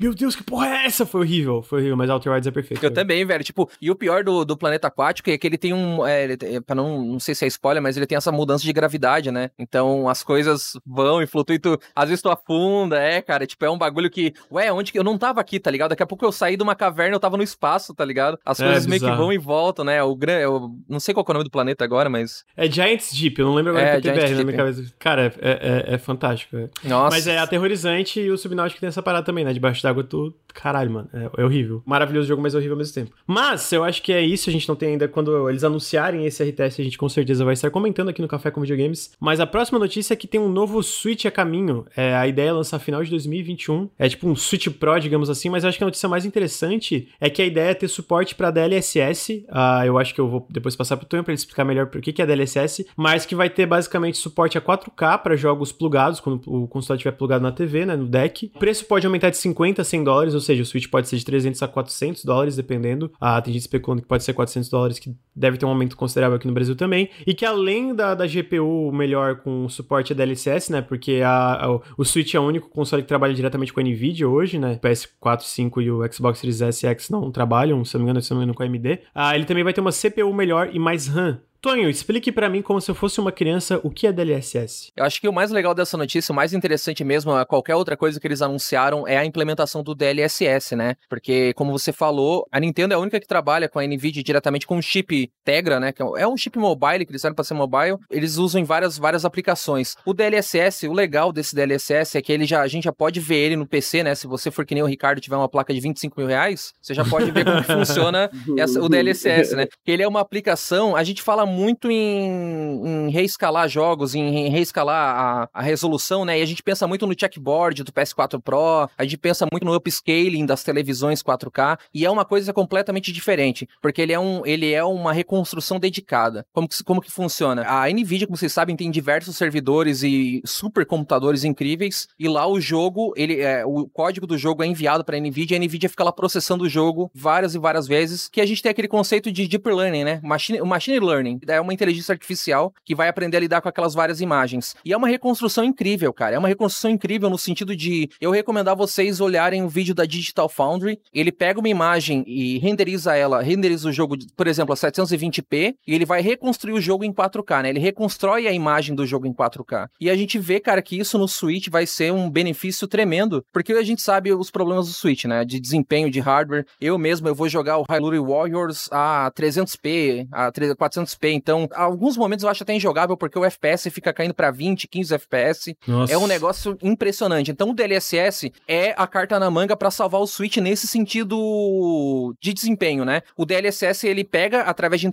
Meu Deus, que porra é essa? Foi horrível, foi horrível, mas Outer Wilds é perfeito. Eu também, velho. Tipo, e o pior do, do planeta aquático é que ele tem um. É, ele, pra não, não sei se é spoiler, mas ele tem essa mudança de gravidade, né? Então as coisas vão e flutuam e tu. Às vezes tu afunda, é, cara. Tipo, é um bagulho que. Ué, onde que. Eu não tava aqui, tá ligado? Daqui a pouco eu saí de uma caverna, eu tava no espaço, tá ligado? As é, coisas meio que vão e voltam, né? O grande. Eu não sei qual é o nome do planeta agora, mas. É Giants Deep, eu não lembro agora é, que TBR na minha cabeça. Cara, é, é, é fantástico. É. Nossa. Mas é aterrorizante e o Subnáutico tem essa parada também, né? Debaixo d'água tu. Caralho, mano. É, é, horrível. Maravilhoso jogo, mas é horrível ao mesmo tempo. Mas eu acho que é isso. A gente não tem ainda. Quando eles anunciarem esse RTS, a gente com certeza vai estar comentando aqui no Café com Videogames. Mas a próxima notícia é que tem um novo Switch a caminho. É, a ideia é lançar final de 2021. É tipo um Switch Pro, digamos assim. Mas eu acho que a notícia mais interessante é que a ideia é ter suporte para DLSS. Uh, eu acho que eu vou depois passar pro Tonho para ele explicar melhor por que, que é DLSS. Mas que vai ter basicamente suporte a 4K para jogos plugados, quando o console estiver plugado na TV, né, no deck. O preço pode aumentar de 50 a 100 dólares, ou seja, o Switch pode ser de 300 a 400 dólares, dependendo. Ah, tem gente especulando que pode ser 400 dólares, que deve ter um aumento considerável aqui no Brasil também. E que além da, da GPU melhor com suporte a DLSS, né, porque a, a, o Switch é o único console que trabalha diretamente com a NVIDIA hoje, né, o PS4, 5 e o Xbox Series S e X não trabalham, se não me engano, se não me engano com a AMD. Ah, ele também vai ter uma CPU melhor e mais RAM. Tonho, explique para mim como se eu fosse uma criança o que é DLSS. Eu acho que o mais legal dessa notícia, o mais interessante mesmo, a qualquer outra coisa que eles anunciaram é a implementação do DLSS, né? Porque como você falou, a Nintendo é a única que trabalha com a Nvidia diretamente com o chip Tegra, né? Que é um chip mobile que eles fizeram para ser mobile. Eles usam em várias várias aplicações. O DLSS, o legal desse DLSS é que ele já a gente já pode ver ele no PC, né? Se você for que nem o Ricardo tiver uma placa de 25 mil reais, você já pode ver como [laughs] funciona essa, o DLSS, né? Ele é uma aplicação. A gente fala muito em, em reescalar jogos, em, em reescalar a, a, resolução, né? E a gente pensa muito no checkboard do PS4 Pro, a gente pensa muito no upscaling das televisões 4K, e é uma coisa completamente diferente, porque ele é, um, ele é uma reconstrução dedicada. Como que, como que funciona? A NVIDIA, como vocês sabem, tem diversos servidores e supercomputadores incríveis, e lá o jogo, ele é, o código do jogo é enviado para a NVIDIA, e a NVIDIA fica lá processando o jogo várias e várias vezes, que a gente tem aquele conceito de deep learning, né? Machine, machine learning. É uma inteligência artificial que vai aprender a lidar com aquelas várias imagens. E é uma reconstrução incrível, cara. É uma reconstrução incrível no sentido de eu recomendar vocês olharem o vídeo da Digital Foundry. Ele pega uma imagem e renderiza ela, renderiza o jogo, por exemplo, a 720p, e ele vai reconstruir o jogo em 4K, né? Ele reconstrói a imagem do jogo em 4K. E a gente vê, cara, que isso no Switch vai ser um benefício tremendo, porque a gente sabe os problemas do Switch, né? De desempenho de hardware. Eu mesmo, eu vou jogar o Hyrule Warriors a 300p, a 400p, então alguns momentos eu acho até injogável porque o FPS fica caindo para 20, 15 FPS. Nossa. É um negócio impressionante. Então o DLSS é a carta na manga para salvar o Switch nesse sentido de desempenho, né? O DLSS ele pega através de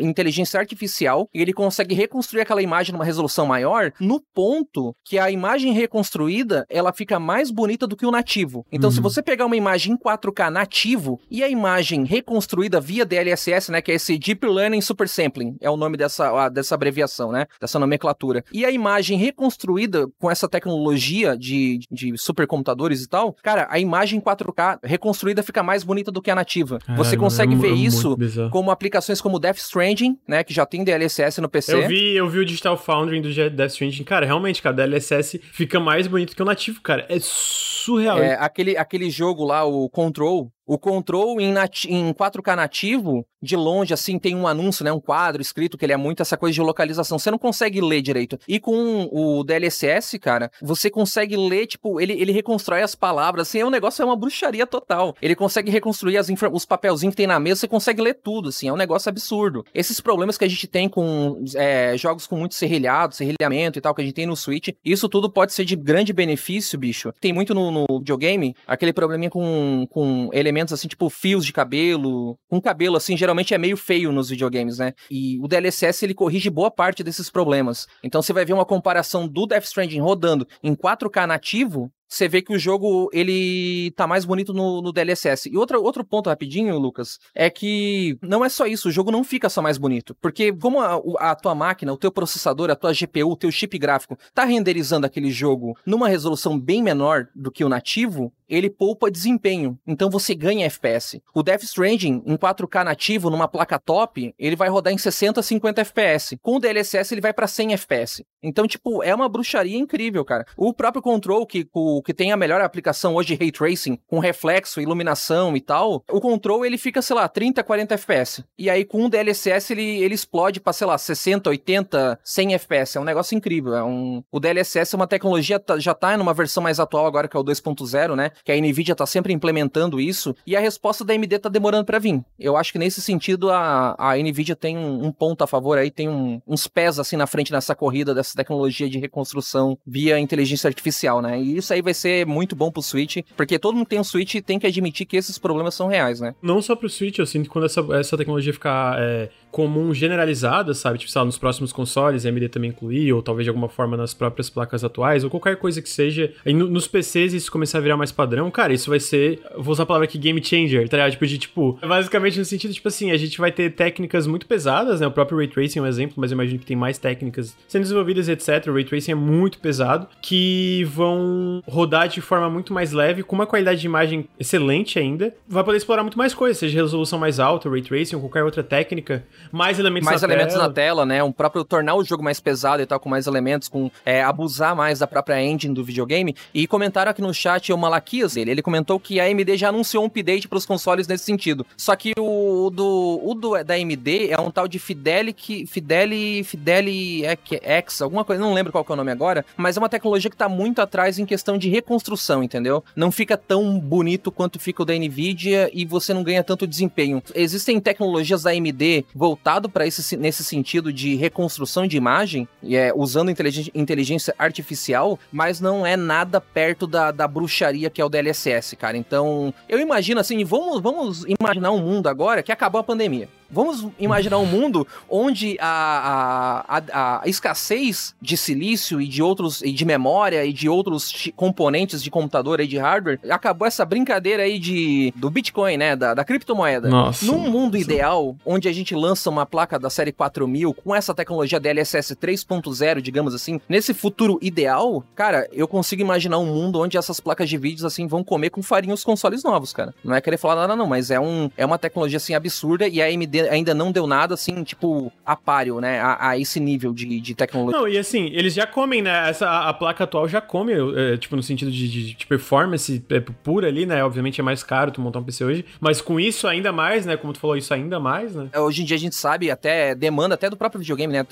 inteligência artificial e ele consegue reconstruir aquela imagem numa resolução maior no ponto que a imagem reconstruída ela fica mais bonita do que o nativo. Então uhum. se você pegar uma imagem em 4K nativo e a imagem reconstruída via DLSS, né, que é esse Deep Learning Super Sampling, É o nome dessa, dessa abreviação, né? Dessa nomenclatura. E a imagem reconstruída com essa tecnologia de, de supercomputadores e tal, cara, a imagem 4K reconstruída fica mais bonita do que a nativa. Você consegue é, ver é isso como aplicações como Death Stranding, né? Que já tem DLSS no PC. Eu vi, eu vi o Digital Foundry do Death Stranding. Cara, realmente, cara, DLSS fica mais bonito que o nativo, cara. É surreal. É, aquele, aquele jogo lá, o Control, o Control em, em 4K nativo, de longe, assim, tem um anúncio, né? Um quadro escrito que ele é muito essa coisa de localização. Você não consegue ler direito. E com o DLSS, cara, você consegue ler, tipo, ele, ele reconstrói as palavras, assim, é um negócio, é uma bruxaria total. Ele consegue reconstruir as os papelzinhos que tem na mesa, você consegue ler tudo, assim, é um negócio absurdo. Esses problemas que a gente tem com é, jogos com muito serrilhado, serrilhamento e tal, que a gente tem no Switch, isso tudo pode ser de grande benefício, bicho. Tem muito no, no videogame, aquele probleminha com, com elementos, assim, tipo fios de cabelo, um cabelo, assim, geralmente é meio feio nos videogames, né? E o DLSS ele corrige boa parte desses problemas. Então você vai ver uma comparação do Death Stranding rodando em 4K nativo você vê que o jogo ele tá mais bonito no, no DLSS. E outro, outro ponto rapidinho, Lucas, é que não é só isso, o jogo não fica só mais bonito. Porque como a, a tua máquina, o teu processador, a tua GPU, o teu chip gráfico tá renderizando aquele jogo numa resolução bem menor do que o nativo, ele poupa desempenho. Então você ganha FPS. O Death Stranding em 4K nativo numa placa top, ele vai rodar em 60 50 FPS. Com o DLSS ele vai para 100 FPS. Então, tipo, é uma bruxaria incrível, cara. O próprio Control que o que tem a melhor aplicação hoje de Ray Tracing, com reflexo, iluminação e tal, o Control ele fica, sei lá, 30, 40 FPS. E aí com o DLSS ele, ele explode pra, sei lá, 60, 80, 100 FPS. É um negócio incrível. É um... O DLSS é uma tecnologia, já tá numa versão mais atual agora, que é o 2.0, né? Que a NVIDIA tá sempre implementando isso. E a resposta da AMD tá demorando para vir. Eu acho que nesse sentido a, a NVIDIA tem um, um ponto a favor aí, tem um, uns pés assim na frente nessa corrida dessa tecnologia de reconstrução via inteligência artificial, né? E isso aí vai ser muito bom pro Switch, porque todo mundo que tem um Switch tem que admitir que esses problemas são reais, né? Não só pro Switch, eu sinto que quando essa, essa tecnologia ficar é, comum generalizada, sabe? Tipo, sei lá, nos próximos consoles, a AMD também incluir, ou talvez de alguma forma nas próprias placas atuais, ou qualquer coisa que seja. Aí no, nos PCs isso começar a virar mais padrão, cara, isso vai ser, vou usar a palavra aqui, game changer, tá ligado? Tipo, de tipo, basicamente no sentido, tipo assim, a gente vai ter técnicas muito pesadas, né? O próprio Ray Tracing é um exemplo, mas eu imagino que tem mais técnicas sendo desenvolvidas, etc. O Ray Tracing é muito pesado, que vão rodar de forma muito mais leve, com uma qualidade de imagem excelente ainda. Vai poder explorar muito mais coisas, seja resolução mais alta, Ray Tracing ou qualquer outra técnica mais elementos mais na elementos tela. na tela, né? Um próprio tornar o jogo mais pesado e tal, com mais elementos, com é, abusar mais da própria engine do videogame. E comentaram aqui no chat o Malaquias, ele, ele comentou que a AMD já anunciou um update para os consoles nesse sentido. Só que o, o do, o do da AMD é um tal de Fidelic, Fideli, Fideli X, alguma coisa, não lembro qual é o nome agora, mas é uma tecnologia que está muito atrás em questão de reconstrução, entendeu? Não fica tão bonito quanto fica o da Nvidia e você não ganha tanto desempenho. Existem tecnologias da AMD voltado para esse nesse sentido de reconstrução de imagem, é, usando inteligência artificial, mas não é nada perto da, da bruxaria que é o DLSS, cara. Então, eu imagino assim, vamos, vamos imaginar um mundo agora que acabou a pandemia. Vamos imaginar um mundo onde a, a, a, a, escassez de silício e de outros e de memória e de outros componentes de computador e de hardware acabou essa brincadeira aí de do Bitcoin, né, da, da criptomoeda. Nossa. Num mundo ideal onde a gente lança uma placa da série 4000 com essa tecnologia DLSS 3.0, digamos assim, nesse futuro ideal, cara, eu consigo imaginar um mundo onde essas placas de vídeos assim vão comer com farinha os consoles novos, cara. Não é querer falar nada não, mas é um é uma tecnologia assim absurda e a AMD ainda não deu nada, assim, tipo, a páreo, né? A, a, esse nível de, de tecnologia. Não, e assim, eles já comem, né? Essa, a, a placa atual já come, é, tipo, no sentido de, de, de performance é, pura ali, né? Obviamente é mais caro tu montar um PC hoje, mas com isso ainda mais, né? Como tu falou, isso ainda mais, né? É, hoje em dia a gente sabe, até demanda até do próprio videogame, né?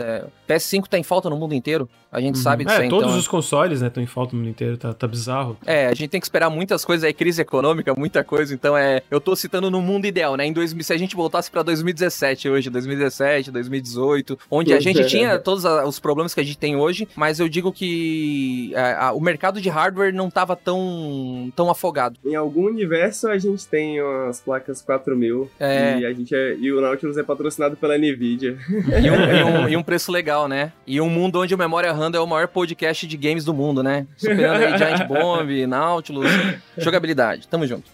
PS5 tá em falta no mundo inteiro. A gente uhum. sabe disso. É, todos então... os consoles, né, estão em falta no mundo inteiro, tá, tá bizarro. É, a gente tem que esperar muitas coisas aí, crise econômica, muita coisa. Então é. Eu tô citando no mundo ideal, né? Em 2000, se a gente voltasse pra 2017 hoje, 2017, 2018, onde a gente é. tinha todos os problemas que a gente tem hoje, mas eu digo que é, a, o mercado de hardware não tava tão, tão afogado. Em algum universo a gente tem as placas 4000 é. e a gente é, e o Nautilus é patrocinado pela Nvidia. E um, e, um, [laughs] e um preço legal, né? E um mundo onde o memória Rando é o maior podcast de games do mundo, né? Superando aí Giant Bomb, Nautilus, jogabilidade. Tamo junto.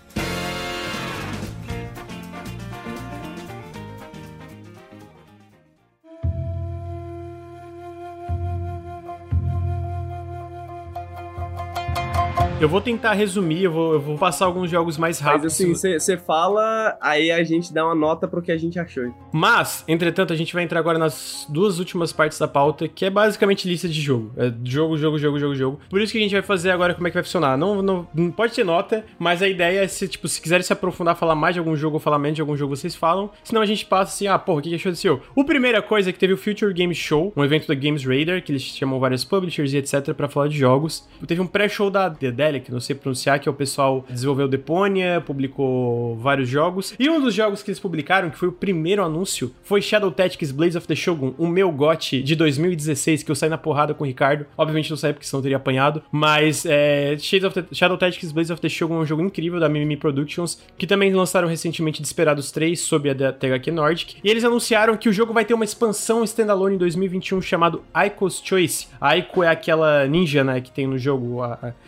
Eu vou tentar resumir, eu vou, eu vou passar alguns jogos mais rápidos. Mas assim, você fala, aí a gente dá uma nota pro que a gente achou. Mas, entretanto, a gente vai entrar agora nas duas últimas partes da pauta, que é basicamente lista de jogo. É jogo, jogo, jogo, jogo, jogo. Por isso que a gente vai fazer agora como é que vai funcionar. Não, não, não pode ter nota, mas a ideia é se, tipo, se quiserem se aprofundar, falar mais de algum jogo ou falar menos de algum jogo, vocês falam. Senão a gente passa assim, ah, porra, o que achou desse jogo? O primeira coisa é que teve o Future Game Show, um evento da Games Radar, que eles chamam vários publishers e etc para falar de jogos. Teve um pré-show da Dedelic, não sei pronunciar que é o pessoal desenvolveu Deponia, publicou vários jogos. E um dos jogos que eles publicaram, que foi o primeiro anúncio, foi Shadow Tactics Blades of the Shogun, o meu GOT de 2016, que eu saí na porrada com o Ricardo. Obviamente não saí porque senão teria apanhado, mas é, the, Shadow Tactics Blades of the Shogun é um jogo incrível da Mimimi Productions, que também lançaram recentemente Desperados 3 sob a THQ Nordic. E eles anunciaram que o jogo vai ter uma expansão standalone em 2021 chamado Aiko's Choice. A Aiko é aquela ninja, né, que tem no jogo.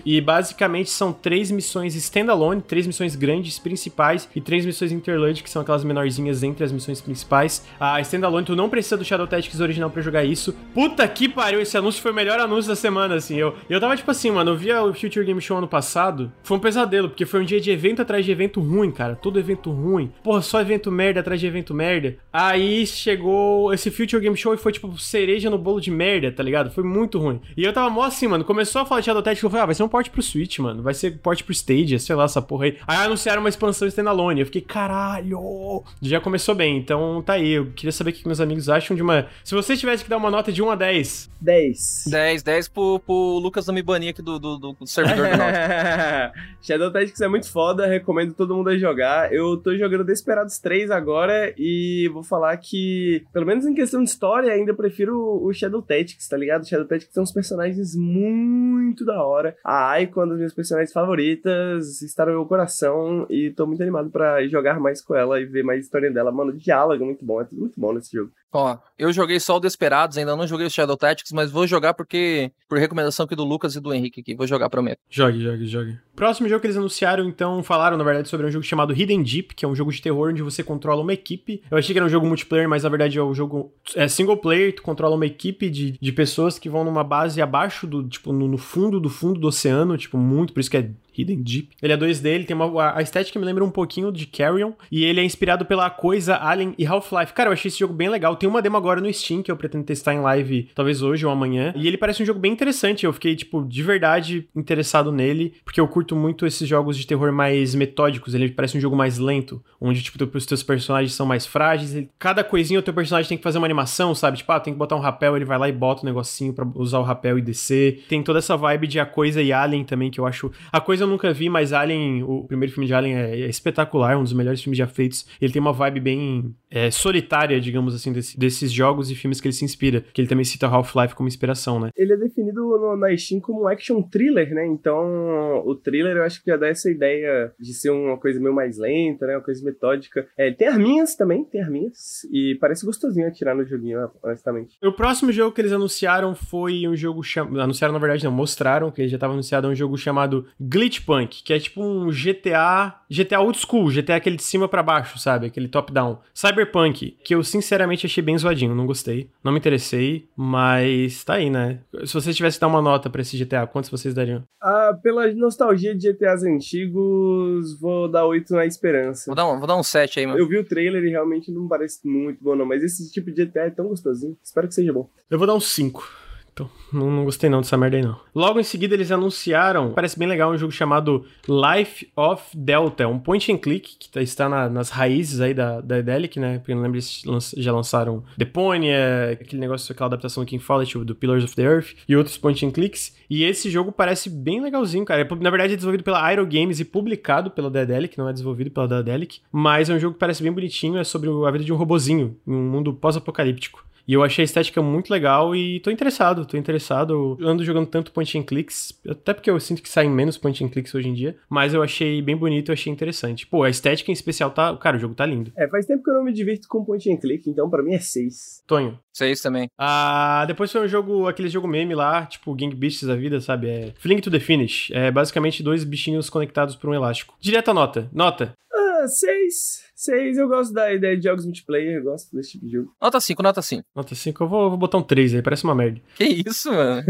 E basicamente são três três missões standalone, três missões grandes principais e três missões interlude, que são aquelas menorzinhas entre as missões principais. A standalone, tu não precisa do Shadow Tactics original para jogar isso. Puta que pariu, esse anúncio foi o melhor anúncio da semana, assim. Eu, eu tava tipo assim, mano, eu via o Future Game Show ano passado, foi um pesadelo, porque foi um dia de evento atrás de evento ruim, cara. Todo evento ruim. Porra, só evento merda atrás de evento merda. Aí chegou esse Future Game Show e foi tipo cereja no bolo de merda, tá ligado? Foi muito ruim. E eu tava mó assim, mano. Começou a falar de Shadow Tactics, eu falei, ah, vai ser um porte pro Switch, mano. Vai ser porte pro Stadia, sei lá, essa porra aí. Aí anunciaram uma expansão standalone. Eu fiquei, caralho! Já começou bem, então tá aí. Eu queria saber o que meus amigos acham de uma. Se você tivesse que dar uma nota de 1 a 10. 10. 10, 10 pro, pro Lucas não me banir aqui do, do, do servidor do norte. [laughs] Shadow Tactics é muito foda, recomendo todo mundo a jogar. Eu tô jogando Desperados 3 agora e vou falar que, pelo menos em questão de história, ainda prefiro o Shadow Tactics, tá ligado? Shadow Tactics tem uns personagens muito da hora. A é uma das minhas personagens favoritas, está no meu coração e tô muito animado para jogar mais com ela e ver mais história dela. Mano, diálogo é muito bom, é tudo muito bom nesse jogo. Ó, eu joguei só o Desperados, ainda não joguei o Shadow Tactics, mas vou jogar porque por recomendação aqui do Lucas e do Henrique aqui, vou jogar, prometo. Jogue, jogue, jogue. Próximo jogo que eles anunciaram, então, falaram na verdade sobre um jogo chamado Hidden Deep, que é um jogo de terror onde você controla uma equipe. Eu achei que era um jogo multiplayer, mas na verdade é um jogo é single player, tu controla uma equipe de, de pessoas que vão numa base abaixo do, tipo, no, no fundo do fundo do oceano, tipo, muito, por isso que é Hidden Deep. Ele é 2D, ele tem uma. A estética me lembra um pouquinho de Carrion. E ele é inspirado pela coisa Alien e Half-Life. Cara, eu achei esse jogo bem legal. Tem uma demo agora no Steam que eu pretendo testar em live, talvez hoje ou amanhã. E ele parece um jogo bem interessante. Eu fiquei, tipo, de verdade interessado nele. Porque eu curto muito esses jogos de terror mais metódicos. Ele parece um jogo mais lento. Onde, tipo, os teus personagens são mais frágeis. Cada coisinha o teu personagem tem que fazer uma animação, sabe? Tipo, ah, tem que botar um rapel, ele vai lá e bota um negocinho pra usar o rapel e descer. Tem toda essa vibe de A Coisa e Alien também, que eu acho. A Coisa eu nunca vi, mas Alien, o primeiro filme de Alien é, é espetacular, um dos melhores filmes já feitos. Ele tem uma vibe bem é, solitária, digamos assim, desse, desses jogos e filmes que ele se inspira. Que ele também cita Half-Life como inspiração, né? Ele é definido no, na Steam como um action thriller, né? Então, o thriller eu acho que já dá essa ideia de ser uma coisa meio mais lenta, né? Uma coisa metódica. É, tem arminhas também, tem arminhas. E parece gostosinho atirar no joguinho, honestamente. O próximo jogo que eles anunciaram foi um jogo chamado. Anunciaram, na verdade, não, mostraram, que já estava anunciado um jogo chamado Glitch Punk, que é tipo um GTA. GTA old school, GTA aquele de cima para baixo, sabe? Aquele top-down. Cyberpunk, que eu sinceramente achei bem zoadinho, não gostei. Não me interessei, mas tá aí, né? Se você tivesse que dar uma nota para esse GTA, quantos vocês dariam? Ah, pela nostalgia de GTAs antigos, vou dar 8 na esperança. Vou dar um, vou dar um 7 aí, mano. Eu vi o trailer e realmente não parece muito bom, não. Mas esse tipo de GTA é tão gostosinho. Espero que seja bom. Eu vou dar um 5. Então, não, não, gostei não dessa merda aí não. Logo em seguida eles anunciaram, parece bem legal, um jogo chamado Life of Delta, um point and click que tá, está na, nas raízes aí da, da Edelic, né? Porque eu não lembro se já lançaram Deponia, aquele negócio, aquela adaptação do King Follett, do Pillars of the Earth e outros point and clicks. E esse jogo parece bem legalzinho, cara. É, na verdade é desenvolvido pela Aero Games e publicado pela Daedalic, não é desenvolvido pela Daedalic, mas é um jogo que parece bem bonitinho, é sobre a vida de um robozinho em um mundo pós-apocalíptico. E eu achei a estética muito legal e tô interessado, tô interessado. Eu ando jogando tanto point and clicks, até porque eu sinto que saem menos point and clicks hoje em dia, mas eu achei bem bonito, eu achei interessante. Pô, a estética em especial tá, cara, o jogo tá lindo. É, faz tempo que eu não me divirto com point and click, então para mim é 6. Tonho. 6 também. Ah, depois foi um jogo, aquele jogo meme lá, tipo Gang Beasts da vida, sabe? É Fling to the Finish. É basicamente dois bichinhos conectados por um elástico. Direta nota. Nota. Ah, 6. 6, eu gosto da ideia de jogos multiplayer, eu gosto desse tipo de jogo. Nota 5, nota 5. Nota 5, eu vou, vou botar um 3 aí, parece uma merda. Que isso, mano?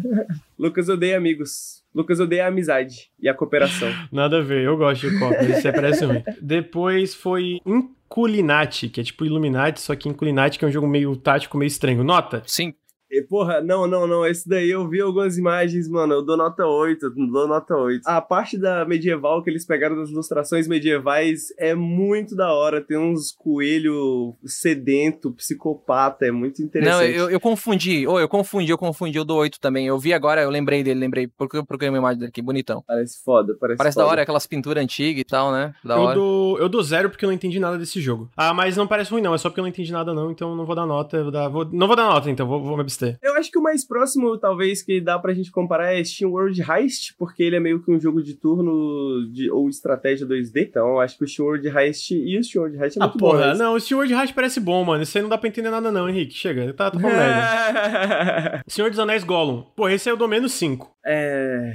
[laughs] Lucas odeia amigos. Lucas odeia a amizade e a cooperação. [laughs] Nada a ver, eu gosto de Copa, isso aí parece ruim. Depois foi Inculinati, que é tipo Illuminati, só que Inculinati que é um jogo meio tático, meio estranho. Nota? Sim. E, porra, não, não, não. Esse daí eu vi algumas imagens, mano. Eu dou nota 8, eu dou nota 8. A parte da medieval que eles pegaram das ilustrações medievais é muito da hora. Tem uns coelho sedento, psicopata, é muito interessante. Não, eu, eu confundi. Oh, eu confundi, eu confundi. Eu dou 8 também. Eu vi agora, eu lembrei dele, lembrei. Porque eu procurei uma imagem dele aqui, bonitão. Parece foda, parece Parece foda. da hora, aquelas pinturas antigas e tal, né? Da eu hora. dou, eu dou zero porque eu não entendi nada desse jogo. Ah, mas não parece ruim não, é só porque eu não entendi nada não, então não vou dar nota. Vou dar, vou- não vou dar nota, então vou, vou me abster. Eu acho que o mais próximo, talvez, que dá pra gente comparar é Steam World Heist, porque ele é meio que um jogo de turno de, ou estratégia 2D. Então, eu acho que o Steam World Heist e o Steam World Heist é Ah, muito bom. porra, mas- não, o Steward Heart parece bom, mano. Isso aí não dá pra entender nada não, Henrique. Chega, tá, tá falando [laughs] merda. Senhor dos Anéis Gollum. Porra, esse aí eu dou menos 5. é.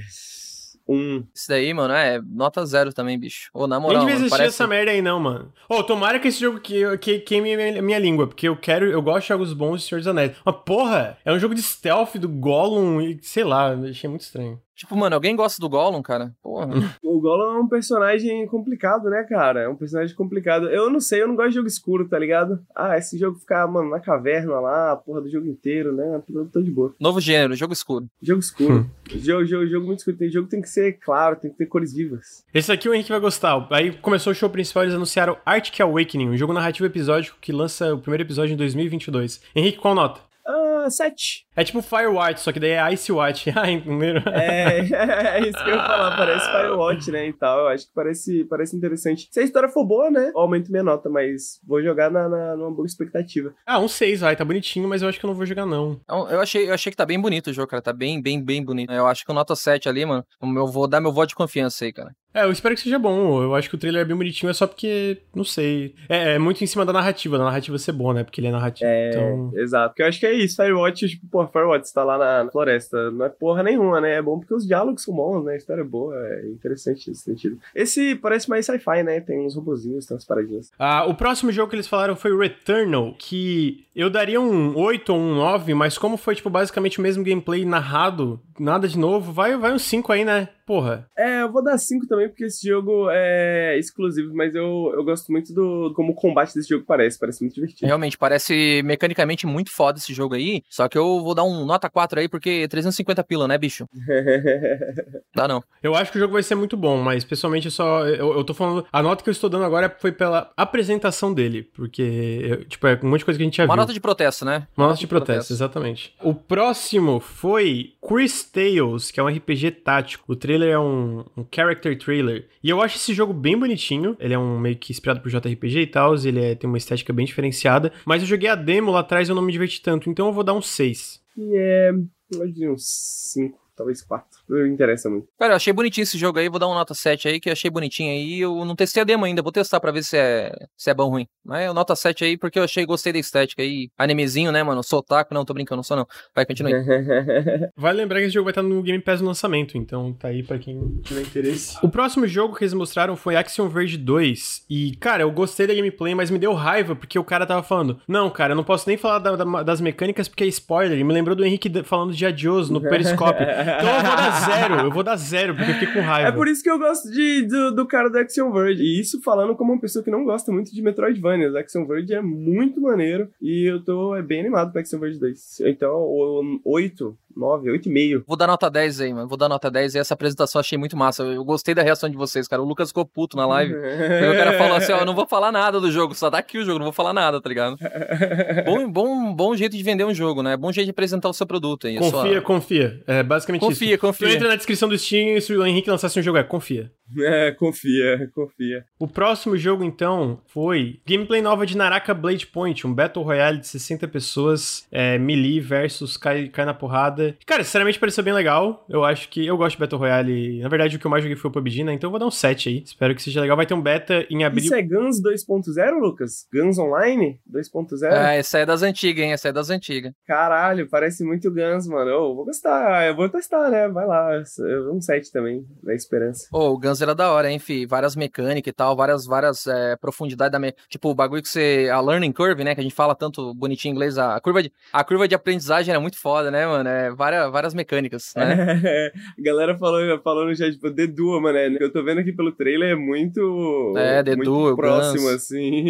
Um. Isso daí, mano, é nota zero também, bicho. Ô, na Nem moral, devia mano, existir parece... essa merda aí não, mano. Ô, tomara que esse jogo que, que queime minha, minha língua, porque eu quero, eu gosto de jogos bons de Senhor dos Anéis. Mas porra, é um jogo de stealth do Gollum e sei lá, achei muito estranho. Tipo, mano, alguém gosta do Gollum, cara? Porra. [laughs] O Gollum é um personagem complicado, né, cara? É um personagem complicado. Eu não sei, eu não gosto de jogo escuro, tá ligado? Ah, esse jogo ficar, mano, na caverna lá, a porra do jogo inteiro, né? Eu tô de boa. Novo gênero, jogo escuro. Jogo escuro. jogo, jogo, jogo muito escuro. Tem jogo que tem que ser claro, tem que ter cores vivas. Esse aqui o Henrique vai gostar. Aí começou o show principal, eles anunciaram Arctic Awakening, um jogo narrativo episódico que lança o primeiro episódio em 2022. Henrique, qual nota? Ah, sete. É tipo Firewatch, só que daí é Ice Watch. [laughs] Ah, entenderam? É, [laughs] é isso que eu ia falar, parece Firewatch, né, e tal. Eu acho que parece, parece interessante. Se a história for boa, né, eu aumento minha nota, mas vou jogar na, na, numa boa expectativa. Ah, um 6, vai, tá bonitinho, mas eu acho que eu não vou jogar não. Eu achei, eu achei que tá bem bonito o jogo, cara. Tá bem, bem, bem bonito. Eu acho que o nota 7 ali, mano, eu vou dar meu voto de confiança aí, cara. É, eu espero que seja bom. Eu acho que o trailer é bem bonitinho, é só porque, não sei. É, é muito em cima da narrativa, da narrativa ser boa, né? Porque ele é narrativo. É, Então. exato. Porque eu acho que é isso, Firewatch, tipo, porra, Firewatch, você tá lá na floresta, não é porra nenhuma, né? É bom porque os diálogos são bons, né? A história é boa, é interessante nesse sentido. Esse parece mais sci-fi, né? Tem uns robozinhos, tem umas paradinhas. Ah, o próximo jogo que eles falaram foi Returnal, que eu daria um 8 ou um 9, mas como foi, tipo, basicamente o mesmo gameplay narrado, nada de novo, vai, vai um 5 aí, né? Porra. É, eu vou dar 5 também, porque esse jogo é exclusivo, mas eu, eu gosto muito do como o combate desse jogo parece, parece muito divertido. Realmente, parece mecanicamente muito foda esse jogo aí. Só que eu vou dar um nota 4 aí, porque 350 pila, né, bicho? [laughs] Dá não. Eu acho que o jogo vai ser muito bom, mas pessoalmente eu só. Eu, eu tô falando. A nota que eu estou dando agora foi pela apresentação dele, porque, tipo, é um monte de coisa que a gente já Uma viu. nota de protesto, né? Uma nota de protesto, exatamente. O próximo foi Chris Tales, que é um RPG tático. O trailer é um, um character trailer. E eu acho esse jogo bem bonitinho. Ele é um meio que inspirado por JRPG e tal. Ele é- tem uma estética bem diferenciada. Mas eu joguei a demo lá atrás e eu não me diverti tanto. Então eu vou dar um 6. E é. Eu diria uns 5, talvez 4. Não me interessa muito. Cara, eu achei bonitinho esse jogo aí, vou dar um nota 7 aí, que eu achei bonitinho aí. Eu não testei a demo ainda, vou testar pra ver se é, se é bom ou ruim. Mas eu nota 7 aí, porque eu achei, gostei da estética aí. Animezinho, né, mano? Sou otaku, não, tô brincando, não sou não. Vai, continue. [laughs] Vale lembrar que esse jogo vai estar no Game Pass no lançamento, então tá aí pra quem tiver interesse. O próximo jogo que eles mostraram foi Action Verge 2. E, cara, eu gostei da gameplay, mas me deu raiva porque o cara tava falando: Não, cara, eu não posso nem falar da- da- das mecânicas porque é spoiler. E me lembrou do Henrique falando de Adios no [laughs] Periscope. Então eu vou dar zero, eu vou dar zero, porque eu fiquei com raiva. É por isso que eu gosto de, do, do cara do Action Verge. E isso falando como uma pessoa que não gosta muito de Metroidvania. Action Verge é muito maneiro. E eu tô é, bem animado pro Action Verge 2. Então, o 8, 9, 8,5. Vou dar nota 10 aí, mano. Vou dar nota 10 e essa apresentação eu achei muito massa. Eu gostei da reação de vocês, cara. O Lucas ficou puto na live. Aí o cara falou assim, ó, eu não vou falar nada do jogo, só dá aqui o jogo, não vou falar nada, tá ligado? [laughs] Bom, bom, bom jeito de vender um jogo, né? Bom jeito de apresentar o seu produto aí. sua- Confia, confia. É basicamente isso. Confia, confia. Tu entra na descrição do Steam e se o Henrique lançasse um jogo, é confia. É, confia, confia. O próximo jogo, então, foi gameplay nova de Naraka Blade Point, um Battle Royale de 60 pessoas, é, melee versus cai, cai na porrada. Cara, sinceramente pareceu bem legal. Eu acho que eu gosto de Battle Royale. Na verdade, o que eu mais joguei foi o PUBG, né? Então eu vou dar um 7 aí. Espero que seja legal. Vai ter um beta em abril. Isso é Guns 2.0, Lucas? Guns Online 2.0? É, essa é das antigas, hein? Essa é das antigas. Caralho, parece muito Guns, mano. Eu vou gostar, eu vou testar, né? Vai lá. Eu- Um 7 também, na esperança. Ô, o Guns era da hora, hein, fi? Várias mecânicas e tal, várias, várias é, profundidades da. Me... Tipo, o bagulho que você. A learning curve, né? Que a gente fala tanto bonitinho em inglês. A curva de, a curva de aprendizagem era muito foda, né, mano? É, várias, várias mecânicas, né? É, [laughs] a galera falou, falando já, tipo, Dedua, mano. É, eu tô vendo aqui pelo trailer, é muito. É, Dedu, próximo, Guns. assim.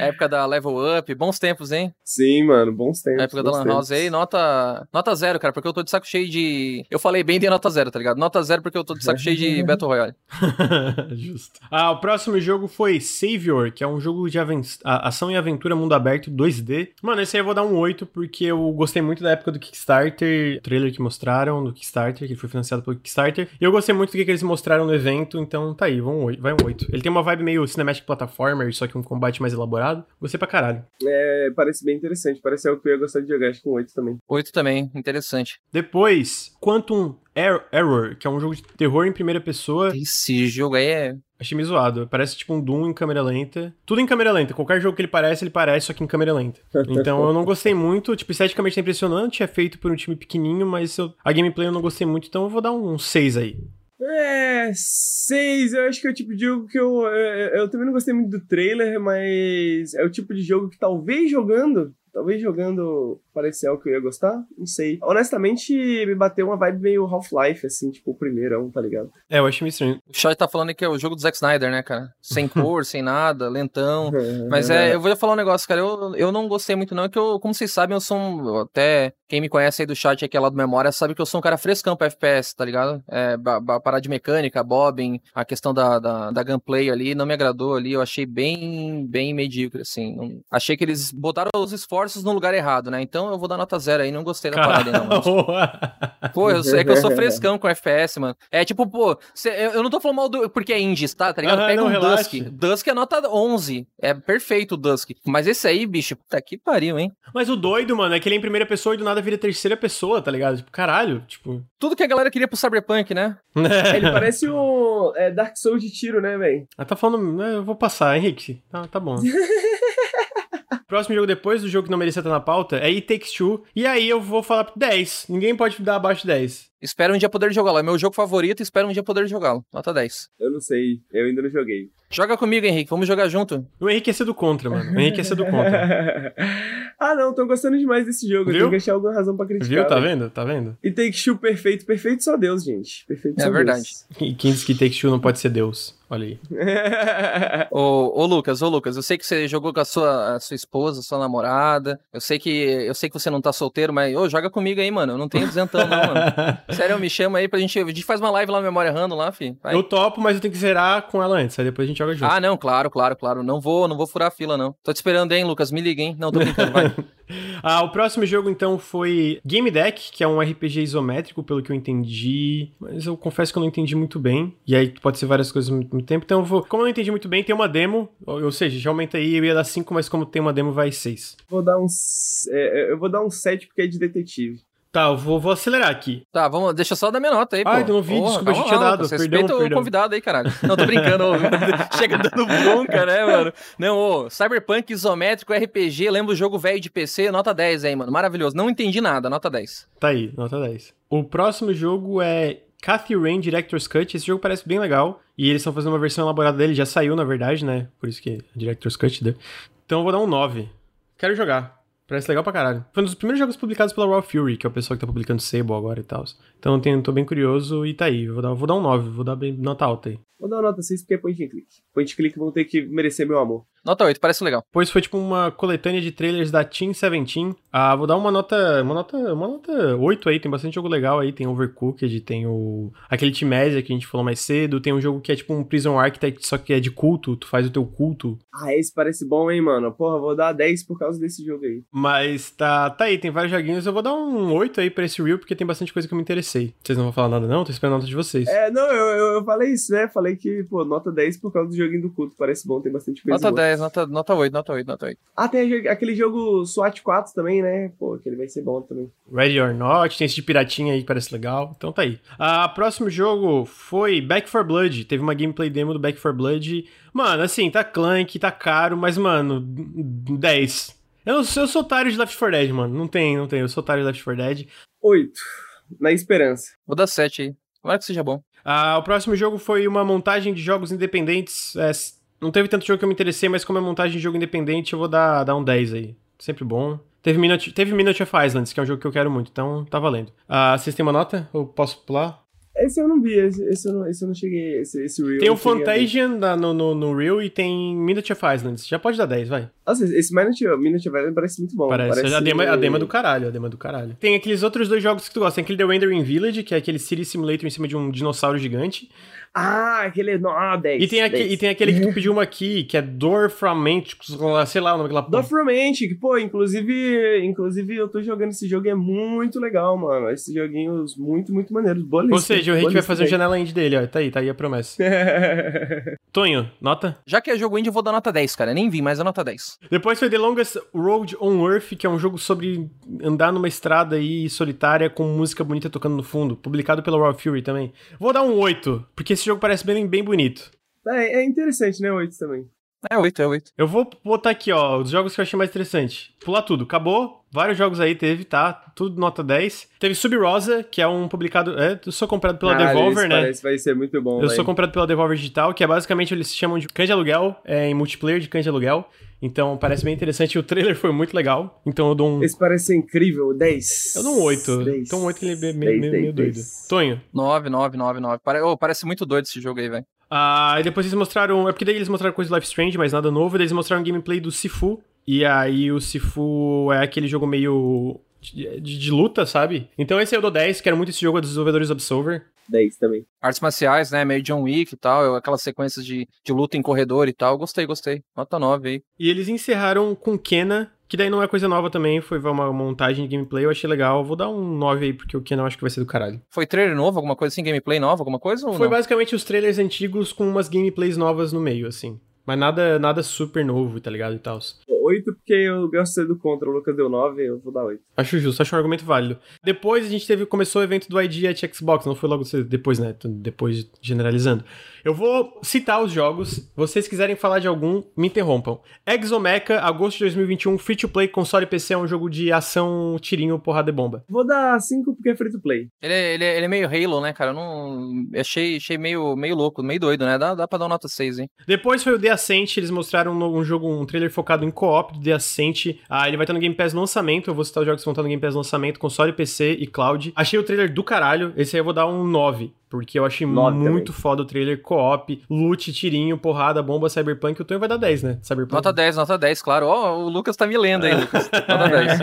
Época da Level Up, bons tempos, hein? Sim, mano, bons tempos. Época da Lan House aí, nota, nota zero, cara, porque eu tô de saco cheio de. Eu falei bem de nota zero, tá ligado? Nota zero porque eu tô de saco cheio de [laughs] Battle Royale. [laughs] Justo. Ah, o próximo jogo foi Savior, que é um jogo de ação e aventura mundo aberto 2D. Mano, esse aí eu vou dar um 8 porque eu gostei muito da época do Kickstarter, trailer que mostraram do Kickstarter, que foi financiado pelo Kickstarter. E eu gostei muito do que, que eles mostraram no evento, então tá aí, vai um 8. Vai um 8. Ele tem uma vibe meio cinematic platformer, só que um combate mais elaborado. Gostei pra caralho. É, parece bem interessante. Parece algo que eu ia gostar de jogar, acho que um 8 também. 8 também, interessante. Depois, Quantum Error, que é um jogo de terror em primeira pessoa. Esse jogo aí é. Achei meio zoado. Parece tipo um Doom em câmera lenta. Tudo em câmera lenta. Qualquer jogo que ele parece, ele parece, só que em câmera lenta. [laughs] Então eu não gostei muito. Tipo, esteticamente é impressionante. É feito por um time pequenininho, mas eu... a gameplay eu não gostei muito. Então eu vou dar um 6 aí. É, 6. Eu acho que é o tipo de jogo que eu, eu. Eu também não gostei muito do trailer, mas é o tipo de jogo que talvez jogando Talvez jogando parecer algo que eu ia gostar, não sei. Honestamente, me bateu uma vibe meio Half-Life, assim, tipo o primeiro, tá ligado? É, eu acho meio estranho. O Shot tá falando que é o jogo do Zack Snyder, né, cara? Sem [laughs] cor, sem nada, lentão. Mas é, eu vou falar um negócio, cara, eu, eu não gostei muito não, é que eu, como vocês sabem, eu sou um, até quem me conhece aí do chat aqui lá do Memória sabe que eu sou um cara frescão pra FPS, tá ligado? É, parar de mecânica, bobbing, a questão da, da, da gunplay ali, não me agradou ali, eu achei bem, bem medíocre, assim. Achei que eles botaram os esforços no lugar errado, né? Então eu vou dar nota zero aí, não gostei da parada não. Mas... pô, eu, é que eu sou [laughs] frescão com FPS, mano. É tipo, pô, cê, eu, não tô falando mal do, porque é indie, tá? Tá ligado? Ah, Pega não, um relaxa. Dusk. Dusk é nota 11. É perfeito o Dusk. Mas esse aí, bicho, puta que pariu, hein? Mas o doido, mano, é que ele é em primeira pessoa e do nada vira terceira pessoa, tá ligado? Tipo, caralho, tipo... Tudo que a galera queria pro Cyberpunk, né? [laughs] ele parece o é, Dark Souls de tiro, né, velho? Ah, tá falando... Né, eu vou passar, Henrique. Tá, tá bom. [laughs] Próximo jogo depois do jogo que não merecia estar na pauta é It Takes Two. E aí eu vou falar 10. Ninguém pode dar abaixo de 10. Espero um dia poder jogá-lo. É meu jogo favorito e espero um dia poder jogá-lo. Nota 10. Eu não sei. Eu ainda não joguei. Joga comigo, Henrique. Vamos jogar junto. O Henrique é ser do contra, mano. O Henrique é ser do contra. [laughs] ah, não. Tô gostando demais desse jogo. Viu? Eu tenho que achar alguma razão pra criticar. Viu? Tá vendo? Tá vendo? E Take Two perfeito. Perfeito só Deus, gente. Perfeito é só verdade. Deus. E quem diz que Take Two não pode ser Deus? Olha aí. [laughs] ô, ô, Lucas, ô Lucas, eu sei que você jogou com a sua, a sua esposa, sua namorada. Eu sei que eu sei que você não tá solteiro, mas ô, joga comigo aí, mano. Eu não tenho duzentão, não, mano. [laughs] Sério, me chama aí pra gente. A gente faz uma live lá no Memória Random lá, fi. Vai. Eu topo, mas eu tenho que zerar com ela antes. Aí depois a gente joga junto. Ah, não, claro, claro, claro. Não vou, não vou furar a fila, não. Tô te esperando, hein, Lucas? Me liga, hein? Não, tô brincando, vai. [laughs] [laughs] ah, o próximo jogo, então, foi Game Deck, que é um RPG isométrico, pelo que eu entendi. Mas eu confesso que eu não entendi muito bem. E aí pode ser várias coisas ao mesmo tempo. Então vou. Como eu não entendi muito bem, tem uma demo. Ou, seja, já aí, eu ia dar 5, mas como tem uma demo, vai 6. Vou dar uns. É, eu vou dar um 7 porque é de detetive. Tá, eu vou, vou acelerar aqui. Tá, vamos, deixa só dar minha nota aí, pô. Ah, eu não vi, Porra, desculpa, a gente tinha dado. Você perdão, respeita perdão. o convidado aí, caralho. Não, tô brincando. [laughs] Chega dando bronca, né, mano? Não, ô, Cyberpunk isométrico, RPG, lembra o jogo velho de PC, nota 10 aí, mano. Maravilhoso. Não entendi nada, nota 10. Tá aí, nota 10. O próximo jogo é Cathy Rain Director's Cut. Esse jogo parece bem legal. E eles estão fazendo uma versão elaborada dele, já saiu, na verdade, né? Por isso que é Director's Cut. Né? Então eu vou dar um 9. Quero jogar. Parece legal pra caralho. Foi um dos primeiros jogos publicados pela Raw Fury, que é o pessoal que tá publicando Sable agora e tal. Então eu tô bem curioso e tá aí. Vou dar, vou dar um 9, vou dar bem, nota alta aí. Vou dar uma nota 6 porque é point and click. Point and click vão ter que merecer meu amor. Nota 8, parece legal. Pois foi tipo uma coletânea de trailers da Team 17. Ah, vou dar uma nota, uma nota, uma nota 8 aí, tem bastante jogo legal aí, tem Overcooked, tem o aquele Teamezia que a gente falou mais cedo, tem um jogo que é tipo um Prison Architect, só que é de culto, tu faz o teu culto. Ah, esse parece bom, hein, mano. Porra, vou dar 10 por causa desse jogo aí. Mas tá, tá aí, tem vários joguinhos, eu vou dar um 8 aí pra esse reel porque tem bastante coisa que eu me interessei. Vocês não vão falar nada não? Tô esperando a nota de vocês. É, não, eu, eu, eu falei isso, né? Falei que, pô, nota 10 por causa do joguinho do culto, parece bom, tem bastante coisa Nota boa. 10, nota, nota 8 nota 8, nota 8. Ah, tem aquele jogo SWAT 4 também, né? Pô, aquele vai ser bom também. Ready or Not, tem esse de piratinha aí que parece legal. Então tá aí. Ah, próximo jogo foi Back 4 Blood. Teve uma gameplay demo do Back 4 Blood. Mano, assim, tá clank, tá caro, mas, mano, 10. Eu, eu sou otário de Left 4 Dead, mano. Não tem, não tem. Eu sou otário de Left 4 Dead. 8. Na esperança. Vou dar 7 aí. Tomara que seja bom. Ah, o próximo jogo foi uma montagem de jogos independentes. É, não teve tanto jogo que eu me interessei, mas como é montagem de jogo independente, eu vou dar, dar um 10 aí. Sempre bom. Teve Minute, teve Minute of Islands, que é um jogo que eu quero muito, então tá valendo. Ah, vocês têm uma nota? Ou posso pular? Esse eu não vi, esse, esse, eu, não, esse eu não cheguei. Esse, esse Real Tem eu o não cheguei a ver. Fantasian na- no, no, no Reel e tem Minute of Islands. Já pode dar 10, vai. Nossa, esse Minute, Minute of Island parece muito bom. Parece, A, dema, a dema do caralho, a dema do caralho. Tem aqueles outros dois jogos que tu gosta. Tem aquele The Wandering Village, que é aquele City Simulator em cima de um dinossauro gigante. Ah, aquele. não, Ah, 10. E tem, aque- 10. e tem aquele que tu [laughs] pediu uma aqui, que é Dorfromanticus, sei lá o nome daquela porra. Dwarf Romantic, pô, inclusive, inclusive eu tô jogando esse jogo e é muito legal, mano. Esses joguinhos muito, muito maneiros. Boa Ou lista, seja, o Rick vai fazer o aí. janela indie dele, ó. Tá aí, tá aí a promessa. [laughs] Tonho, nota? Já que é jogo indie, eu vou dar nota 10, cara. Nem vi, mas é nota 10. Depois foi The Longest Road on Earth, que é um jogo sobre andar numa estrada aí solitária com música bonita tocando no fundo, publicado pela Raw Fury também. Vou dar um 8, porque esse jogo parece bem, bem bonito. É, é interessante, né? Oito também. É 8, é 8. Eu vou botar aqui, ó, os jogos que eu achei mais interessante. Pular tudo. Acabou. Vários jogos aí teve, tá? Tudo nota 10. Teve Sub Rosa, que é um publicado. É, eu sou comprado pela Caralho, Devolver, né? Parece vai ser muito bom. Eu sou comprado pela Devolver Digital, que é basicamente eles chamam de cães de aluguel, é, em multiplayer de cães de aluguel. Então parece bem interessante. O trailer foi muito legal. Então eu dou um. Esse parece ser incrível. 10. Eu dou um 8. Então um 8 ele é meio, meio, meio doido. Tonho. 9, 9, 9, 9. Pare... oh, parece muito doido esse jogo aí, velho. Ah, e depois eles mostraram. É porque daí eles mostraram coisa de Life Strange, mas nada novo. Daí eles mostraram gameplay do Sifu. E aí o Sifu é aquele jogo meio. De, de- de luta, sabe? Então esse eu dou 10, quero muito esse jogo é dos desenvolvedores do Absolver. 10 também. Artes marciais, né? Meio John Wick e tal. Aquelas sequências de, de luta em corredor e tal. Gostei, gostei. Nota 9 aí. E eles encerraram com Kena, que daí não é coisa nova também, foi uma montagem de gameplay, eu achei legal. Vou dar um 9 aí, porque o Kena eu acho que vai ser do caralho. Foi trailer novo, alguma coisa assim? Gameplay nova, alguma coisa? Ou Foi não? basicamente os trailers antigos com umas gameplays novas no meio, assim. Mas nada, nada super novo, tá ligado? E tal. 8 porque eu gosto de ser do contra. O Lucas deu 9, eu vou dar 8. Acho justo, acho um argumento válido. Depois a gente teve, começou o evento do ID at Xbox, não foi logo depois, né? Depois generalizando. Eu vou citar os jogos. Vocês quiserem falar de algum, me interrompam. Exomecha, agosto de 2021, free to play, console e PC, é um jogo de ação, tirinho, porrada e bomba. Vou dar 5 porque é free to play. Ele, é- ele, é- ele é meio Halo, né, cara? Eu não. Achei, achei meio, meio louco, meio doido, né? Dá, dá pra dar uma nota 6, hein? Depois foi o The Ascent, eles mostraram um, um jogo, um trailer focado em co-op do The Ascent. Ah, ele vai estar no Game Pass lançamento, eu vou citar os jogos que vão estar no Game Pass lançamento, console, PC e cloud. Achei o trailer do caralho, esse aí eu vou dar um 9. Porque eu achei Nove muito foda o trailer, co-op, loot, tirinho, porrada, bomba, cyberpunk. O Tonho vai dar 10, né? Cyberpunk. Nota 10, nota 10, claro. Ó, o Lucas tá me lendo aí, Lucas. Nota 10.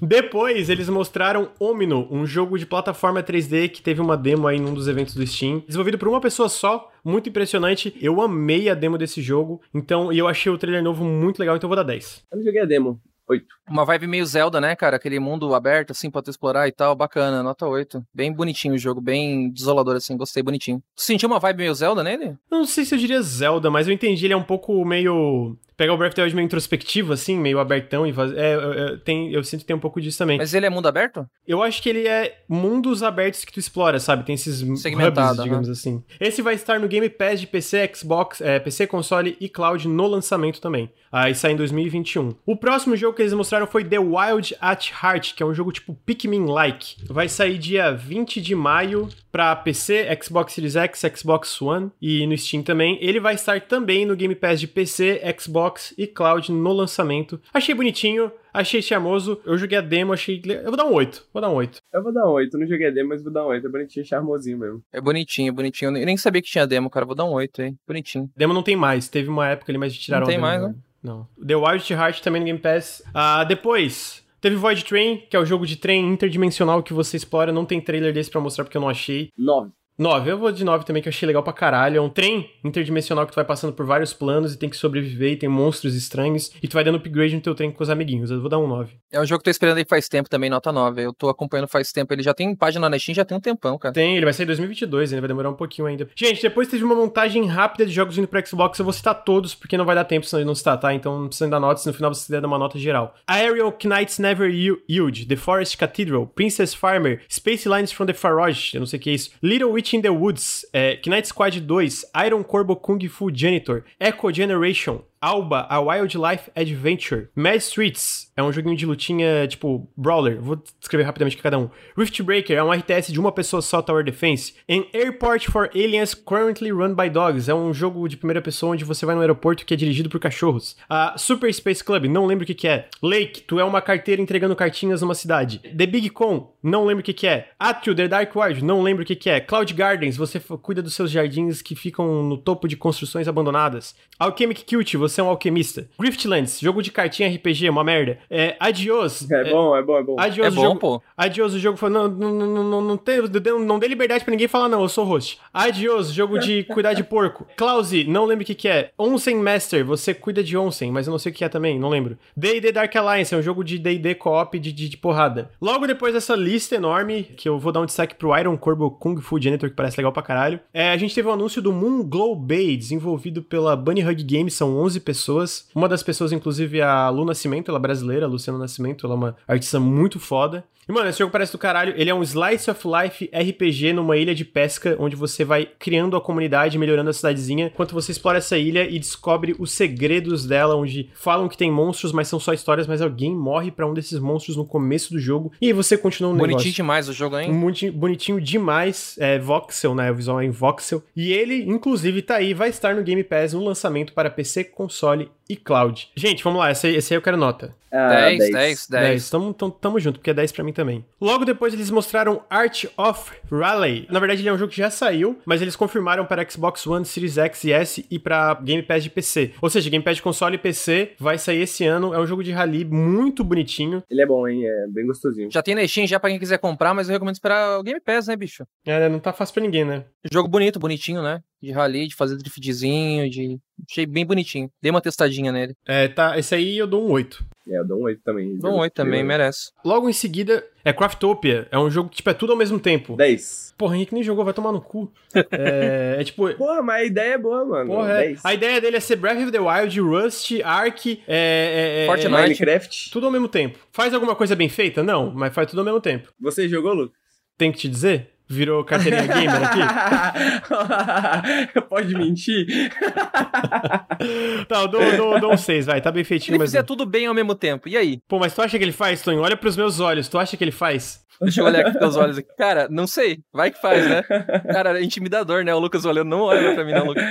[laughs] Depois, eles mostraram Omino, um jogo de plataforma 3D que teve uma demo aí num dos eventos do Steam. Desenvolvido por uma pessoa só, muito impressionante. Eu amei a demo desse jogo, então, e eu achei o trailer novo muito legal, então eu vou dar 10. eu não joguei a demo. 8. Uma vibe meio Zelda, né, cara? Aquele mundo aberto, assim, pra tu explorar e tal. Bacana, nota 8. Bem bonitinho o jogo, bem desolador, assim. Gostei, bonitinho. Tu sentiu uma vibe meio Zelda nele? Eu não sei se eu diria Zelda, mas eu entendi, ele é um pouco meio... Pegar o Breath of the Wild meio introspectivo, assim, meio abertão e é, é, é, tem, eu sinto que tem um pouco disso também. Mas ele é mundo aberto? Eu acho que ele é mundos abertos que tu explora, sabe? Tem esses Segmentado, hubs, digamos assim. Esse vai estar no Game Pass de PC, Xbox, é, PC, console e cloud no lançamento também. Aí sai em 2021. O próximo jogo que eles mostraram foi The Wild at Heart, que é um jogo tipo Pikmin-like. Vai sair dia 20 de maio pra PC, Xbox Series X, Xbox One e no Steam também. Ele vai estar também no Game Pass de PC, Xbox e cloud no lançamento. Achei bonitinho, achei charmoso. Eu joguei a demo, achei. Eu vou dar um 8. Vou dar um 8. Eu vou dar um 8. Não joguei a demo, mas vou dar um 8. É bonitinho, charmosinho mesmo. É bonitinho, bonitinho. Eu nem- sabia que tinha demo, cara. Vou dar um 8 aí. Bonitinho. Demo não tem mais. Teve uma época ali, mas tiraram Não tem a demo mais, agora. Não. The Wild Heart também no Game Pass. Ah, depois. Teve Void Train, que é o jogo de trem interdimensional que você explora. Não tem trailer desse pra mostrar porque eu não achei. 9. 9, eu vou de 9 também, que eu achei legal pra caralho. É um trem interdimensional que tu vai passando por vários planos e tem que sobreviver, e tem monstros estranhos, e tu vai dando upgrade no teu trem com os amiguinhos. Eu vou dar um 9. É um jogo que eu tô esperando aí faz tempo também, nota 9. Eu tô acompanhando faz tempo. Ele já tem página na Steam, já tem um tempão, cara. Tem, ele vai sair em 2022, ainda vai demorar um pouquinho ainda. Gente, depois teve uma montagem rápida de jogos vindo pro Xbox. Eu vou citar todos, porque não vai dar tempo se não citar, tá? Então não precisa dar notas, no final você der uma nota geral. Aerial Knights Never Yield, The Forest Cathedral, Princess Farmer, Space Lines from the Faroge, eu não sei o que é isso, Little Witch in the Woods, é, Knight Squad 2, Iron Corbo Kung Fu Janitor, Echo Generation, Alba, a Wildlife Adventure. Mad Streets é um joguinho de lutinha, tipo, brawler. Vou descrever rapidamente aqui cada um. Rift Breaker é um RTS de uma pessoa só, Tower Defense. And Airport for Aliens Currently Run by Dogs é um jogo de primeira pessoa onde você vai no aeroporto que é dirigido por cachorros. A Super Space Club, não lembro o que, que é. Lake, tu é uma carteira entregando cartinhas numa cidade. The Big Con, não lembro o que, que é. Atrio, The Dark Wild, não lembro o que, que é. Cloud Gardens, você cuida dos seus jardins que ficam no topo de construções abandonadas. Alchemic Cute, você é um alquimista. Griftlands, jogo de cartinha RPG, uma merda. É, Adios. É, bom, é bom, é bom. Adios, É o bom, jogo, pô. Adios, o jogo falou, não, não, não, não, não, tem, não dê liberdade pra ninguém falar não, eu sou host. Adios, jogo de [laughs] cuidar de porco. Klause, não lembro o que que é. Onsen Master, você cuida de onsen, mas eu não sei o que é também, não lembro. D&D Dark Alliance, é um jogo de D&D co-op de, de, de porrada. Logo depois dessa lista enorme, que eu vou dar um destaque pro Iron Corbo Kung Fu Janitor, que parece legal pra caralho, é, a gente teve o anúncio do Moon Glow Bay, desenvolvido pela Bunny Hug Games, são 11 pessoas. Uma das pessoas, inclusive, é a Lu Nascimento, ela é brasileira, a Luciana Nascimento, ela é uma artista muito foda. E, mano, esse jogo parece do caralho. Ele é um slice of life RPG numa ilha de pesca, onde você vai criando a comunidade, melhorando a cidadezinha, enquanto você explora essa ilha e descobre os segredos dela, onde falam que tem monstros, mas são só histórias, mas alguém morre pra um desses monstros no começo do jogo. E aí você continua no Bonitinho negócio. demais o jogo, hein? Muito bonitinho demais, é voxel, né? O visual é em voxel. E ele, inclusive, tá aí, vai estar no Game Pass no lançamento para PC, console e cloud. Gente, vamos lá, esse aí, esse aí eu quero nota. Ah, 10, 10, 10. 10. Tamo, tamo, tamo junto, porque é 10 pra mim também. Logo depois eles mostraram Art of Rally. Na verdade, ele é um jogo que já saiu, mas eles confirmaram para Xbox One, Series X e S e pra Game Pass de PC. Ou seja, Game Pass de console e PC vai sair esse ano. É um jogo de rally muito bonitinho. Ele é bom, hein? É bem gostosinho. Já tem na Steam já pra quem quiser comprar, mas eu recomendo esperar o Game Pass, né, bicho? É, não tá fácil pra ninguém, né? Jogo bonito, bonitinho, né? De rally, de fazer driftzinho, de... Achei bem bonitinho. Dei uma testadinha nele. É, tá, esse aí eu dou um 8. É, eu dou um 8 também. Dou um 8 também, merece. Logo em seguida é Craftopia. É um jogo que, tipo, é tudo ao mesmo tempo. 10. Porra, Henrique nem jogou, vai tomar no cu. é, é tipo. [laughs] Porra, mas a ideia é boa, mano. Porra, é. 10. A ideia dele é ser Breath of the Wild, Rust, Ark, é, é, é, Fortnite. é, Minecraft. tudo ao mesmo tempo. Faz alguma coisa bem feita? Não, mas faz tudo ao mesmo tempo. Você jogou, Lucas? Tem que te dizer? Virou carteirinha gamer aqui? [laughs] Pode mentir? tá, eu dou, dou, dou um 6, vai, tá bem feitinho, ele mas. fizer tudo bem ao mesmo tempo, e aí? Pô, mas tu acha que ele faz, Tonho? Olha pros meus olhos, tu acha que ele faz? Deixa eu olhar aqui teus olhos aqui. Cara, não sei. Vai que faz, né? Cara, é intimidador, né? O Lucas olhando, não olha pra mim, não, Lucas.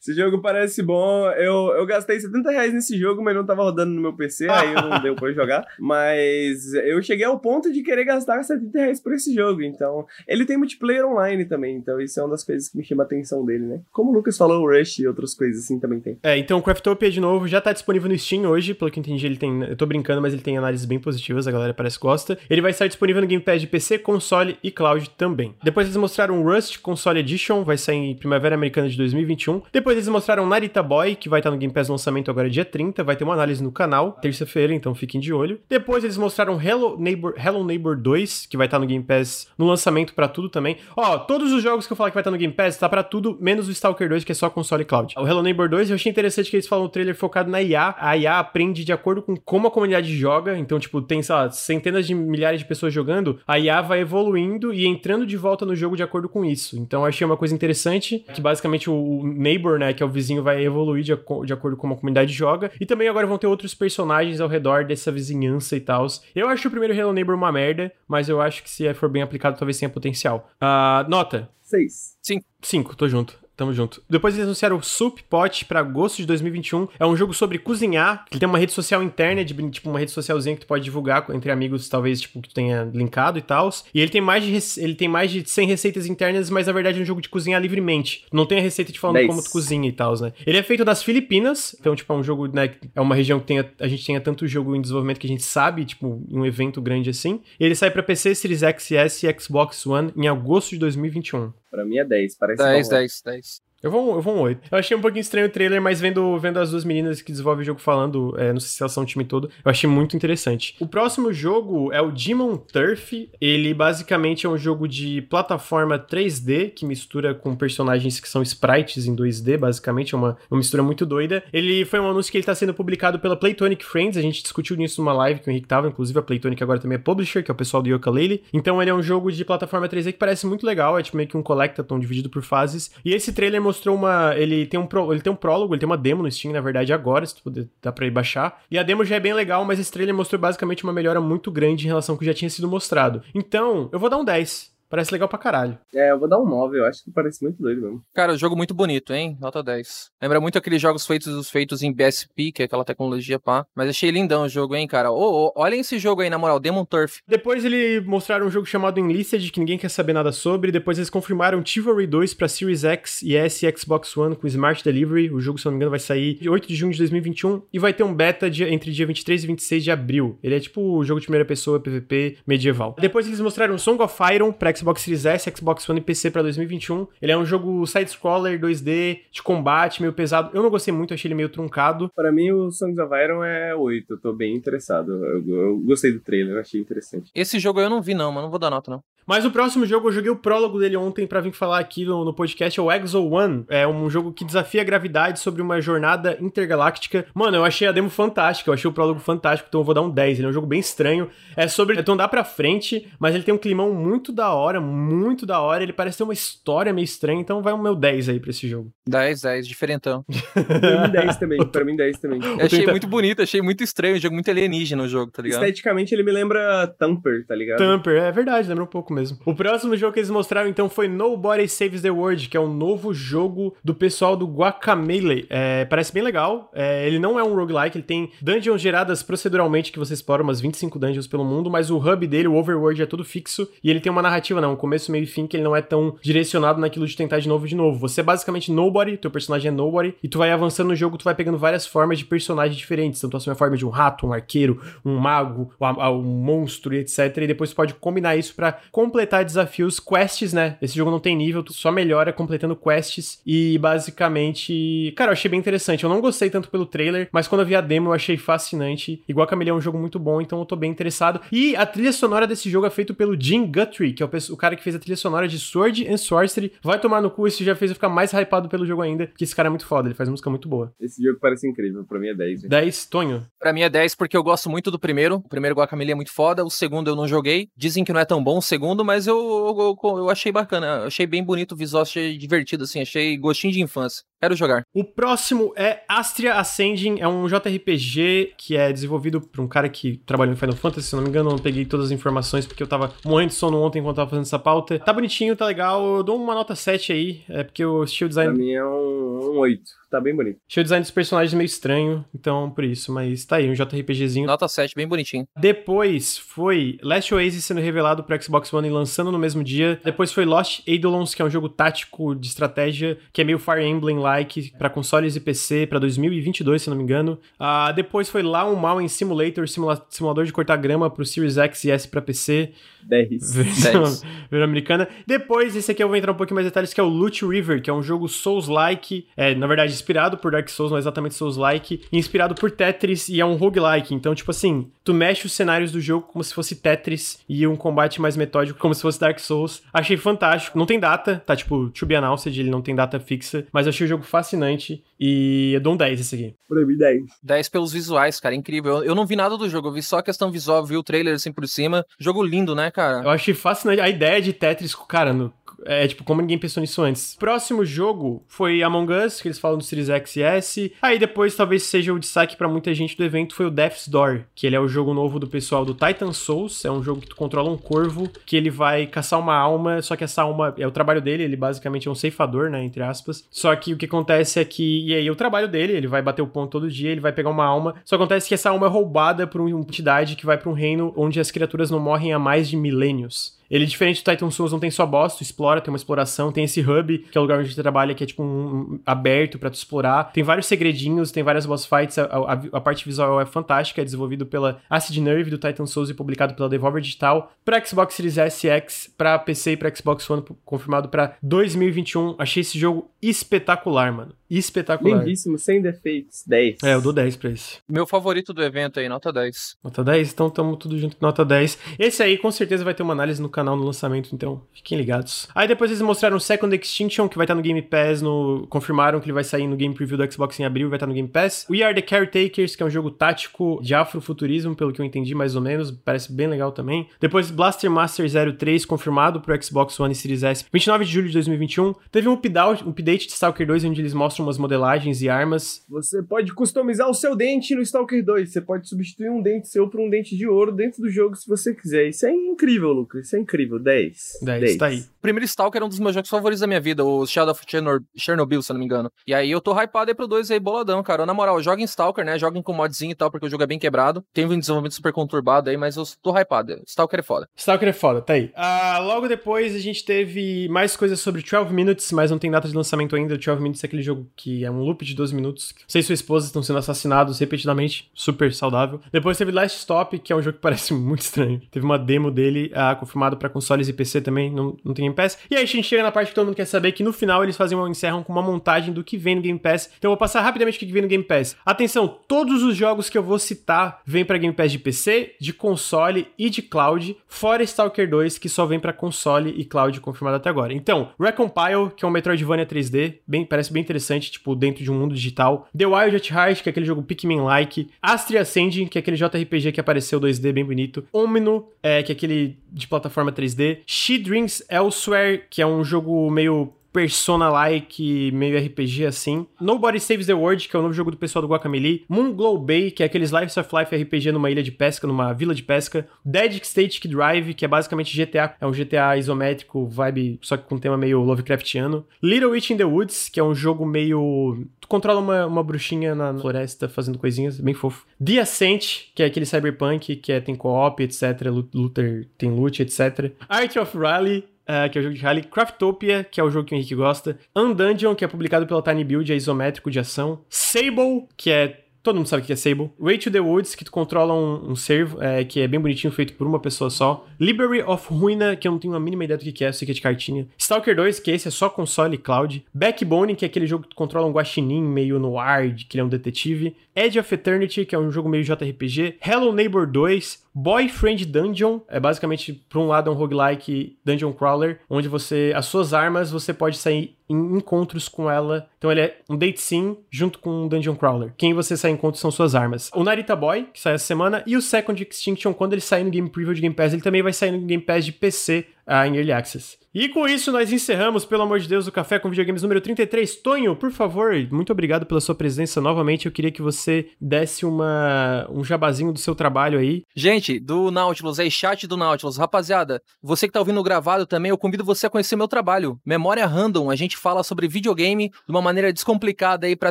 Esse jogo parece bom. Eu, eu gastei 70 reais nesse jogo, mas não tava rodando no meu PC, aí não deu pra jogar. Mas eu cheguei ao ponto de querer gastar 70 reais por esse jogo. Então, ele tem multiplayer online também. Então, isso é uma das coisas que me chama a atenção dele, né? Como o Lucas falou, o Rush e outras coisas assim também tem. É, então o Craftopia, de novo, já tá disponível no Steam hoje, pelo que eu entendi, ele tem. Eu tô brincando, mas ele tem análises bem positivas, a galera parece que gosta. Ele vai estar disponível no Game Pass de PC, console e cloud também. Depois eles mostraram Rust Console Edition, vai sair em Primavera Americana de 2021. Depois eles mostraram Narita Boy, que vai estar no Game Pass lançamento agora dia 30, vai ter uma análise no canal, terça-feira, então fiquem de olho. Depois eles mostraram Hello Neighbor, Hello Neighbor 2, que vai estar no Game Pass no lançamento pra tudo também. Ó, todos os jogos que eu falar que vai estar no Game Pass tá pra tudo, menos o Stalker 2, que é só console cloud. O Hello Neighbor 2, eu achei interessante que eles falam no trailer focado na IA. A IA aprende de acordo com como a comunidade joga, então, tipo, tem, sei lá, centenas de milhares de pessoas jogando, a IA vai evoluindo e entrando de volta no jogo de acordo com isso. Então, eu achei uma coisa interessante, que basicamente o neighbor, né, que é o vizinho, vai evoluir de, de acordo com como a comunidade joga. E também agora vão ter outros personagens ao redor dessa vizinhança e tal. Eu acho o primeiro Hello Neighbor uma merda, mas eu acho que se for bem aplicado, talvez tenha potencial. Ah, nota, 6. 5, tô junto. Tamo junto. Depois eles anunciaram o Soup Pot pra agosto de 2021. É um jogo sobre cozinhar. Ele tem uma rede social interna, de, tipo uma rede socialzinha que tu pode divulgar entre amigos, talvez, tipo, que tu tenha linkado e tal. E ele tem mais de ele tem mais de 100 receitas internas, mas na verdade é um jogo de cozinhar livremente. Não tem a receita te falando Dez. como tu cozinha e tal, né? Ele é feito das Filipinas, então, tipo, é um jogo, né? É uma região que tem a, a gente tenha tanto jogo em desenvolvimento que a gente sabe, tipo, em um evento grande assim. E ele sai pra PC, Series X, S e Xbox One em agosto de 2021. Pra mim é 10. Parece 10, bom. 10, 10. Eu vou, eu vou um 8. Eu achei um pouquinho estranho o trailer, mas vendo, vendo as duas meninas que desenvolvem o jogo falando, é, não sei se elas são o time todo, eu achei muito interessante. O próximo jogo é o Demon Turf. Ele basicamente é um jogo de plataforma 3D que mistura com personagens que são sprites em 2D, basicamente, é uma, uma mistura muito doida. Ele foi um anúncio que ele está sendo publicado pela Playtonic Friends, a gente discutiu nisso numa live que o Henrique tava, inclusive a Playtonic agora também é publisher, que é o pessoal do Yooka-Laylee. Então ele é um jogo de plataforma 3D que parece muito legal, é tipo meio que um collectathon dividido por fases. E esse trailer mostrou uma. Ele tem um, ele tem um prólogo, ele tem uma demo no Steam, na verdade, agora, se tu puder, dá pra ir baixar. E a demo já é bem legal, mas esse trailer mostrou basicamente uma melhora muito grande em relação ao que já tinha sido mostrado. Então, eu vou dar um 10. Parece legal pra caralho. É, eu vou dar um 9, eu acho que parece muito doido mesmo. Cara, o jogo muito bonito, hein? Nota 10. Lembra muito aqueles jogos feitos os feitos em BSP, que é aquela tecnologia pá. Mas achei lindão o jogo, hein, cara? Ô, ô, olhem esse jogo aí, na moral, Demon Turf. Depois eles mostraram um jogo chamado Enlisted, que ninguém quer saber nada sobre. Depois eles confirmaram Chivalry 2 pra Series X e S e Xbox One com Smart Delivery. O jogo, se eu não me engano, vai sair de 8 de junho de 2021 e vai ter um beta de, entre dia 23 e 26 de abril. Ele é tipo o jogo de primeira pessoa, PVP medieval. Depois eles mostraram Song of Iron pra Xbox Series S, Xbox One e PC pra 2021. Ele é um jogo side-scroller 2D de combate, meio pesado. Eu não gostei muito, achei ele meio truncado. Pra mim, o Songs of Iron é 8. Eu tô bem interessado. Eu, eu gostei do trailer, achei interessante. Esse jogo eu não vi, não, mas não vou dar nota, não. Mas o próximo jogo, eu joguei o prólogo dele ontem pra vir falar aqui no, no podcast, é o Exo One. É um jogo que desafia a gravidade sobre uma jornada intergaláctica. Mano, eu achei a demo fantástica, eu achei o prólogo fantástico, então eu vou dar um 10. Ele é um jogo bem estranho. É sobre então dá pra frente, mas ele tem um climão muito da hora, muito da hora. Ele parece ter uma história meio estranha, então vai o meu 10 aí pra esse jogo. 10, 10, diferentão. [laughs] [laughs] pra mim 10 também, pra mim 10 também. Eu achei muito bonito, achei muito estranho, um jogo muito alienígena o jogo, tá ligado? Esteticamente ele me lembra Tamper, tá ligado? Tamper, é verdade, lembra um pouco mesmo. O próximo jogo que eles mostraram então foi Nobody Saves the World, que é um novo jogo do pessoal do Guacamelee. É, parece bem legal. É, ele não é um roguelike, ele tem dungeons geradas proceduralmente que você explora umas 25 dungeons pelo mundo, mas o hub dele, o overworld, é tudo fixo e ele tem uma narrativa, não, um começo, meio e fim, que ele não é tão direcionado naquilo de tentar de novo de novo. Você é basicamente nobody, teu personagem é nobody, e tu vai avançando no jogo, tu vai pegando várias formas de personagens diferentes. Então tu assume a forma de um rato, um arqueiro, um mago, um monstro etc. E depois tu pode combinar isso para completar desafios, quests, né? Esse jogo não tem nível, tu só melhora completando quests e basicamente, cara, eu achei bem interessante. Eu não gostei tanto pelo trailer, mas quando eu vi a demo eu achei fascinante. Igual Camille é um jogo muito bom, então eu tô bem interessado. E a trilha sonora desse jogo é feito pelo Jim Guthrie, que é o, cara que fez a trilha sonora de Sword and Sorcery. Vai tomar no cu, isso já fez eu ficar mais hypado pelo jogo ainda, porque esse cara é muito foda, ele faz música muito boa. Esse jogo parece incrível, pra mim é 10. Hein? 10, Tonho? Pra mim é 10 porque eu gosto muito do primeiro. O primeiro Guacamole é muito foda, o segundo eu não joguei. Dizem que não é tão bom o segundo, mas eu, eu, eu, achei bacana. Achei bem bonito o visual, achei divertido, assim, achei gostinho de infância. Quero jogar. O próximo é Astria Ascending, é um JRPG que é desenvolvido por um cara que trabalha no Final Fantasy, se não me engano, eu não peguei todas as informações porque eu tava morrendo de sono ontem enquanto tava fazendo essa pauta. Tá bonitinho, tá legal, eu dou uma nota 7 aí, é porque o estilo design... Pra mim é um, um 8 tá bem bonito. Achei o design dos personagens meio estranho, então por isso, mas tá aí, um JRPGzinho. Nota 7, bem bonitinho. Depois foi Last Oasis sendo revelado pro Xbox One e lançando no mesmo dia. Depois foi Lost Eidolons, que é um jogo tático de estratégia, que é meio Fire Emblem-like, para consoles e PC, para 2022, se não me engano. Uh, depois foi lá um Mal em Simulator, simula simulador de cortar grama pro Series X e S para PC. 10. Versão, versão americana. Depois, esse aqui eu vou entrar um pouquinho mais em detalhes, que é o Loot River, que é um jogo Souls-like, é, na verdade, inspirado por Dark Souls, não exatamente Souls-like, inspirado por Tetris e é um roguelike. Então, tipo assim, tu mexe os cenários do jogo como se fosse Tetris e um combate mais metódico como se fosse Dark Souls. Achei fantástico. Não tem data, tá tipo to be announced, ele não tem data fixa, mas achei o jogo fascinante e eu dou um 10 esse aqui. Pra mim, 10. 10 pelos visuais, cara, incrível. Eu, eu não vi nada do jogo, eu vi só a questão visual, vi o trailer assim por cima. Jogo lindo, né, cara? Eu achei fascinante a ideia de Tetris, cara, no, é tipo, como ninguém pensou nisso antes. Próximo jogo foi Among Us, que eles falam do Series X e S. Aí depois, talvez seja o destaque para muita gente do evento, foi o Death's Door, que ele é o jogo novo do pessoal do Titan Souls. É um jogo que tu controla um corvo, que ele vai caçar uma alma, só que essa alma é o trabalho dele, ele basicamente é um ceifador, né, entre aspas. Só que o que acontece é que, e aí o trabalho dele, ele vai bater o ponto todo dia, ele vai pegar uma alma. Só acontece que essa alma é roubada por uma entidade que vai para um reino onde as criaturas não morrem há mais de milênios. Ele, diferente do Titan Souls, não tem só boss, tu explora, tem uma exploração, tem esse hub, que é o lugar onde tu trabalha, que é tipo um, um aberto para tu explorar. Tem vários segredinhos, tem várias boss fights, a, a, a, parte visual é fantástica, é desenvolvido pela Acid Nerve do Titan Souls e publicado pela Devolver Digital para Xbox Series S X, para PC e para Xbox One, confirmado para 2021. Achei esse jogo espetacular, mano espetacular. Lindíssimo, sem defeitos. 10. É, eu dou 10 pra esse. Meu favorito do evento aí, nota 10. Nota 10? Então tamo tudo junto nota 10. Esse aí com certeza vai ter uma análise no canal no lançamento, então fiquem ligados. Aí depois eles mostraram o Second Extinction, que vai estar no Game Pass, no... confirmaram que ele vai sair no Game Preview do Xbox em abril, vai estar no Game Pass. We Are The Caretakers, que é um jogo tático de afrofuturismo, pelo que eu entendi mais ou menos, parece bem legal também. Depois Blaster Master 03, confirmado pro Xbox One e Series S, 29 de julho de 2021. Teve um update, um update de Stalker 2, onde eles mostram umas modelagens e armas. Você pode customizar o seu dente no Stalker 2. Você pode substituir um dente seu por um dente de ouro dentro do jogo se você quiser. Isso é incrível, Lucas. Isso é incrível. 10. 10, tá aí. Primeiro Stalker é um dos meus jogos favoritos da minha vida, o Shadow of Chernor- Chernobyl, se eu não me engano. E aí eu tô hypado aí pro 2 aí, boladão, cara. Na moral, joguem Stalker, né? Joguem com modzinho e tal, porque o jogo é bem quebrado. Tem um desenvolvimento super conturbado aí, mas eu tô hypado. Stalker é foda. Stalker é foda, tá aí. Ah, logo depois a gente teve mais coisas sobre 12 Minutes, mas não tem data de lançamento ainda. O 12 Minutes é aquele jogo que é um loop de 12 minutos. Você e sua esposa estão sendo assassinados repetidamente, super saudável. Depois teve Last Stop, que é um jogo que [laughs] parece muito estranho. Teve uma demo dele ah, confirmado pra consoles e PC também, não, não tem Game Pass. E aí a gente chega na parte que todo mundo quer saber, que no final eles fazem uma, encerram com uma montagem do que vem no Game Pass. Então eu vou passar rapidamente o que vem no Game Pass. Atenção, todos os jogos que eu vou citar vêm pra Game Pass de PC, de console e de cloud, fora Stalker 2, que só vem pra console e cloud confirmado até agora. Então, Recompile, que é um Metroidvania 3D, bem, parece bem interessante, tipo, dentro de um mundo digital. The Wild at Heart, que é aquele jogo Pikmin-like. Astria Ascending, que é aquele JRPG que apareceu 2D bem bonito. Omino, é, que é aquele de plataforma 3D. She Drinks Elsewhere, que é um jogo meio Persona-like, meio RPG assim. Nobody Saves the World, que é o novo jogo do pessoal do Guacamelee. Moonglow Bay, que é aqueles Life of Life RPG numa ilha de pesca, numa vila de pesca. Dead Static Drive, que é basicamente GTA, é um GTA isométrico, vibe, só que com tema meio Lovecraftiano. Little Witch in the Woods, que é um jogo meio... Tu controla uma, uma bruxinha na floresta fazendo coisinhas, bem fofo. The Ascent, que é aquele cyberpunk, que é, tem co-op, etc. lu- Looter, tem loot, etc. Art of Rally, Uh, que é o jogo de rally, Craftopia, que é o jogo que o Henrique gosta, Undungeon, que é publicado pela Tiny Build, é isométrico de ação, Sable, que é Todo mundo sabe o que é Sable. Way to the Woods, que tu controla um, um servo, é, que é bem bonitinho, feito por uma pessoa só. Library of Ruina, que eu não tenho a mínima ideia do que é, sei que é de cartinha. Stalker 2, que esse é só console e cloud. Backbone, que é aquele jogo que tu controla um guaxinim meio no ar, que ele é um detetive. Edge of Eternity, que é um jogo meio JRPG. Hello Neighbor 2. Boyfriend Dungeon, é basicamente, por um lado, é um roguelike dungeon crawler, onde você, as suas armas, você pode sair em encontros com ela. Então ele é um date sim junto com um dungeon crawler. Quem você sai em encontro são suas armas. O Narita Boy, que sai essa semana, e o Second Extinction, quando ele sair no Game Preview de Game Pass, ele também vai sair no Game Pass de PC ah, em Early Access. E com isso nós encerramos, pelo amor de Deus, o Café com Videogames número 33. Tonho, por favor, muito obrigado pela sua presença novamente. Eu queria que você desse uma, um jabazinho do seu trabalho aí. Gente, do Nautilus, aí, chat do Nautilus. Rapaziada, você que tá ouvindo gravado também, eu convido você a conhecer meu trabalho. Memória Random, a gente fala sobre videogame de uma maneira descomplicada aí para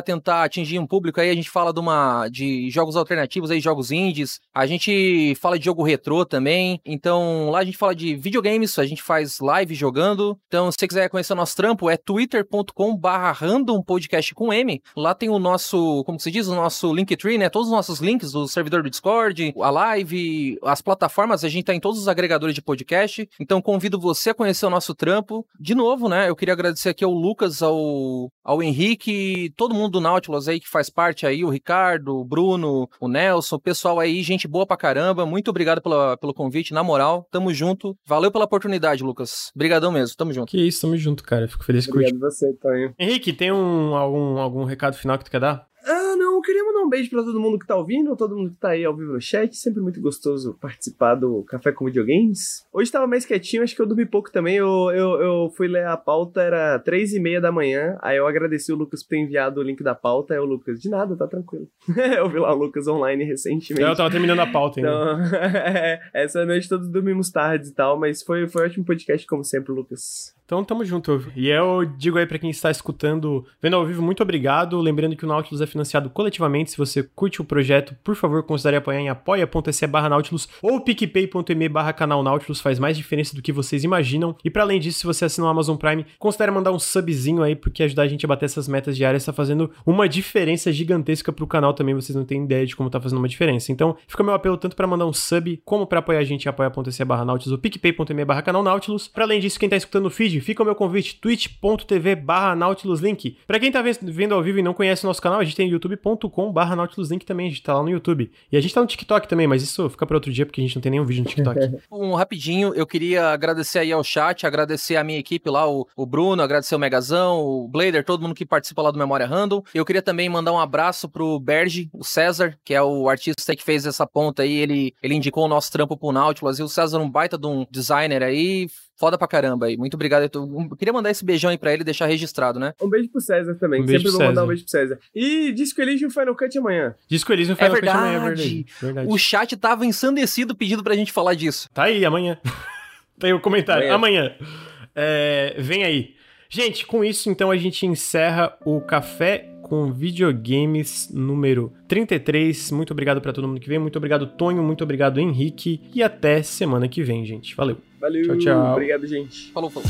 tentar atingir um público aí. A gente fala de uma de jogos alternativos aí, jogos indies. A gente fala de jogo retrô também. Então, lá a gente fala de videogames, a gente faz live jogando. Então, se você quiser conhecer o nosso trampo, é twitter.com/barra random podcast com M. Lá tem o nosso, como se diz, o nosso Linktree, né? Todos os nossos links do servidor do Discord, a live, as plataformas, a gente tá em todos os agregadores de podcast. Então, convido você a conhecer o nosso trampo. De novo, né? Eu queria agradecer aqui ao Lucas, ao, ao Henrique, todo mundo do Nautilus aí que faz parte aí, o Ricardo, o Bruno, o Nelson, o pessoal aí, gente boa pra caramba. Muito obrigado pela, pelo convite, na moral. Tamo junto. Valeu pela oportunidade, Lucas. Obrigadão mesmo, tamo junto. Que isso, tamo junto, cara. Fico feliz que Obrigado você, Tonho. Henrique, tem um, algum, algum recado final que tu quer dar? Ah, não, eu queria mandar um beijo pra todo mundo que tá ouvindo, todo mundo que tá aí ao vivo no chat. Sempre muito gostoso participar do Café com Videogames. Hoje tava mais quietinho, acho que eu dormi pouco também. Eu, eu, eu fui ler a pauta, era três e meia da manhã. Aí eu agradeci o Lucas por ter enviado o link da pauta. Aí o Lucas, de nada, tá tranquilo. [laughs] eu vi lá o Lucas online recentemente. Eu tava terminando a pauta ainda. Então, [laughs] é, essa noite todos dormimos tarde e tal, mas foi, foi um ótimo podcast, como sempre, Lucas. Então tamo junto. E eu digo aí pra quem está escutando, vendo ao vivo, muito obrigado. Lembrando que o Nautilus é financiado coletivamente. Se você curte o projeto, por favor, considere apoiar em apoia.se barra Nautilus ou picpay.me barra canal Nautilus. Faz mais diferença do que vocês imaginam. E para além disso, se você assinar o Amazon Prime, considere mandar um subzinho aí, porque ajudar a gente a bater essas metas diárias está fazendo uma diferença gigantesca pro canal também. Vocês não têm ideia de como tá fazendo uma diferença. Então, fica meu apelo tanto para mandar um sub, como para apoiar a gente em apoia.se barra Nautilus ou picpay.me barra canal Nautilus. Para além disso, quem tá escutando no feed, Twitch, fica o meu convite, twitch.tv barra nautiluslink. Pra quem tá vendo ao vivo e não conhece o nosso canal, a gente tem youtube.com barra nautiluslink também, a gente tá lá no YouTube. E a gente tá no TikTok também, mas isso fica pra outro dia, porque a gente não tem nenhum vídeo no TikTok. [laughs] um rapidinho, eu queria agradecer aí ao chat, agradecer a minha equipe lá, o, o Bruno, agradecer o Megazão, o Blader, todo mundo que participa lá do Memória Random. Eu queria também mandar um abraço pro Berge, o César, que é o artista que fez essa ponta aí, ele, ele indicou o nosso trampo pro Nautilus, e o César é um baita de um designer aí, foda pra caramba aí. Muito obrigado. Eu, tô... eu queria mandar esse beijão aí pra ele e deixar registrado, né? Um beijo pro César também. Um Sempre vou mandar um beijo pro César. E Disco Elysium Final Cut amanhã. Disco Elysium é Final é Cut amanhã, é verdade. verdade. O chat tava ensandecido pedindo pra gente falar disso. Tá aí, amanhã. [laughs] tá aí o comentário. Amanhã. amanhã. É, vem aí. Gente, com isso então a gente encerra o café com videogames número 33. Muito obrigado para todo mundo que veio. Muito obrigado, Tonho. Muito obrigado, Henrique. E até semana que vem, gente. Valeu. Valeu. Tchau, tchau. Obrigado, gente. Falou, falou.